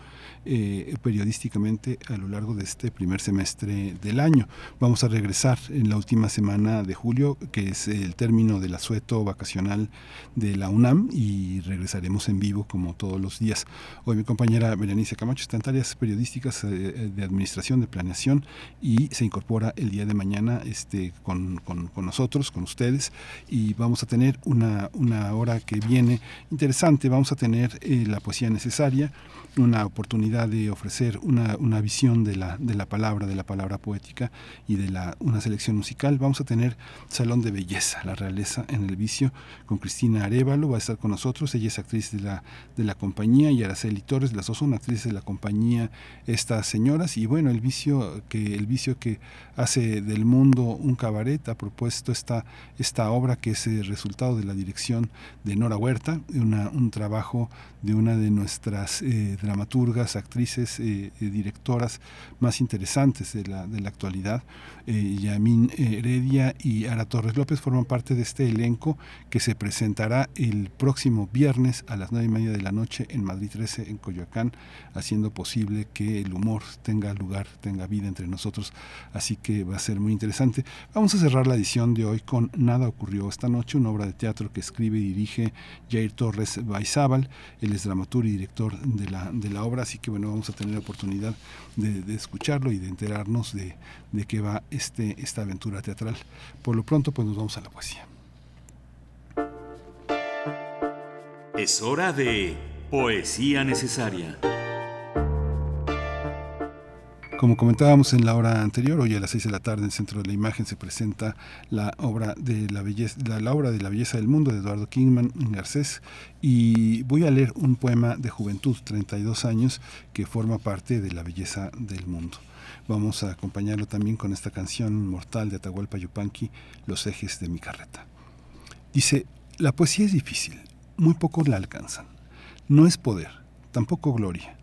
eh, periodísticamente a lo largo de este primer semestre del año. Vamos a regresar en la última semana de julio, que es el término del asueto vacacional de la UNAM, y regresaremos en vivo como todos los días. Hoy mi compañera Berenice Camacho está en tareas periodísticas eh, de administración, de planeación, y se incorpora el día de mañana este, con, con, con nosotros, con ustedes, y vamos a tener una una hora que viene interesante. Vamos a tener eh, la poesía necesaria, una oportunidad de ofrecer una, una visión de la, de la palabra, de la palabra poética y de la, una selección musical. Vamos a tener Salón de Belleza, la realeza en el vicio, con Cristina Arevalo, va a estar con nosotros. Ella es actriz de la, de la compañía y Araceli Torres, las dos son actrices de la compañía, estas señoras. Y bueno, el vicio que, el vicio que hace del mundo un cabaret ha propuesto esta, esta obra que es el resultado de la dirección de Nora Huerta, un trabajo de una de nuestras eh, dramaturgas, actrices, eh, eh, directoras más interesantes de la, de la actualidad. Yamín Heredia y Ara Torres López forman parte de este elenco que se presentará el próximo viernes a las nueve y media de la noche en Madrid 13, en Coyoacán, haciendo posible que el humor tenga lugar, tenga vida entre nosotros. Así que va a ser muy interesante. Vamos a cerrar la edición de hoy con Nada ocurrió esta noche, una obra de teatro que escribe y dirige Jair Torres Baizábal. Es dramaturgo y director de la, de la obra, así que bueno, vamos a tener la oportunidad de, de escucharlo y de enterarnos de, de qué va este, esta aventura teatral. Por lo pronto, pues nos vamos a la poesía. Es hora de Poesía Necesaria. Como comentábamos en la hora anterior, hoy a las 6 de la tarde en el Centro de la Imagen se presenta la obra de la belleza, la, de la belleza del mundo de Eduardo Kingman Garcés y voy a leer un poema de juventud, 32 años, que forma parte de la belleza del mundo. Vamos a acompañarlo también con esta canción mortal de Atahualpa Yupanqui, Los ejes de mi carreta. Dice, la poesía es difícil, muy pocos la alcanzan. No es poder, tampoco gloria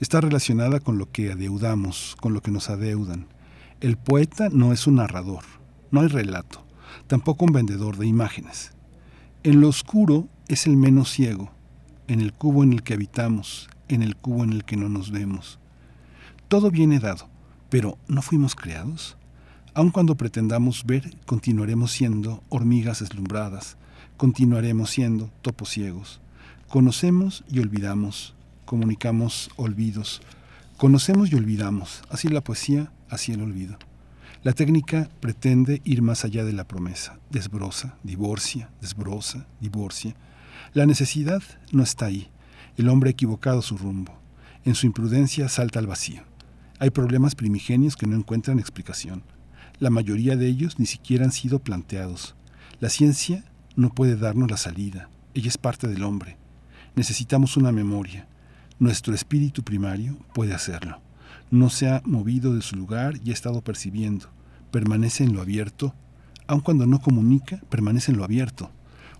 está relacionada con lo que adeudamos, con lo que nos adeudan. El poeta no es un narrador, no hay relato, tampoco un vendedor de imágenes. En lo oscuro es el menos ciego, en el cubo en el que habitamos, en el cubo en el que no nos vemos. Todo viene dado, pero ¿no fuimos creados? Aun cuando pretendamos ver, continuaremos siendo hormigas deslumbradas, continuaremos siendo topos ciegos. Conocemos y olvidamos, comunicamos olvidos. Conocemos y olvidamos, así la poesía, así el olvido. La técnica pretende ir más allá de la promesa, desbroza, divorcia, desbroza, divorcia. La necesidad no está ahí, el hombre ha equivocado su rumbo, en su imprudencia salta al vacío. Hay problemas primigenios que no encuentran explicación. La mayoría de ellos ni siquiera han sido planteados. La ciencia no puede darnos la salida, ella es parte del hombre. Necesitamos una memoria, nuestro espíritu primario puede hacerlo. No se ha movido de su lugar y ha estado percibiendo. Permanece en lo abierto. Aun cuando no comunica, permanece en lo abierto.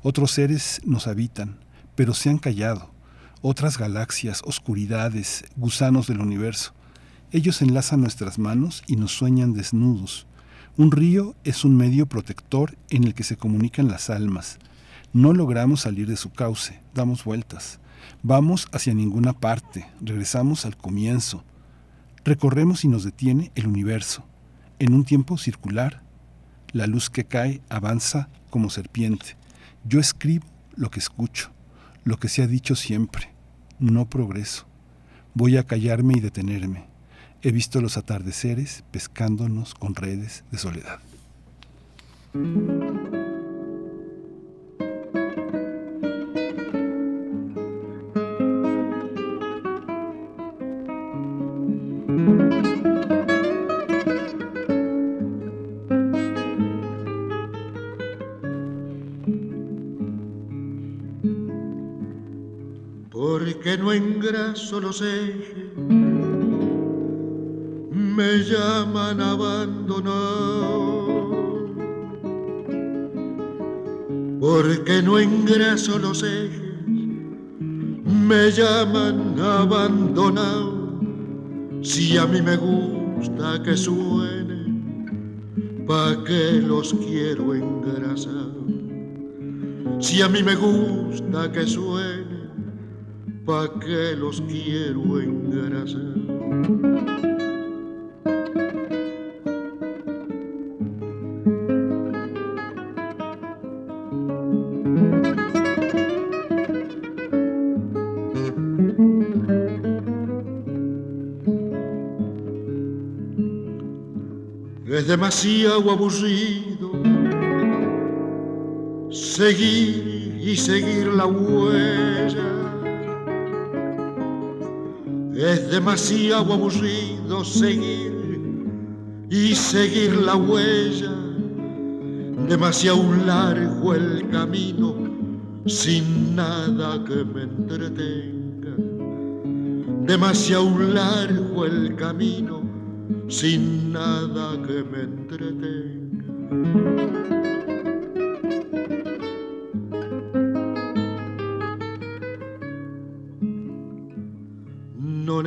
Otros seres nos habitan, pero se han callado. Otras galaxias, oscuridades, gusanos del universo. Ellos enlazan nuestras manos y nos sueñan desnudos. Un río es un medio protector en el que se comunican las almas. No logramos salir de su cauce, damos vueltas. Vamos hacia ninguna parte, regresamos al comienzo. Recorremos y nos detiene el universo. En un tiempo circular, la luz que cae avanza como serpiente. Yo escribo lo que escucho, lo que se ha dicho siempre. No progreso. Voy a callarme y detenerme. He visto los atardeceres pescándonos con redes de soledad. Porque no engraso los ejes, me llaman abandonado. Porque no engraso los ejes, me llaman abandonado. Si a mí me gusta que suene, ¿pa' qué los quiero engrasar? Si a mí me gusta que suene, ¿pa' qué los quiero engrasar? Es demasiado aburrido seguir y seguir la huella. Demasiado aburrido seguir y seguir la huella. Demasiado largo el camino sin nada que me entretenga. Demasiado largo el camino sin nada que me entretenga.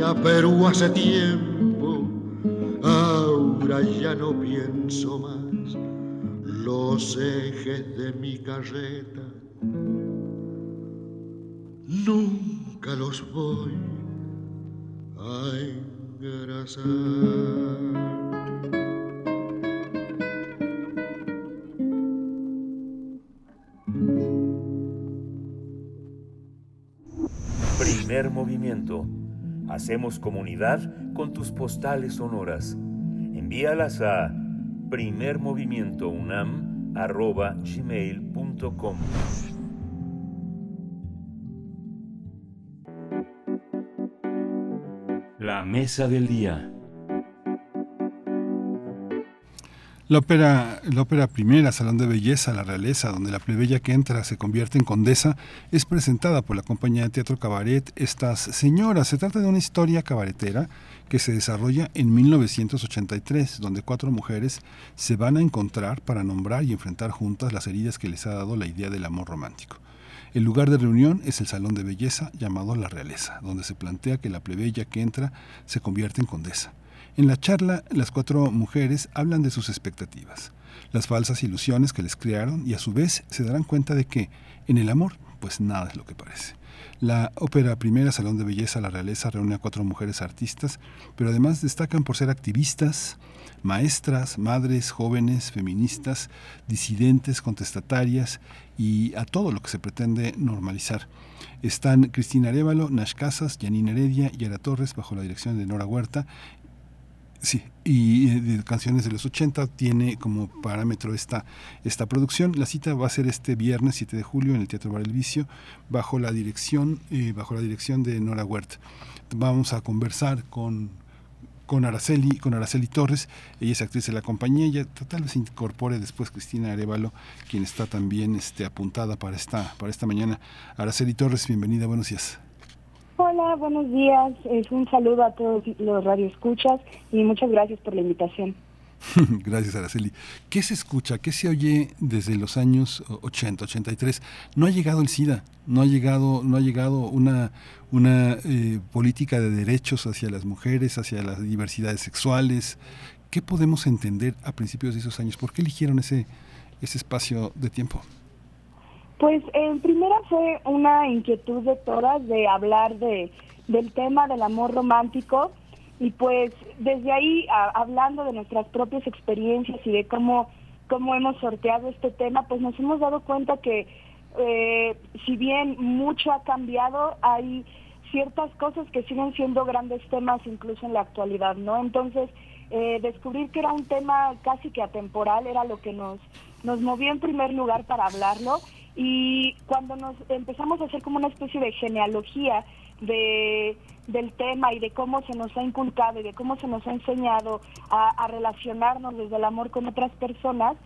tenía pero hace tiempo, ahora ya no pienso más los ejes de mi carreta. Nunca los voy a engrasar. Hacemos comunidad con tus postales sonoras. Envíalas a primermovimientounam.gmail.com La mesa del día. La ópera, la ópera primera, Salón de Belleza, La Realeza, donde la plebeya que entra se convierte en condesa, es presentada por la compañía de teatro Cabaret Estas Señoras. Se trata de una historia cabaretera que se desarrolla en 1983, donde cuatro mujeres se van a encontrar para nombrar y enfrentar juntas las heridas que les ha dado la idea del amor romántico. El lugar de reunión es el salón de belleza llamado La Realeza, donde se plantea que la plebeya que entra se convierte en condesa. En la charla, las cuatro mujeres hablan de sus expectativas, las falsas ilusiones que les crearon y a su vez se darán cuenta de que en el amor, pues nada es lo que parece. La ópera primera, Salón de Belleza, La Realeza, reúne a cuatro mujeres artistas, pero además destacan por ser activistas, maestras, madres, jóvenes, feministas, disidentes, contestatarias y a todo lo que se pretende normalizar. Están Cristina Arevalo, Nash Casas, Janine Heredia y Ara Torres bajo la dirección de Nora Huerta Sí, y de canciones de los 80 tiene como parámetro esta, esta producción. La cita va a ser este viernes 7 de julio en el Teatro Bar El Vicio, bajo la dirección, eh, bajo la dirección de Nora Huert. Vamos a conversar con, con Araceli, con Araceli Torres, ella es actriz de la compañía, ella tal vez incorpore después Cristina Arevalo, quien está también este, apuntada para esta, para esta mañana. Araceli Torres, bienvenida, buenos días. Hola, buenos días. Es un saludo a todos los radioescuchas y muchas gracias por la invitación. Gracias, Araceli. ¿Qué se escucha? ¿Qué se oye desde los años 80, 83? No ha llegado el SIDA, no ha llegado, no ha llegado una, una eh, política de derechos hacia las mujeres, hacia las diversidades sexuales. ¿Qué podemos entender a principios de esos años? ¿Por qué eligieron ese, ese espacio de tiempo? Pues en primera fue una inquietud de todas de hablar de, del tema del amor romántico y pues desde ahí hablando de nuestras propias experiencias y de cómo, cómo hemos sorteado este tema, pues nos hemos dado cuenta que eh, si bien mucho ha cambiado, hay ciertas cosas que siguen siendo grandes temas incluso en la actualidad, ¿no? Entonces, eh, descubrir que era un tema casi que atemporal era lo que nos, nos movió en primer lugar para hablarlo y cuando nos empezamos a hacer como una especie de genealogía de, del tema y de cómo se nos ha inculcado y de cómo se nos ha enseñado a, relacionarnos desde el amor con otras personas,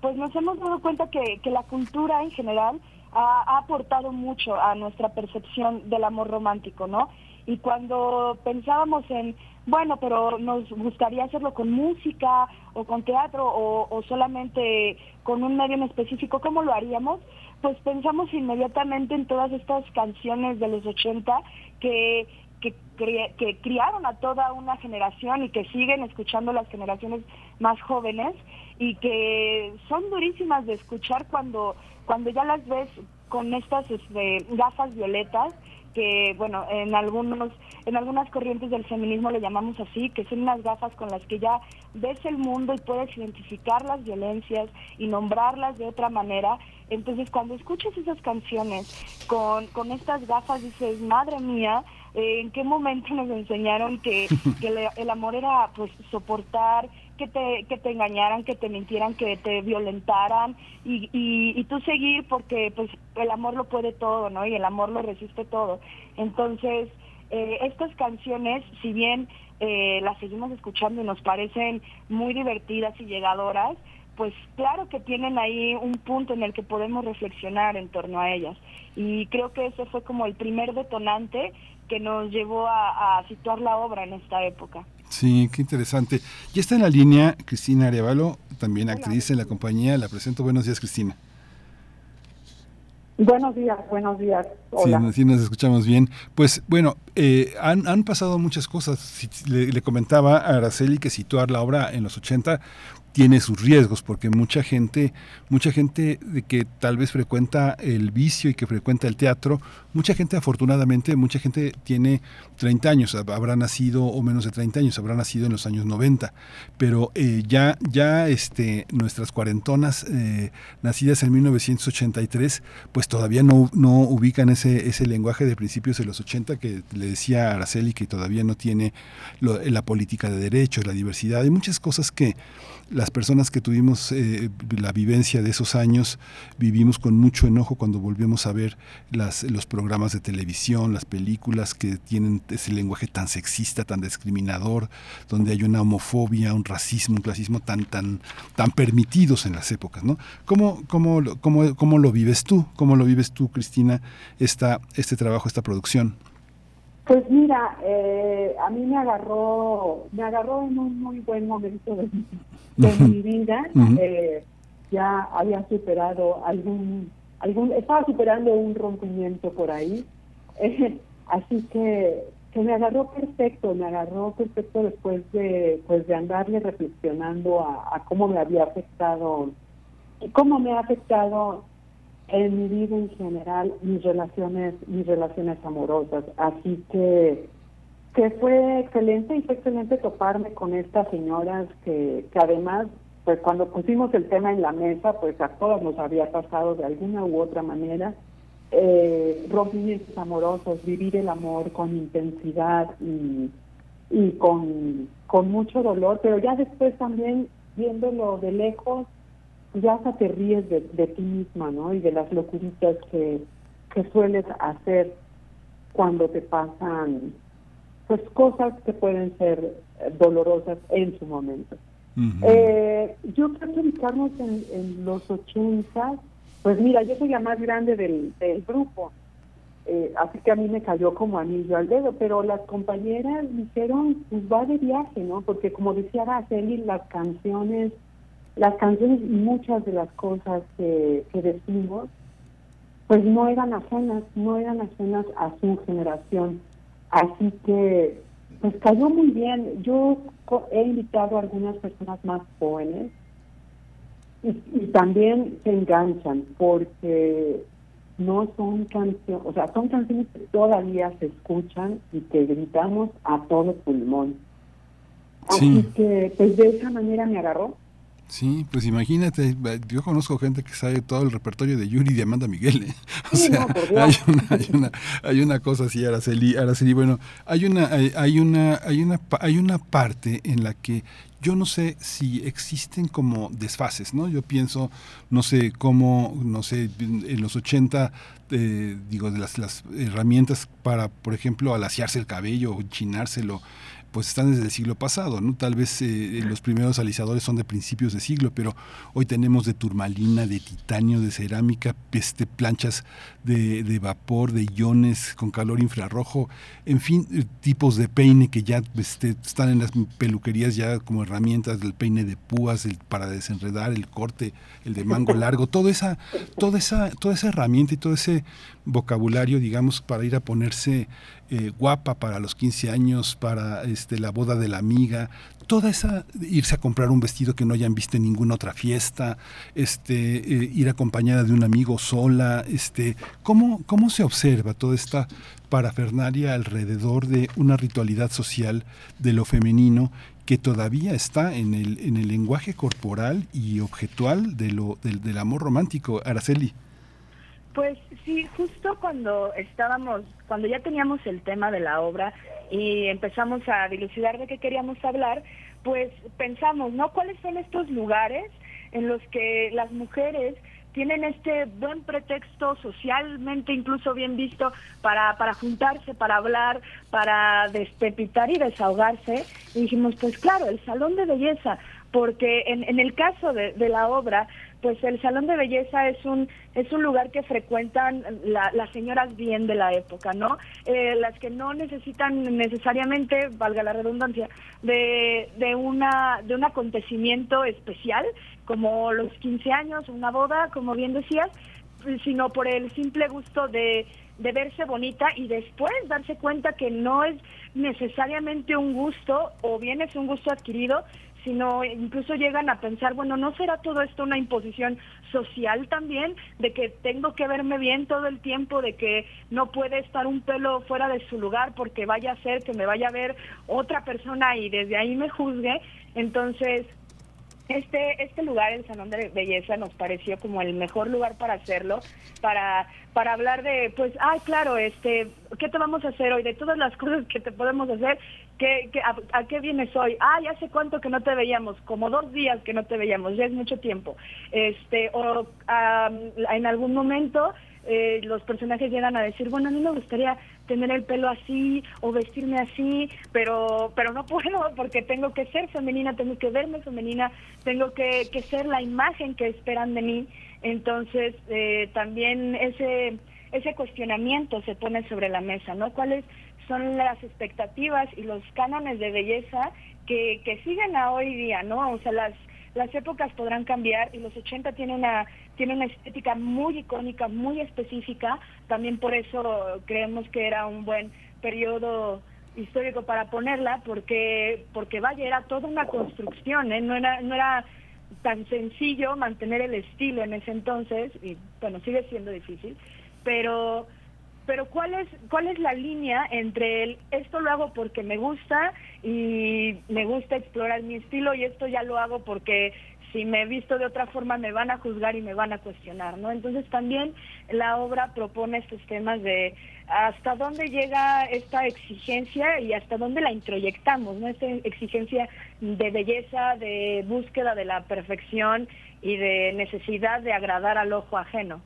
pues nos hemos dado cuenta que, que la cultura en general ha, ha, aportado mucho a nuestra percepción del amor romántico, ¿no? Y cuando pensábamos en, bueno, pero nos gustaría hacerlo con música o con teatro o, o solamente con un medio en específico, ¿cómo lo haríamos? pues pensamos inmediatamente en todas estas canciones de los 80 que, que, que criaron a toda una generación y que siguen escuchando las generaciones más jóvenes y que son durísimas de escuchar cuando, cuando ya las ves con estas este, gafas violetas que bueno en algunos en algunas corrientes del feminismo le llamamos así que son unas gafas con las que ya ves el mundo y puedes identificar las violencias y nombrarlas de otra manera. Entonces cuando escuchas esas canciones con, con estas gafas dices madre mía eh, en qué momento nos enseñaron que, el amor era pues soportar que te, que te engañaran, que te mintieran, que te violentaran y, y, tú seguir porque pues el amor lo puede todo, ¿no? Y el amor lo resiste todo. Entonces, eh, estas canciones, si bien eh, las seguimos escuchando y nos parecen muy divertidas y llegadoras, pues claro que tienen ahí un punto en el que podemos reflexionar en torno a ellas. Y creo que ese fue como el primer detonante que nos llevó a, a situar la obra en esta época. Sí, qué interesante. Ya está en la línea Cristina Arevalo, también actriz en la compañía. La presento. Buenos días, Cristina. Buenos días, buenos días. Hola. Sí, sí nos escuchamos bien. Pues bueno, eh, han, han, pasado muchas cosas. Le, le, comentaba a Araceli que situar la obra en los 80 tiene sus riesgos porque mucha gente mucha gente que tal vez frecuenta el vicio y que frecuenta el teatro mucha gente afortunadamente mucha gente tiene 30 años habrá nacido o menos de 30 años habrá nacido en los años 90 pero eh, ya ya este nuestras cuarentonas eh, nacidas en 1983 pues todavía no, no ubican ese ese lenguaje de principios de los 80 que le decía Araceli que todavía no tiene la política de derechos la diversidad y muchas cosas que las personas que tuvimos eh, la vivencia de esos años vivimos con mucho enojo cuando volvimos a ver las, los programas de televisión, las películas que tienen ese lenguaje tan sexista, tan discriminador, donde hay una homofobia, un racismo, un clasismo tan, tan, tan permitidos en las épocas. ¿no? ¿Cómo, cómo, cómo, cómo lo vives tú? ¿Cómo lo vives tú, Cristina, esta, este trabajo, esta producción? Pues mira, eh, a mí me agarró, me agarró en un muy buen momento de, mi vida. Eh, ya había superado algún, algún, estaba superando un rompimiento por ahí. así que, que me agarró perfecto, me agarró perfecto después de, pues de andarle reflexionando a, a cómo me había afectado y cómo me ha afectado en mi vida en general mis relaciones mis relaciones amorosas así que que fue excelente y fue excelente toparme con estas señoras que, que además pues cuando pusimos el tema en la mesa pues a todos nos había pasado de alguna u otra manera eh, rompimientos amorosos vivir el amor con intensidad y, y con, con mucho dolor pero ya después también viéndolo de lejos ya hasta te ríes de, ti misma, ¿no? Y de las locuritas que, que sueles hacer cuando te pasan, pues cosas que pueden ser eh, dolorosas en su momento. eh, yo creo que ubicarnos en, en los 80, pues mira, yo soy la más grande del, del grupo, eh, así que a mí me cayó como anillo al dedo, pero las compañeras dijeron, pues va de viaje, ¿no? Porque como decía Araceli, las canciones las canciones y muchas de las cosas que, decimos, pues no eran ajenas, no eran ajenas a su generación. Así que, pues cayó muy bien. Yo he invitado a algunas personas más jóvenes y, también se enganchan porque no son canciones, o sea, son canciones que todavía se escuchan y que gritamos a todo pulmón. Así que, pues de esa manera me agarró Sí, pues imagínate, yo conozco gente que sabe todo el repertorio de Yuri y de Amanda Miguel. ¿eh? O sea, hay, una, hay, una, hay una cosa así, Araceli, Araceli, bueno, hay una, hay, una, hay una, hay una parte en la que yo no sé si existen como desfases, ¿no? Yo pienso, no sé, cómo, no sé, en los 80, eh, digo, de las, las herramientas para, por ejemplo, alaciarse el cabello, chinárselo, pues están desde el siglo pasado, ¿no? Tal vez eh, los primeros alisadores son de principios de siglo, pero hoy tenemos de turmalina, de titanio, de cerámica, este, planchas de, de vapor, de iones con calor infrarrojo, en fin, eh, tipos de peine que ya este, están en las peluquerías ya como herramientas del peine de púas, el, para desenredar, el corte, el de mango largo, toda esa, toda esa, toda esa herramienta y todo ese vocabulario, digamos, para ir a ponerse eh, guapa para los 15 años, para este, la boda de la amiga, toda esa irse a comprar un vestido que no hayan visto en ninguna otra fiesta, este, eh, ir acompañada de un amigo sola, este, ¿cómo, cómo se observa toda esta parafernalia alrededor de una ritualidad social de lo femenino que todavía está en el, en el lenguaje corporal y objetual de lo, del, del amor romántico, Araceli. Pues sí, justo cuando estábamos, cuando ya teníamos el tema de la obra y empezamos a dilucidar de qué queríamos hablar, pues pensamos, ¿no? ¿Cuáles son estos lugares en los que las mujeres tienen este buen pretexto socialmente incluso bien visto para, para juntarse, para hablar, para despepitar y desahogarse. Y dijimos, pues claro, el salón de belleza, porque en, en el caso de, de la obra, pues el salón de belleza es un es un lugar que frecuentan las señoras bien de la época, ¿no? Eh, las que no necesitan necesariamente, valga la redundancia, de, de una de un acontecimiento especial como los 15 años, una boda, como bien decías, sino por el simple gusto de de verse bonita y después darse cuenta que no es necesariamente un gusto o bien es un gusto adquirido, sino incluso llegan a pensar, bueno, ¿no será todo esto una imposición social también? De que tengo que verme bien todo el tiempo, de que no puede estar un pelo fuera de su lugar porque vaya a ser que me vaya a ver otra persona y desde ahí me juzgue. Entonces, este, este lugar, el Salón de Belleza, nos pareció como el mejor lugar para hacerlo, para, para hablar de, pues, ay, claro, este, ¿qué te vamos a hacer hoy? De todas las cosas que te podemos hacer, ¿qué, qué, a, qué vienes hoy? Ya sé cuánto que no te veíamos, como dos días que no te veíamos, ya es mucho tiempo. Este, o en algún momento eh, los personajes llegan a decir, bueno, a mí me gustaría tener el pelo así o vestirme así, pero pero no puedo porque tengo que ser femenina, tengo que verme femenina, tengo que, que ser la imagen que esperan de mí. Entonces, eh, también ese ese cuestionamiento se pone sobre la mesa, ¿no? ¿Cuáles son las expectativas y los cánones de belleza que, que siguen a hoy día, ¿no? O sea, las las épocas podrán cambiar y los 80 tienen una tiene una estética muy icónica, muy específica, también por eso creemos que era un buen periodo histórico para ponerla, porque porque vaya, era toda una construcción, ¿eh? no era no era tan sencillo mantener el estilo en ese entonces y bueno, sigue siendo difícil, pero pero cuál es cuál es la línea entre el esto lo hago porque me gusta y me gusta explorar mi estilo y esto ya lo hago porque si me he visto de otra forma me van a juzgar y me van a cuestionar, ¿no? Entonces también la obra propone estos temas de hasta dónde llega esta exigencia y hasta dónde la introyectamos, ¿no? Esta exigencia de belleza, de búsqueda de la perfección y de necesidad de agradar al ojo ajeno.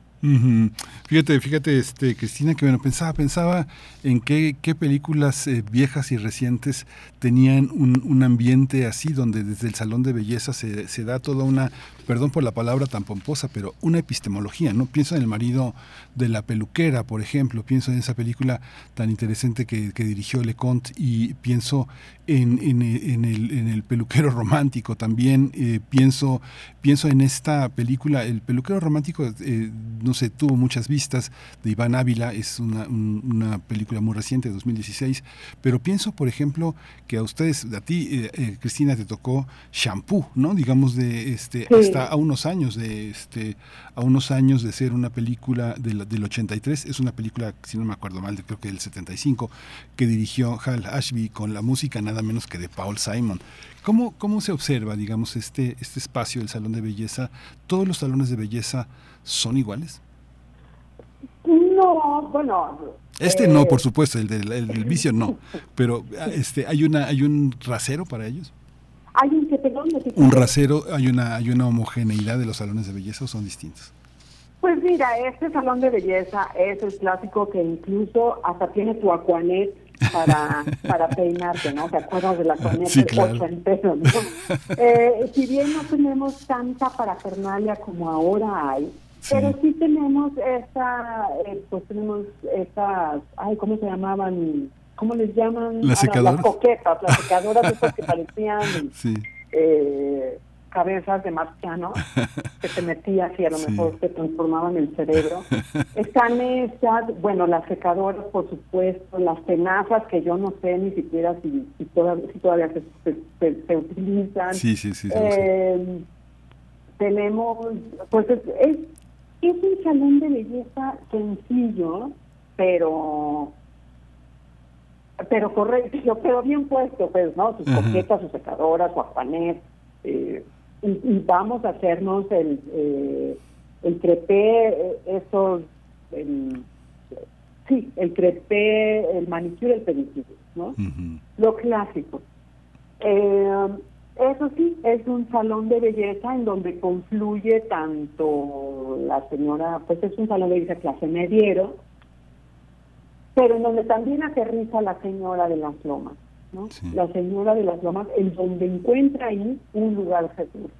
Fíjate, fíjate, este, Cristina, que bueno, pensaba, pensaba en qué, qué películas eh, viejas y recientes tenían un, un, ambiente así, donde desde el salón de belleza se, se, da toda una, perdón por la palabra tan pomposa, pero una epistemología, ¿no? Pienso en el marido de la peluquera, por ejemplo, pienso en esa película tan interesante que, que dirigió Leconte y pienso en, en, en, el, en el peluquero romántico también, eh, pienso, pienso en esta película, el peluquero romántico, eh, no sé, tuvo muchas vistas, de Iván Ávila, es una, un, una película muy reciente, de 2016, pero pienso, por ejemplo, que a ustedes, a ti, eh, Cristina, te tocó Shampoo, ¿no? Digamos de este sí. hasta a unos años de este a unos años de ser una película de la, del 83, es una película, si no me acuerdo mal, de, creo que del 75, que dirigió Hal Ashby con la música nada menos que de Paul Simon. ¿Cómo, cómo se observa, digamos, este, este espacio, el salón de belleza? ¿Todos los salones de belleza son iguales? No, bueno. Este eh, no, por supuesto, el del, el del vicio no. Pero este, hay una, hay un rasero para ellos. Hay un, perdón, un rasero, hay una, hay una homogeneidad de los salones de belleza o son distintos. Pues mira, este salón de belleza es el clásico que incluso hasta tiene tu aquanet para, para peinarte, ¿no? ¿Te acuerdas de la aquanet sí, claro. ochentero, ¿no? eh, si bien no tenemos tanta parafernalia como ahora hay, Sí. Pero sí tenemos esta, eh, pues tenemos estas, ay, ¿cómo se llamaban? ¿Cómo les llaman? ¿Las secadoras? Las coquetas, las secadoras esas que parecían sí. eh, cabezas de marciano que te metías y a lo mejor te transformaban el cerebro. Están estas, bueno, las secadoras, por supuesto, las tenazas que yo no sé ni siquiera si, si, todavía, se, utilizan. Sí, sí, sí. Eh, tenemos, pues es, es, es un salón de belleza sencillo, pero pero correcto, pero bien puesto, pues, ¿no? Sus coquetas, sus secadoras, su apanet, eh, y, vamos a hacernos el, eh, el crepé, eh, esos, el, sí, el crepé, el manicure, el pedicure, ¿no? Lo clásico. Eh, eso sí, es un salón de belleza en donde confluye tanto la señora, pues es un salón de belleza clase mediero, pero en donde también aterriza la señora de las lomas. La señora de las lomas, en donde encuentra ahí un lugar seguro.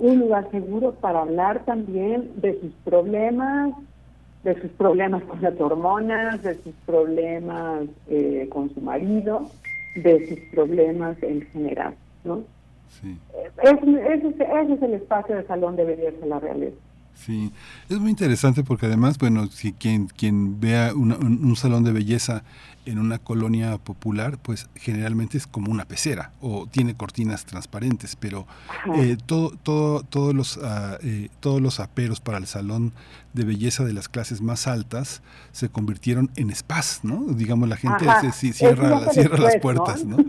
Un lugar seguro para hablar también de sus problemas, de sus problemas con las hormonas, de sus problemas eh, con su marido, de sus problemas en general, ¿no? Sí. ese, es el espacio de salón de belleza la realidad. Sí, es muy interesante porque además, bueno, si quien, quien vea un, salón de belleza en una colonia popular, pues generalmente es como una pecera o tiene cortinas transparentes, pero eh, todo, todo, todos los, eh, todos los aperos para el salón de belleza de las clases más altas se convirtieron en spas, ¿no? Digamos, la gente cierra, cierra las puertas, ¿no?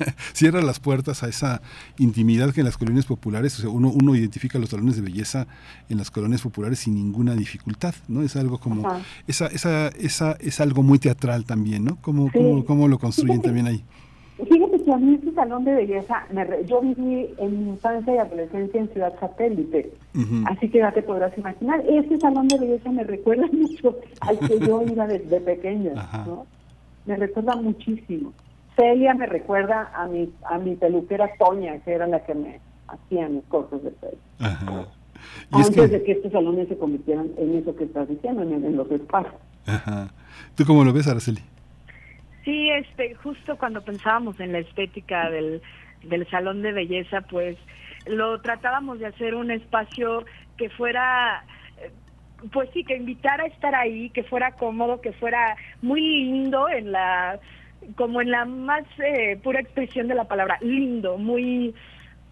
cierra las puertas a esa intimidad que en las colonias populares, o sea, uno, uno identifica los salones de belleza en las colonias populares sin ninguna dificultad, ¿no? Es algo como, esa, esa, esa, es algo muy teatral también, ¿no? ¿Cómo, cómo, lo construyen también ahí? Que a mí este salón de belleza, yo viví en mi infancia y adolescencia en Ciudad Satélite, así que ya te podrás imaginar, este salón de belleza me recuerda mucho al que yo iba desde pequeña, ¿no? Me recuerda muchísimo. Celia me recuerda a mi, a mi peluquera Toña, que era la que me hacía mis cortes de pelo. Antes de que estos salones se convirtieran en eso que estás diciendo, en, los espacios. ¿Tú cómo lo ves, Araceli? Sí, este, justo cuando pensábamos en la estética del, del salón de belleza, pues lo tratábamos de hacer un espacio que fuera eh, pues sí, que invitara a estar ahí, que fuera cómodo, que fuera muy lindo en la, como en la más eh, pura expresión de la palabra, lindo, muy,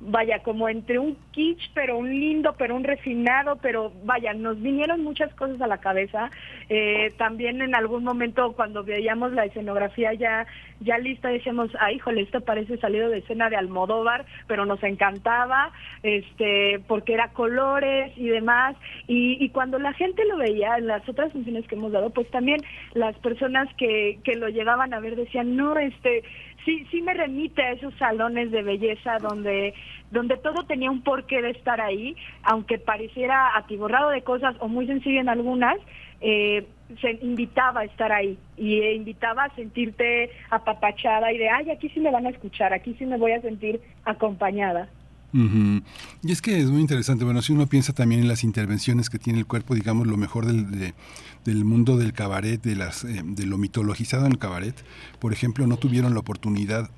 vaya, como entre un kitsch, pero un lindo, pero un refinado, pero vaya, nos vinieron muchas cosas a la cabeza. Eh, también en algún momento cuando veíamos la escenografía ya, ya lista, decíamos, ah, híjole, esto parece salido de escena de Almodóvar, pero nos encantaba, este, porque era colores y demás. Y, y cuando la gente lo veía en las otras funciones que hemos dado, pues también las personas que, que lo llegaban a ver decían, no, este, sí, sí me remite a esos salones de belleza donde, donde todo tenía un porqué de estar ahí, aunque pareciera atiborrado de cosas o muy sencillo en algunas, eh, se invitaba a estar ahí y invitaba a sentirte apapachada y de, ay, aquí sí me van a escuchar, aquí sí me voy a sentir acompañada. Y es que es muy interesante, bueno, si uno piensa también en las intervenciones que tiene el cuerpo, digamos, lo mejor del, del mundo del cabaret, de, las, eh, de lo mitologizado en el cabaret, por ejemplo, no tuvieron la oportunidad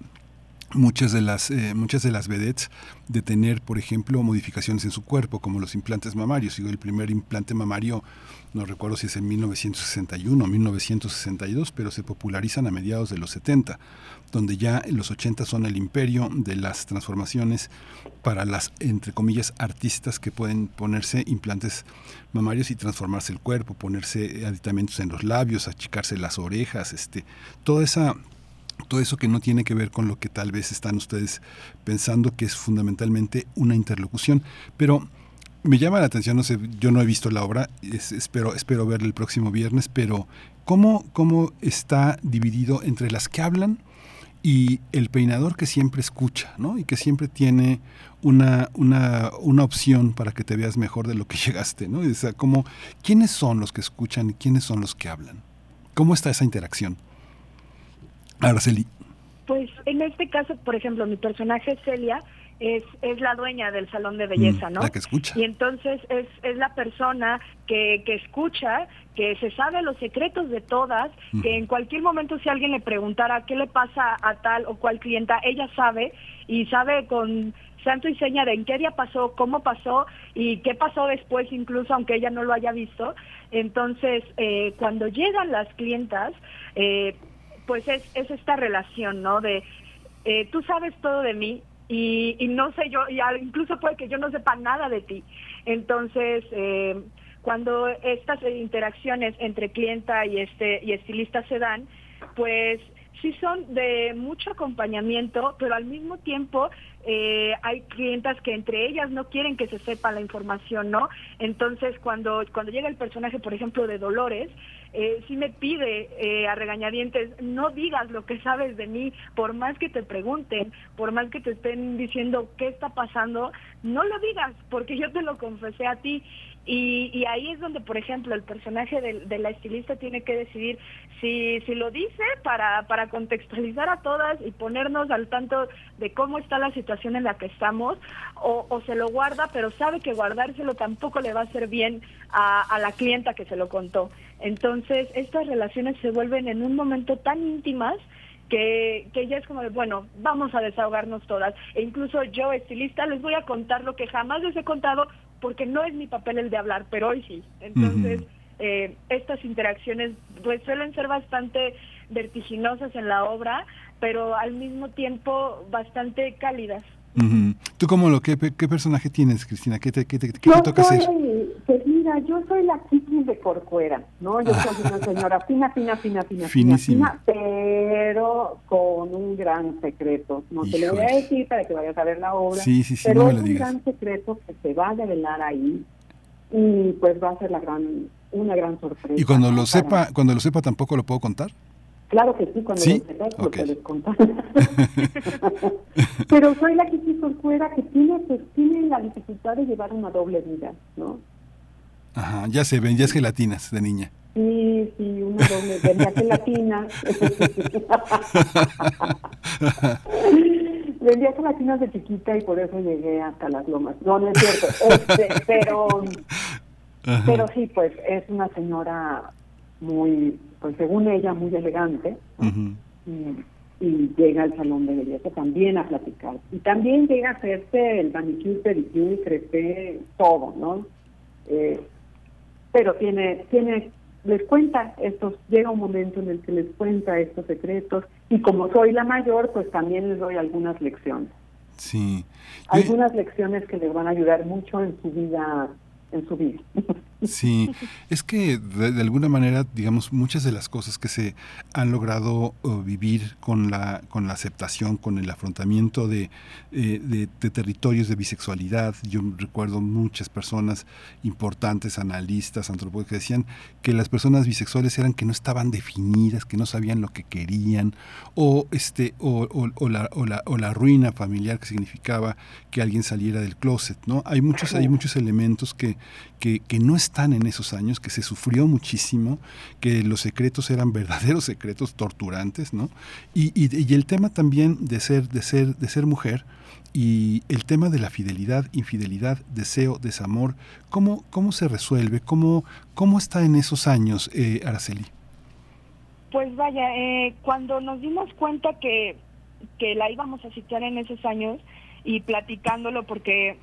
muchas de las eh, muchas de las vedettes de tener por ejemplo modificaciones en su cuerpo como los implantes mamarios. El primer implante mamario no recuerdo si es en 1961 o 1962 pero se popularizan a mediados de los 70 donde ya los 80 son el imperio de las transformaciones para las entre comillas artistas que pueden ponerse implantes mamarios y transformarse el cuerpo ponerse aditamentos en los labios achicarse las orejas este toda esa todo eso que no tiene que ver con lo que tal vez están ustedes pensando que es fundamentalmente una interlocución. Pero me llama la atención, no sé, yo no he visto la obra, espero, espero verla el próximo viernes, pero ¿cómo, ¿cómo está dividido entre las que hablan y el peinador que siempre escucha, ¿no? Y que siempre tiene una, una, una opción para que te veas mejor de lo que llegaste, ¿no? O sea, como, ¿quiénes son los que escuchan y quiénes son los que hablan? ¿Cómo está esa interacción? Araceli. Pues en este caso, por ejemplo, mi personaje Celia es, es la dueña del salón de belleza, Mm, ¿no? la que escucha. Y entonces es, es la persona que, que escucha, que se sabe los secretos de todas, que en cualquier momento si alguien le preguntara qué le pasa a tal o cual clienta, ella sabe y sabe con santo y seña de en qué día pasó, cómo pasó y qué pasó después, incluso aunque ella no lo haya visto. Entonces, eh, cuando llegan las clientas, eh, pues es, es esta relación, ¿no? De eh, tú sabes todo de mí y, no sé yo, y incluso puede que yo no sepa nada de ti. Entonces, eh, cuando estas interacciones entre clienta y este y estilista se dan, pues sí son de mucho acompañamiento, pero al mismo tiempo eh, hay clientas que entre ellas no quieren que se sepa la información, ¿no? Entonces, cuando, cuando llega el personaje, por ejemplo, de Dolores, eh, me pide eh, a regañadientes, no digas lo que sabes de mí, por más que te pregunten, por más que te estén diciendo qué está pasando, no lo digas, porque yo te lo confesé a ti. Y, y ahí es donde, por ejemplo, el personaje de, la estilista tiene que decidir si, si lo dice para, para contextualizar a todas y ponernos al tanto de cómo está la situación en la que estamos, o, o se lo guarda, pero sabe que guardárselo tampoco le va a hacer bien a, a la clienta que se lo contó. Entonces, estas relaciones se vuelven en un momento tan íntimas que, que ya es como de, bueno, vamos a desahogarnos todas. E incluso yo, estilista, les voy a contar lo que jamás les he contado porque no es mi papel el de hablar, pero hoy sí. Entonces, eh, estas interacciones pues suelen ser bastante vertiginosas en la obra, pero al mismo tiempo bastante cálidas. Ujú. ¿Tú cómo lo qué, qué personaje tienes, Cristina? ¿Qué te, qué te- qué te toca soy, hacer? pues mira, yo soy la Kiki de Corcuera, ¿no? Yo soy una señora fina, fina, fina, fina, Finísima. fina, pero con un gran secreto. No te lo voy a decir para que vayas a ver la obra, Sí, sí, sí, pero no me es lo un gran secreto que se va a develar ahí y pues va a ser la gran, una gran sorpresa. Y cuando lo sepa, cuando lo sepa tampoco lo puedo contar. Claro que sí, cuando ¿Sí? lo sepas Ok. lo puedes contar. Pero soy la Kiki Corcuera que tiene, pues, tiene la dificultad de llevar una doble vida, ¿no? Ajá, ya se ven, ya es gelatinas de niña. Sí, sí, una doble vendía gelatina. vendía gelatinas de chiquita y por eso llegué hasta las lomas. No, no es cierto. Este, pero, Ajá. pero sí, pues es una señora muy, pues según ella, muy elegante. Y, y llega al salón de belleza también a platicar. Y también llega a hacerse el manicure, pedicure, crepé, todo, ¿no? Eh, pero tiene, tiene, les cuenta estos, llega un momento en el que les cuenta estos secretos y como soy la mayor, pues también les doy algunas lecciones. Sí. Algunas lecciones que les van a ayudar mucho en su vida, en su vida. Sí, es que de, de alguna manera, digamos, muchas de las cosas que se han logrado uh, vivir con la, con la aceptación, con el afrontamiento de, eh, de, de territorios de bisexualidad, yo recuerdo muchas personas importantes, analistas, antropólogos, que decían que las personas bisexuales eran que no estaban definidas, que no sabían lo que querían, o, este, o, o- o la, o, la, o la ruina familiar que significaba que alguien saliera del closet, ¿no? Hay muchos, hay muchos elementos que, que, no están en esos años, que se sufrió muchísimo, que los secretos eran verdaderos secretos torturantes, ¿no? Y, y, y el tema también de ser, de ser, de ser mujer y el tema de la fidelidad, infidelidad, deseo, desamor, ¿cómo, cómo se resuelve? ¿Cómo, cómo está en esos años, eh, Araceli? Pues vaya, eh, cuando nos dimos cuenta que, que la íbamos a citar en esos años y platicándolo porque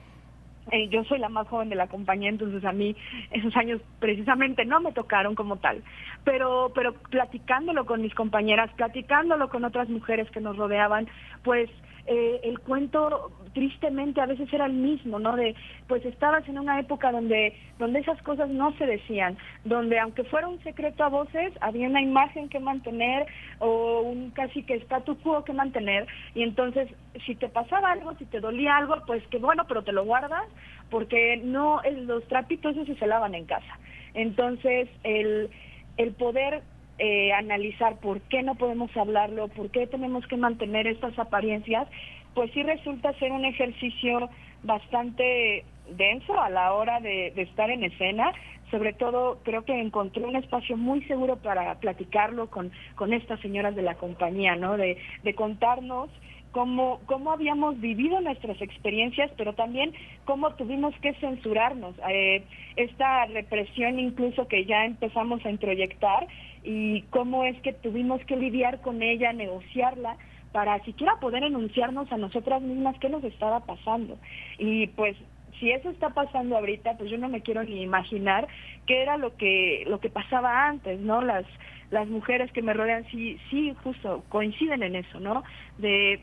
eh, yo soy la más joven de la compañía, entonces a mí esos años precisamente no me tocaron como tal, pero pero platicándolo con mis compañeras, platicándolo con otras mujeres que nos rodeaban, pues eh, el cuento tristemente a veces era el mismo, ¿no? De pues estabas en una época donde donde esas cosas no se decían, donde aunque fuera un secreto a voces, había una imagen que mantener o un casi que statu quo que mantener y entonces si te pasaba algo, si te dolía algo, pues que bueno, pero te lo guardas porque no los trapitos esos se lavan en casa. Entonces, el el poder eh, analizar por qué no podemos hablarlo, por qué tenemos que mantener estas apariencias, pues sí resulta ser un ejercicio bastante denso a la hora de, de estar en escena. sobre todo creo que encontré un espacio muy seguro para platicarlo con, con estas señoras de la compañía, ¿no? De, de contarnos cómo, cómo habíamos vivido nuestras experiencias, pero también cómo tuvimos que censurarnos. Eh, esta represión incluso que ya empezamos a introyectar y cómo es que tuvimos que lidiar con ella, negociarla para siquiera poder enunciarnos a nosotras mismas qué nos estaba pasando. Y pues si eso está pasando ahorita, pues yo no me quiero ni imaginar qué era lo que lo que pasaba antes, ¿no? Las las mujeres que me rodean sí sí justo coinciden en eso, ¿no? De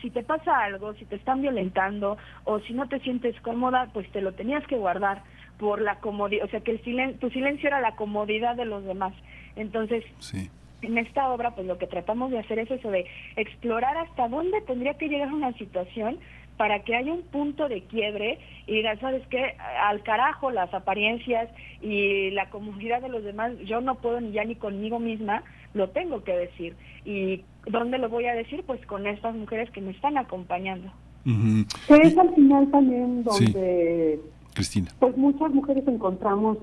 si te pasa algo, si te están violentando o si no te sientes cómoda, pues te lo tenías que guardar por la comodidad, o sea que el silen tu silencio era la comodidad de los demás. Entonces, en esta obra, pues lo que tratamos de hacer es eso de explorar hasta dónde tendría que llegar una situación para que haya un punto de quiebre y diga, ¿sabes qué? Al carajo las apariencias y la comodidad de los demás, yo no puedo ni ya ni conmigo misma, lo tengo que decir. ¿Y dónde lo voy a decir? Pues con estas mujeres que me están acompañando. es al final también donde Cristina. pues muchas mujeres encontramos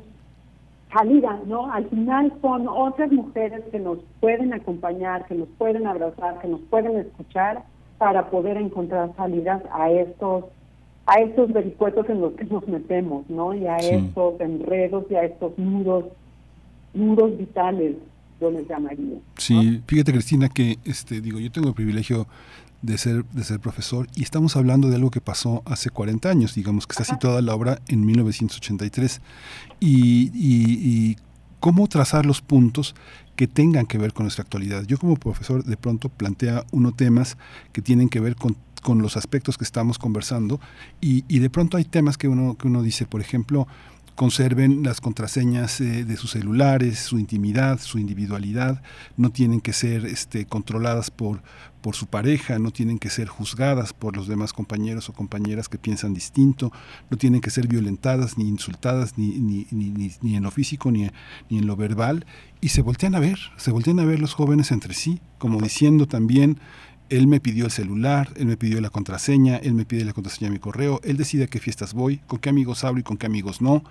salida, ¿no? Al final son otras mujeres que nos pueden acompañar, que nos pueden abrazar, que nos pueden escuchar para poder encontrar salidas a estos a estos vericuetos en los que nos metemos, ¿no? Y a estos enredos y a estos nudos, nudos vitales, yo les llamaría. Sí, fíjate Cristina que, este, digo, yo tengo el privilegio de ser, de ser profesor y estamos hablando de algo que pasó hace 40 años, digamos que está situada la obra en 1983 y, y cómo trazar los puntos que tengan que ver con nuestra actualidad. Yo como profesor de pronto plantea uno temas que tienen que ver con, con los aspectos que estamos conversando y, y, de pronto hay temas que uno, que uno dice, por ejemplo, conserven las contraseñas eh, de sus celulares, su intimidad, su individualidad, no tienen que ser este, controladas por, por su pareja, no tienen que ser juzgadas por los demás compañeros o compañeras que piensan distinto, no tienen que ser violentadas ni insultadas ni, ni, ni, ni en lo físico ni, ni en lo verbal, y se voltean a ver, se voltean a ver los jóvenes entre sí, como diciendo también, él me pidió el celular, él me pidió la contraseña, él me pide la contraseña de mi correo, él decide a qué fiestas voy, con qué amigos hablo y con qué amigos no.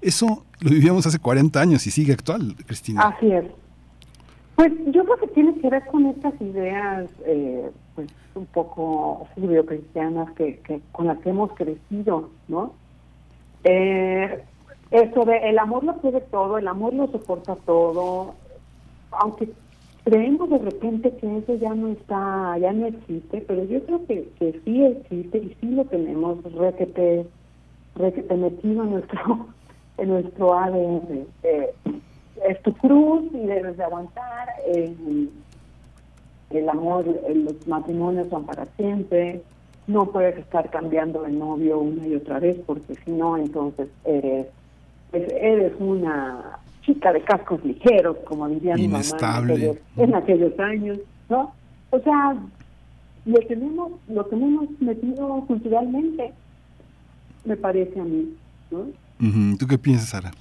Eso lo vivíamos hace 40 años y sigue actual, Cristina. Así es. Pues yo creo que tiene que ver con estas ideas eh, pues un poco judio-cristianas que, que, con las que hemos crecido, ¿no? Eh, eso de el amor lo puede todo, el amor lo soporta todo, aunque creemos de repente que eso ya no está, ya no existe, pero yo creo que, que sí existe y sí lo tenemos requete, requete metido en nuestro, en nuestro ADN. Eh, es tu cruz y debes de aguantar. Eh, el amor, los matrimonios son para siempre. No puedes estar cambiando de novio una y otra vez porque si no, entonces eres, pues, eres una chica de cascos ligeros, como dirían mi mamá en aquellos, años, ¿no? O sea, lo tenemos, lo tenemos metido culturalmente, me parece a mí, ¿no? ¿Tú qué piensas, Sara?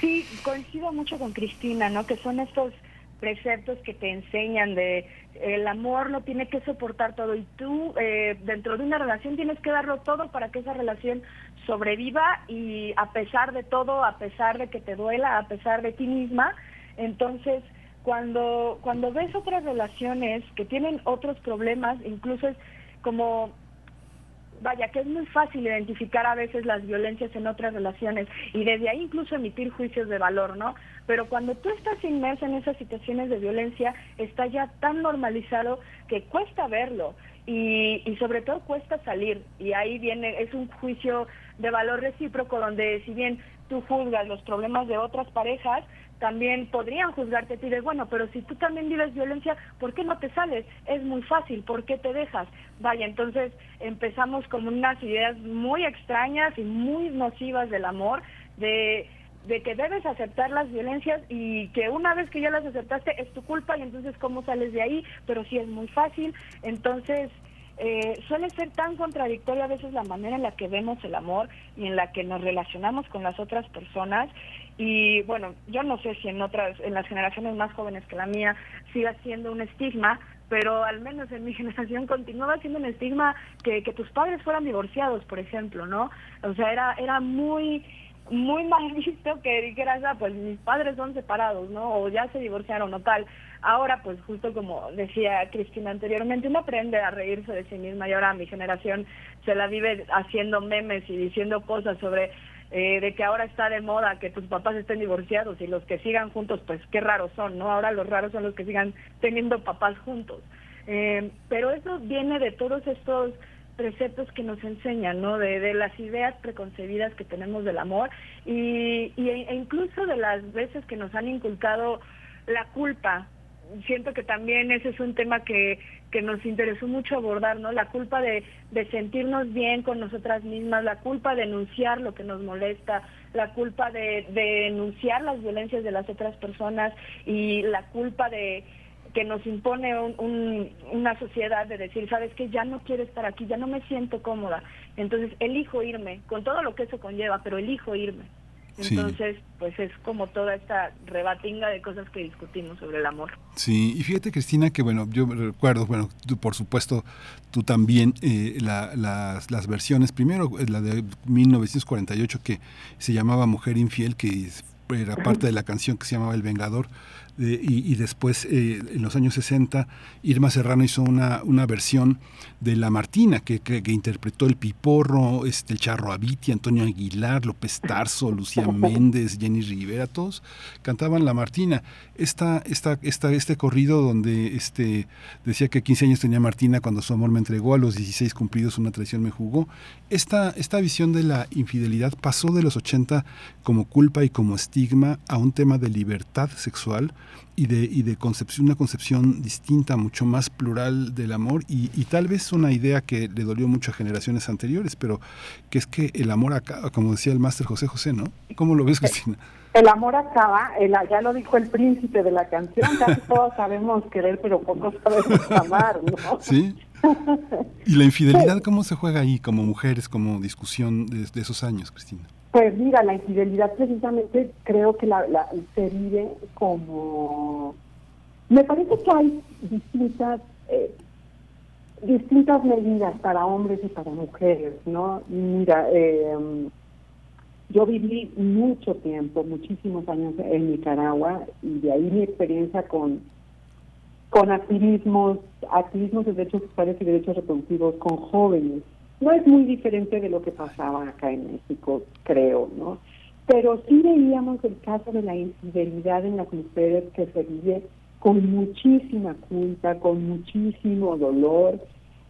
Sí, coincido mucho con Cristina, ¿no? Que son estos preceptos que te enseñan de el amor lo tiene que soportar todo y tú eh, dentro de una relación tienes que darlo todo para que esa relación sobreviva y a pesar de todo, a pesar de que te duela, a pesar de ti misma, entonces cuando cuando ves otras relaciones que tienen otros problemas, incluso es como vaya, que es muy fácil identificar a veces las violencias en otras relaciones y desde ahí incluso emitir juicios de valor, ¿no? Pero cuando tú estás inmersa en esas situaciones de violencia, está ya tan normalizado que cuesta verlo y, y sobre todo cuesta salir. Y ahí viene, es un juicio de valor recíproco donde si bien tú juzgas los problemas de otras parejas, también podrían juzgarte a ti bueno, pero si tú también vives violencia, ¿por qué no te sales? Es muy fácil, ¿por qué te dejas? Vaya, entonces empezamos con unas ideas muy extrañas y muy nocivas del amor, de, de que debes aceptar las violencias y que una vez que ya las aceptaste es tu culpa y entonces cómo sales de ahí, pero sí es muy fácil, entonces... Eh, suele ser tan contradictoria a veces la manera en la que vemos el amor y en la que nos relacionamos con las otras personas y bueno, yo no sé si en otras, en las generaciones más jóvenes que la mía siga siendo un estigma, pero al menos en mi generación continuaba siendo un estigma que, que tus padres fueran divorciados, por ejemplo, ¿no? O sea, era, era muy muy mal visto que dijeras, ah, pues mis padres son separados, ¿no? O ya se divorciaron o tal. Ahora, pues justo como decía Cristina anteriormente, uno aprende a reírse de sí misma y ahora mi generación se la vive haciendo memes y diciendo cosas sobre eh, de que ahora está de moda que tus papás estén divorciados y los que sigan juntos, pues qué raros son, ¿no? Ahora los raros son los que sigan teniendo papás juntos. Eh, pero eso viene de todos estos preceptos que nos enseñan, ¿no? De, las ideas preconcebidas que tenemos del amor y, e incluso de las veces que nos han inculcado la culpa. Siento que también ese es un tema que, que nos interesó mucho abordar, ¿no? La culpa de, de sentirnos bien con nosotras mismas, la culpa de denunciar lo que nos molesta, la culpa de, de denunciar las violencias de las otras personas y la culpa de, que nos impone una sociedad de decir, sabes que ya no quiero estar aquí, ya no me siento cómoda, entonces elijo irme, con todo lo que eso conlleva, pero elijo irme. Entonces, pues es como toda esta rebatinga de cosas que discutimos sobre el amor. Sí, y fíjate Cristina que bueno, yo recuerdo, bueno, tú, por supuesto, tú también, eh, las, las versiones, primero eh, la de 1948 que se llamaba Mujer Infiel, que era parte de la canción que se llamaba El Vengador, y, después, eh, en los años 60, Irma Serrano hizo una, una versión de La Martina, que, que, interpretó el Piporro, este, el Charro Abiti, Antonio Aguilar, López Tarso, Lucía Méndez, Jenny Rivera, todos cantaban La Martina. Esta, esta, esta, este corrido donde este, decía que 15 años tenía Martina cuando su amor me entregó, a los 16 cumplidos una traición me jugó. Esta, esta visión de la infidelidad pasó de los 80 como culpa y como estigma a un tema de libertad sexual y de, y de concepción, una concepción distinta, mucho más plural del amor y, tal vez una idea que le dolió mucho a generaciones anteriores, pero que es que el amor acaba, como decía el máster José José, ¿no? ¿Cómo lo ves, Cristina? El amor acaba, el, ya lo dijo el príncipe de la canción, casi todos sabemos querer, pero pocos sabemos amar, ¿no? Sí. ¿Y la infidelidad cómo se juega ahí como mujeres, como discusión de esos años, Cristina? Pues mira, la infidelidad precisamente creo que la, se vive como... Me parece que hay distintas eh, distintas medidas para hombres y para mujeres, ¿no? Mira, eh, yo viví mucho tiempo, muchísimos años en Nicaragua y de ahí mi experiencia con con activismos, activismos de derechos sexuales y derechos reproductivos con jóvenes no es muy diferente de lo que pasaba acá en México, creo, ¿no? Pero sí veíamos el caso de la infidelidad en las mujeres que se vive con muchísima culpa, con muchísimo dolor.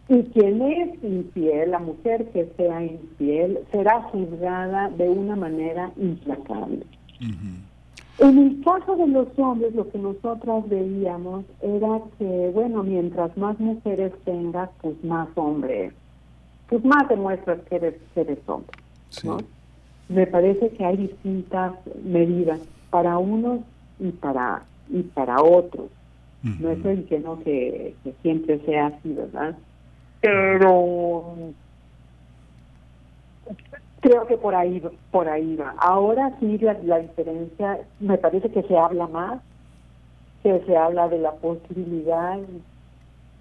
Y quien es infiel, la mujer que sea infiel, será juzgada de una manera implacable. En el caso de los hombres, lo que nosotras veíamos era que, bueno, mientras más mujeres tengas, pues más hombres pues más demuestras que eres, eres hombre. ¿no? Me parece que hay distintas medidas para unos y para y para otros. No estoy diciendo que, que siempre sea así, ¿verdad? Pero creo que por ahí por ahí va. Ahora sí la, la diferencia, me parece que se habla más, que se habla de la posibilidad,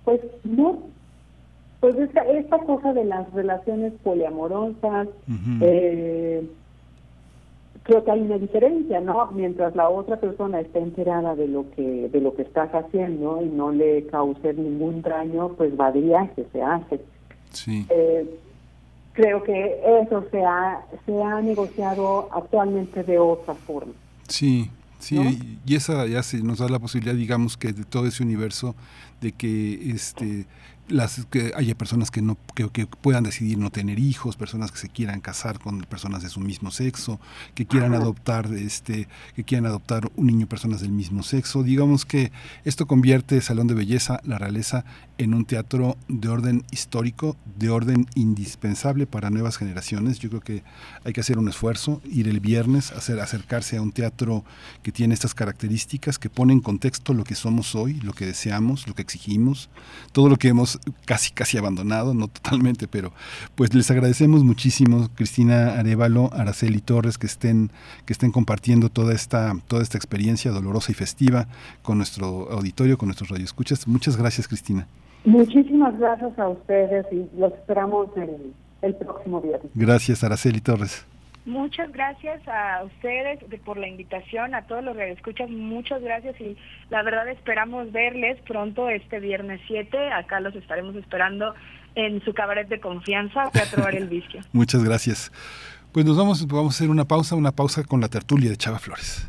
pues no pues esta, esta cosa de las relaciones poliamorosas, eh, creo que hay una diferencia, ¿no? Mientras la otra persona está enterada de lo que de lo que estás haciendo y no le cause ningún daño, pues va de viaje, se hace. Sí. Eh, creo que eso se ha, se ha negociado actualmente de otra forma. Sí, sí, y esa ya se nos da la posibilidad, digamos, que de todo ese universo de que este las que haya personas que no que, puedan decidir no tener hijos, personas que se quieran casar con personas de su mismo sexo, que quieran adoptar este que quieran adoptar un niño personas del mismo sexo. Digamos que esto convierte Salón de Belleza, la realeza en un teatro de orden histórico, de orden indispensable para nuevas generaciones. Yo creo que hay que hacer un esfuerzo, ir el viernes, hacer acercarse a un teatro que tiene estas características, que pone en contexto lo que somos hoy, lo que deseamos, lo que exigimos, todo lo que hemos casi casi abandonado, no totalmente, pero pues les agradecemos muchísimo Cristina Arevalo, Araceli Torres que estén que estén compartiendo toda esta toda esta experiencia dolorosa y festiva con nuestro auditorio, con nuestros radioescuchas. Muchas gracias, Cristina. Muchísimas gracias a ustedes y los esperamos el, el próximo viernes. Gracias, Araceli Torres. Muchas gracias a ustedes por la invitación, a todos los que escuchan, muchas gracias y la verdad esperamos verles pronto este viernes 7, acá los estaremos esperando en su cabaret de confianza, Teatro Bar El Vicio. muchas gracias. Pues nos vamos, vamos a hacer una pausa, una pausa con la tertulia de Chava Flores.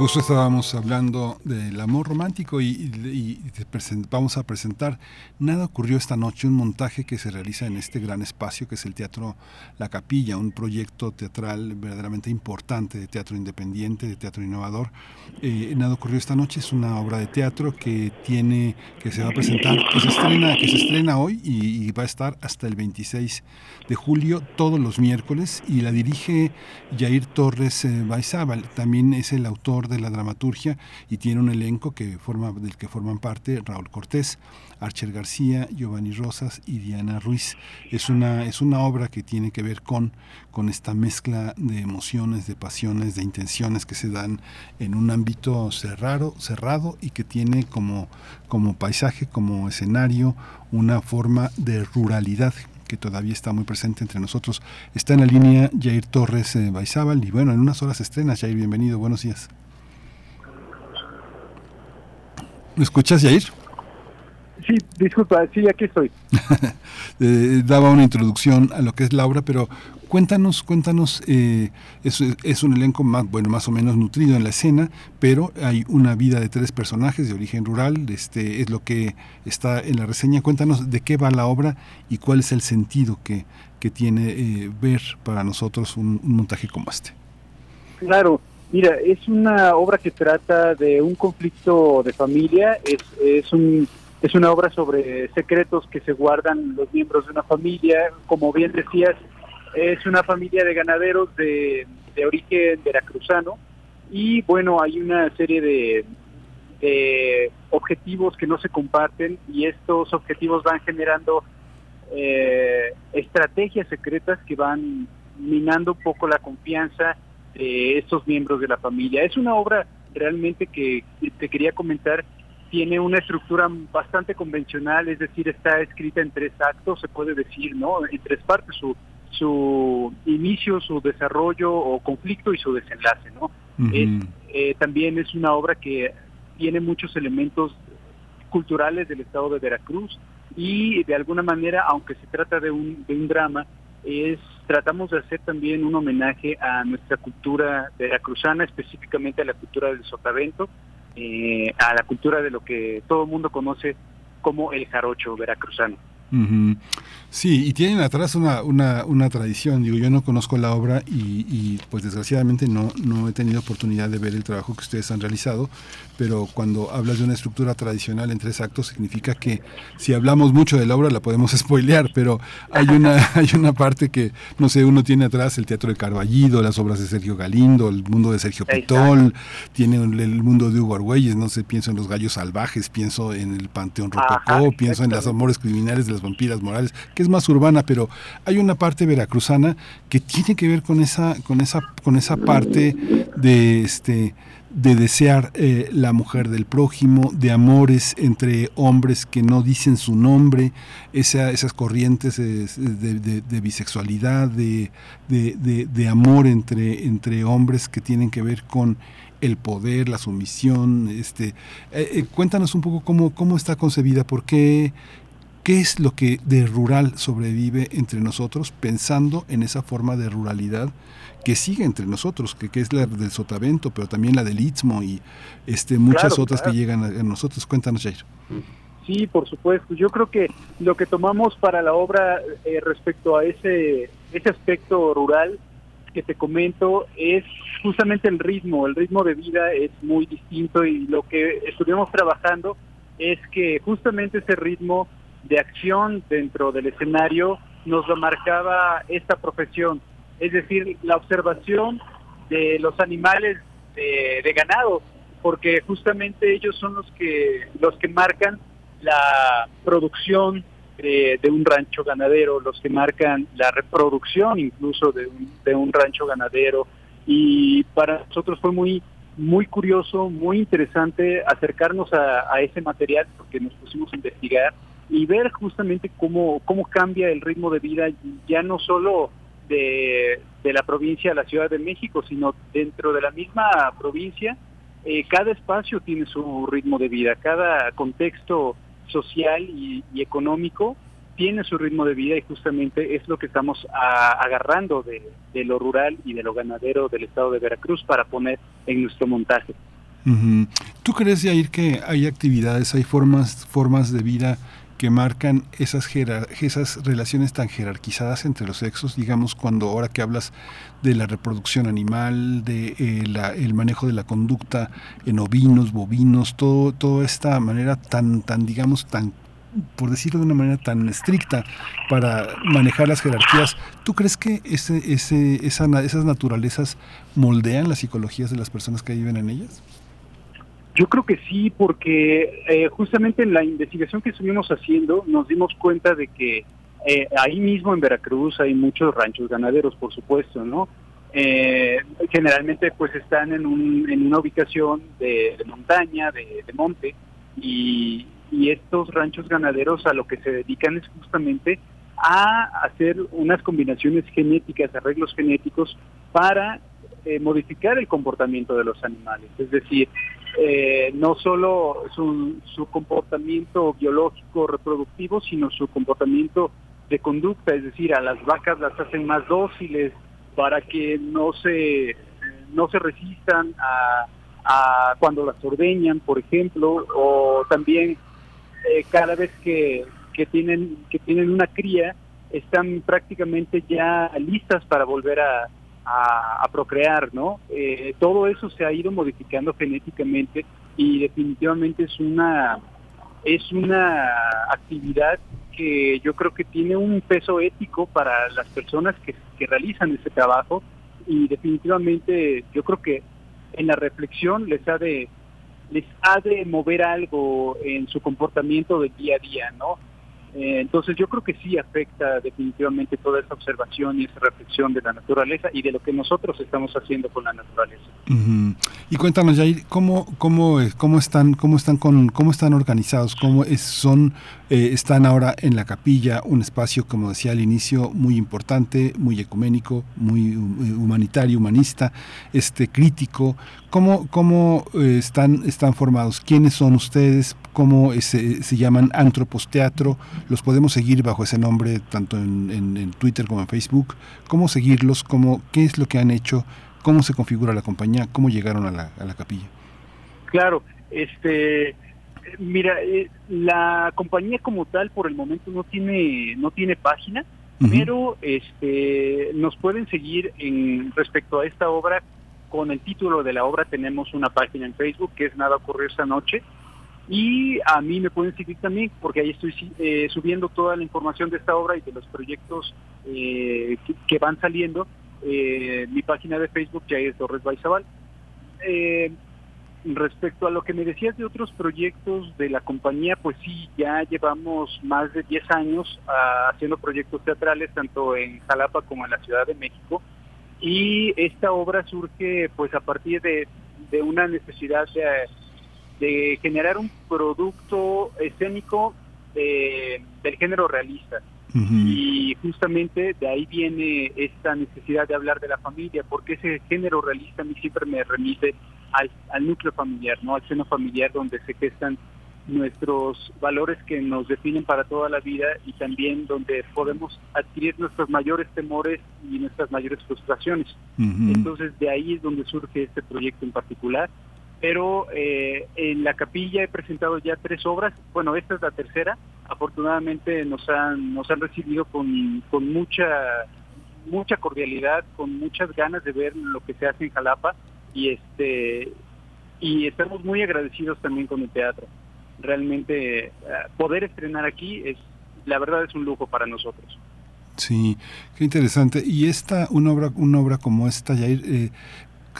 Justo estábamos hablando del amor romántico y, vamos a presentar Nada ocurrió esta noche, un montaje que se realiza en este gran espacio que es el Teatro La Capilla, un proyecto teatral verdaderamente importante de teatro independiente, de teatro innovador. Eh, Nada ocurrió esta noche es una obra de teatro que tiene, que se va a presentar, que se estrena, que se estrena hoy y, va a estar hasta el 26 de julio todos los miércoles y la dirige Jair Torres eh, Baizábal, también es el autor de la dramaturgia y tiene un elenco que forma, del que forman parte Raúl Cortés, Archer García, Giovanni Rosas y Diana Ruiz. Es una, es una obra que tiene que ver con, con esta mezcla de emociones, de pasiones, de intenciones que se dan en un ámbito cerrado, cerrado y que tiene como, como paisaje, como escenario, una forma de ruralidad que todavía está muy presente entre nosotros. Está en la línea Jair Torres eh, Baizábal y bueno, en unas horas estrenas. Jair, bienvenido, buenos días. ¿Me escuchas, Jair? Sí, disculpa, sí, aquí estoy. Eh, daba una introducción a lo que es la obra, pero Cuéntanos, cuéntanos, eh, es, es, un elenco más, bueno, más o menos nutrido en la escena, pero hay una vida de tres personajes de origen rural, este es lo que está en la reseña. Cuéntanos de qué va la obra y cuál es el sentido que, que tiene eh, ver para nosotros un, un montaje como este. Claro, Mira, es una obra que trata de un conflicto de familia, es, es, un, es una obra sobre secretos que se guardan los miembros de una familia, como bien decías, es una familia de ganaderos de, de origen veracruzano y bueno, hay una serie de, de, objetivos que no se comparten y estos objetivos van generando eh, estrategias secretas que van minando un poco la confianza de estos miembros de la familia. Es una obra realmente que te quería comentar, tiene una estructura bastante convencional, es decir, está escrita en tres actos, se puede decir, ¿no? En tres partes, su, su inicio, su desarrollo o conflicto y su desenlace, ¿no? eh, también es una obra que tiene muchos elementos culturales del estado de Veracruz y de alguna manera, aunque se trata de un, de un drama, es tratamos de hacer también un homenaje a nuestra cultura veracruzana, específicamente a la cultura del sotavento, eh, a la cultura de lo que todo el mundo conoce como el jarocho veracruzano. Sí, y tienen atrás una, una, una, tradición. Digo, yo no conozco la obra y, y, pues desgraciadamente no, no he tenido oportunidad de ver el trabajo que ustedes han realizado, pero cuando hablas de una estructura tradicional en tres actos significa que si hablamos mucho de la obra la podemos spoilear, pero hay una, hay una parte que, no sé, uno tiene atrás el Teatro de Carballido, las obras de Sergio Galindo, el mundo de Sergio Pitol, tiene el mundo de Hugo Argüelles, no sé, pienso en los gallos salvajes, pienso en el Panteón Rococó, pienso en las amores criminales de las vampiras morales, es más urbana, pero hay una parte veracruzana que tiene que ver con esa, con esa, con esa parte de este de desear eh, la mujer del prójimo, de amores entre hombres que no dicen su nombre, esa, esas corrientes de, de, de bisexualidad, de, de, amor entre, entre hombres que tienen que ver con el poder, la sumisión. Este, eh, eh, cuéntanos un poco cómo, cómo está concebida, por qué, qué es lo que de rural sobrevive entre nosotros, pensando en esa forma de ruralidad que sigue entre nosotros, que, que, es la del Sotavento, pero también la del Istmo y este, muchas claro, otras claro. que llegan a, a, nosotros. Cuéntanos, Jair. Sí, por supuesto. Yo creo que lo que tomamos para la obra eh, respecto a ese, ese aspecto rural que te comento es justamente el ritmo. El ritmo de vida es muy distinto y lo que estuvimos trabajando es que justamente ese ritmo de acción dentro del escenario nos lo marcaba esta profesión es decir, la observación de los animales de, ganado, porque justamente ellos son los que los que marcan la producción de, de un rancho ganadero, los que marcan la reproducción incluso de un, de un rancho ganadero. Y para nosotros fue muy muy curioso, muy interesante acercarnos a ese material porque nos pusimos a investigar y ver justamente cómo cómo cambia el ritmo de vida ya no solo de, de, la provincia a la Ciudad de México, sino dentro de la misma provincia, eh, cada espacio tiene su ritmo de vida, cada contexto social y, y, económico tiene su ritmo de vida y justamente es lo que estamos a, agarrando de, lo rural y de lo ganadero del estado de Veracruz para poner en nuestro montaje. Uh. ¿Tú crees, Jair, que hay actividades, hay formas, formas de vida que marcan esas, esas relaciones tan jerarquizadas entre los sexos, digamos, cuando ahora que hablas de la reproducción animal, de eh, la, el manejo de la conducta en ovinos, bovinos, todo, toda esta manera tan, tan, digamos, tan por decirlo de una manera tan estricta para manejar las jerarquías, ¿tú crees que ese, ese, esa, esas naturalezas moldean las psicologías de las personas que viven en ellas? Yo creo que sí, porque eh, justamente en la investigación que estuvimos haciendo nos dimos cuenta de que eh, ahí mismo en Veracruz hay muchos ranchos ganaderos, por supuesto, ¿no? Eh, generalmente pues están en, un, en una ubicación de, montaña, de, monte, y, y, estos ranchos ganaderos a lo que se dedican es justamente a hacer unas combinaciones genéticas, arreglos genéticos para modificar el comportamiento de los animales. Es decir, eh, no solo su, su, comportamiento biológico reproductivo, sino su comportamiento de conducta, es decir, a las vacas las hacen más dóciles para que no se no se resistan a, a cuando las ordeñan, por ejemplo, o también eh, cada vez que, que tienen que tienen una cría están prácticamente ya listas para volver a, a, procrear, ¿no? Eh, todo eso se ha ido modificando genéticamente y definitivamente es una es una actividad que yo creo que tiene un peso ético para las personas que, que realizan ese trabajo y definitivamente yo creo que en la reflexión les ha de les ha de mover algo en su comportamiento del día a día, ¿no? Eh, entonces yo creo que sí afecta definitivamente toda esa observación y esa reflexión de la naturaleza y de lo que nosotros estamos haciendo con la naturaleza. Y cuéntanos, Jair, ¿cómo, cómo, cómo están, cómo están con, cómo están organizados, cómo es, son, eh, están ahora en la capilla, un espacio, como decía al inicio, muy importante, muy ecuménico, muy humanitario, humanista, este crítico. ¿Cómo, cómo eh, están, están formados? ¿Quiénes son ustedes? ¿Cómo se, se llaman Antropos Teatro? ¿Los podemos seguir bajo ese nombre tanto en, en, Twitter como en Facebook? ¿Cómo seguirlos? ¿Cómo, ¿Qué es lo que han hecho? ¿Cómo se configura la compañía? ¿Cómo llegaron a la, a la capilla? Claro, este, mira, eh, la compañía como tal por el momento no tiene no tiene página, pero este nos pueden seguir en respecto a esta obra con el título de la obra tenemos una página en Facebook que es Nada ocurrió esta noche. Y a mí me pueden seguir también porque ahí estoy eh, subiendo toda la información de esta obra y de los proyectos eh, que, van saliendo. Eh, mi página de Facebook ya es Torres Baizabal. Respecto a lo que me decías de otros proyectos de la compañía, pues sí, ya llevamos más de 10 años ah, haciendo proyectos teatrales tanto en Jalapa como en la Ciudad de México y esta obra surge pues a partir de, una necesidad de, generar un producto escénico del género realista. Y justamente de ahí viene esta necesidad de hablar de la familia, porque ese género realista a mí siempre me remite al, al núcleo familiar, no al seno familiar donde se gestan nuestros valores que nos definen para toda la vida y también donde podemos adquirir nuestros mayores temores y nuestras mayores frustraciones. Entonces de ahí es donde surge este proyecto en particular. Pero eh, en la capilla he presentado ya tres obras, bueno, esta es la tercera, afortunadamente nos han, nos han recibido con, con mucha, mucha cordialidad, con muchas ganas de ver lo que se hace en Jalapa y este y estamos muy agradecidos también con el teatro realmente eh, poder estrenar aquí es la verdad es un lujo para nosotros. Sí, qué interesante. Y esta, una obra, una obra como esta, Jair, eh,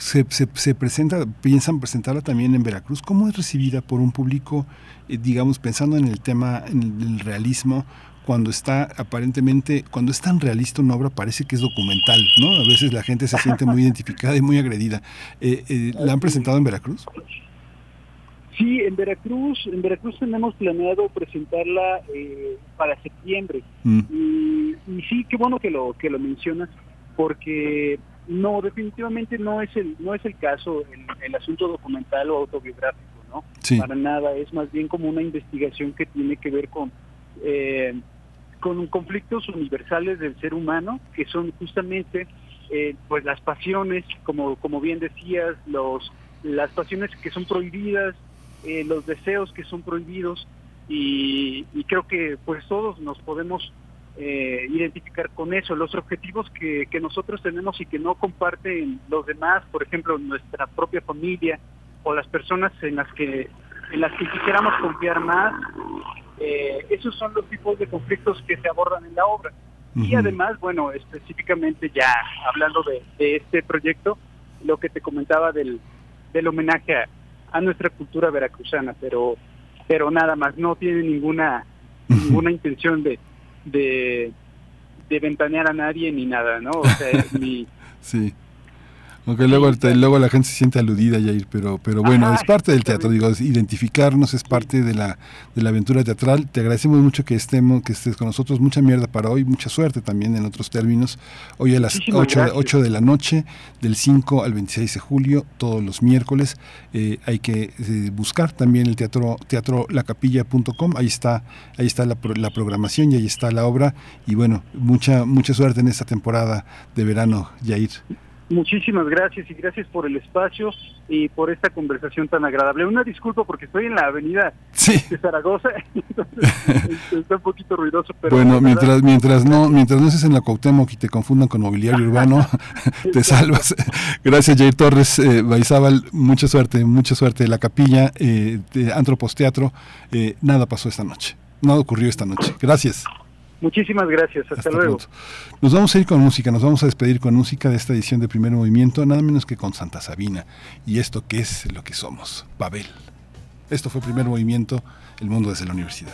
se, se, presenta, piensan presentarla también en Veracruz. ¿Cómo es recibida por un público, eh, digamos, pensando en el tema, en el, realismo, cuando está aparentemente, cuando es tan realista una obra, parece que es documental, ¿no? A veces la gente se siente muy identificada y muy agredida. ¿La han presentado en Veracruz? Sí, en Veracruz, en Veracruz tenemos planeado presentarla eh, para septiembre. Mm. Y, sí, qué bueno que lo que lo mencionas, porque no, definitivamente no es el no es el caso el, el asunto documental o autobiográfico, ¿no? Para nada, es más bien como una investigación que tiene que ver con eh, con conflictos universales del ser humano, que son justamente eh, pues las pasiones, como como bien decías, los las pasiones que son prohibidas, eh, los deseos que son prohibidos y, creo que pues todos nos podemos eh, identificar con eso, los objetivos que, que nosotros tenemos y que no comparten los demás, por ejemplo nuestra propia familia o las personas en las que en las que quisiéramos confiar más, eh, esos son los tipos de conflictos que se abordan en la obra. Y además, bueno, específicamente ya hablando de, de, este proyecto, lo que te comentaba del, del homenaje a, a nuestra cultura veracruzana, pero pero nada más, no tiene ninguna ninguna intención de, de, ventanear a nadie ni nada, ¿no? O sea, Sí. Aunque luego, luego la gente se siente aludida, Yair, pero, pero bueno, es parte del teatro, digo, identificarnos es parte de la, de la aventura teatral. Te agradecemos mucho que estemos, que estés con nosotros. Mucha mierda para hoy, mucha suerte también en otros términos. Hoy a las 8, 8, de la noche, del 5 al 26 de julio, todos los miércoles. Eh, hay que eh, buscar también el teatro, teatrolacapilla.com, ahí está, ahí está la, la programación y ahí está la obra. Y bueno, mucha, mucha suerte en esta temporada de verano, Yair. Muchísimas gracias y gracias por el espacio y por esta conversación tan agradable. Una disculpa porque estoy en la avenida de Zaragoza, está un poquito ruidoso. Pero bueno, mientras mientras no mientras no estés en la Cuauhtémoc y te confundan con mobiliario urbano, te salvas. Gracias, Jair Torres eh, Baizábal. Mucha suerte, mucha suerte. La capilla eh, de Antropos Teatro, eh, nada pasó esta noche. Nada ocurrió esta noche. Gracias. Muchísimas gracias, hasta, luego. Nos vamos a ir con música, nos vamos a despedir con música de esta edición de Primer Movimiento, nada menos que con Santa Sabina y esto que es lo que somos, Babel. Esto fue Primer Movimiento, el mundo desde la universidad.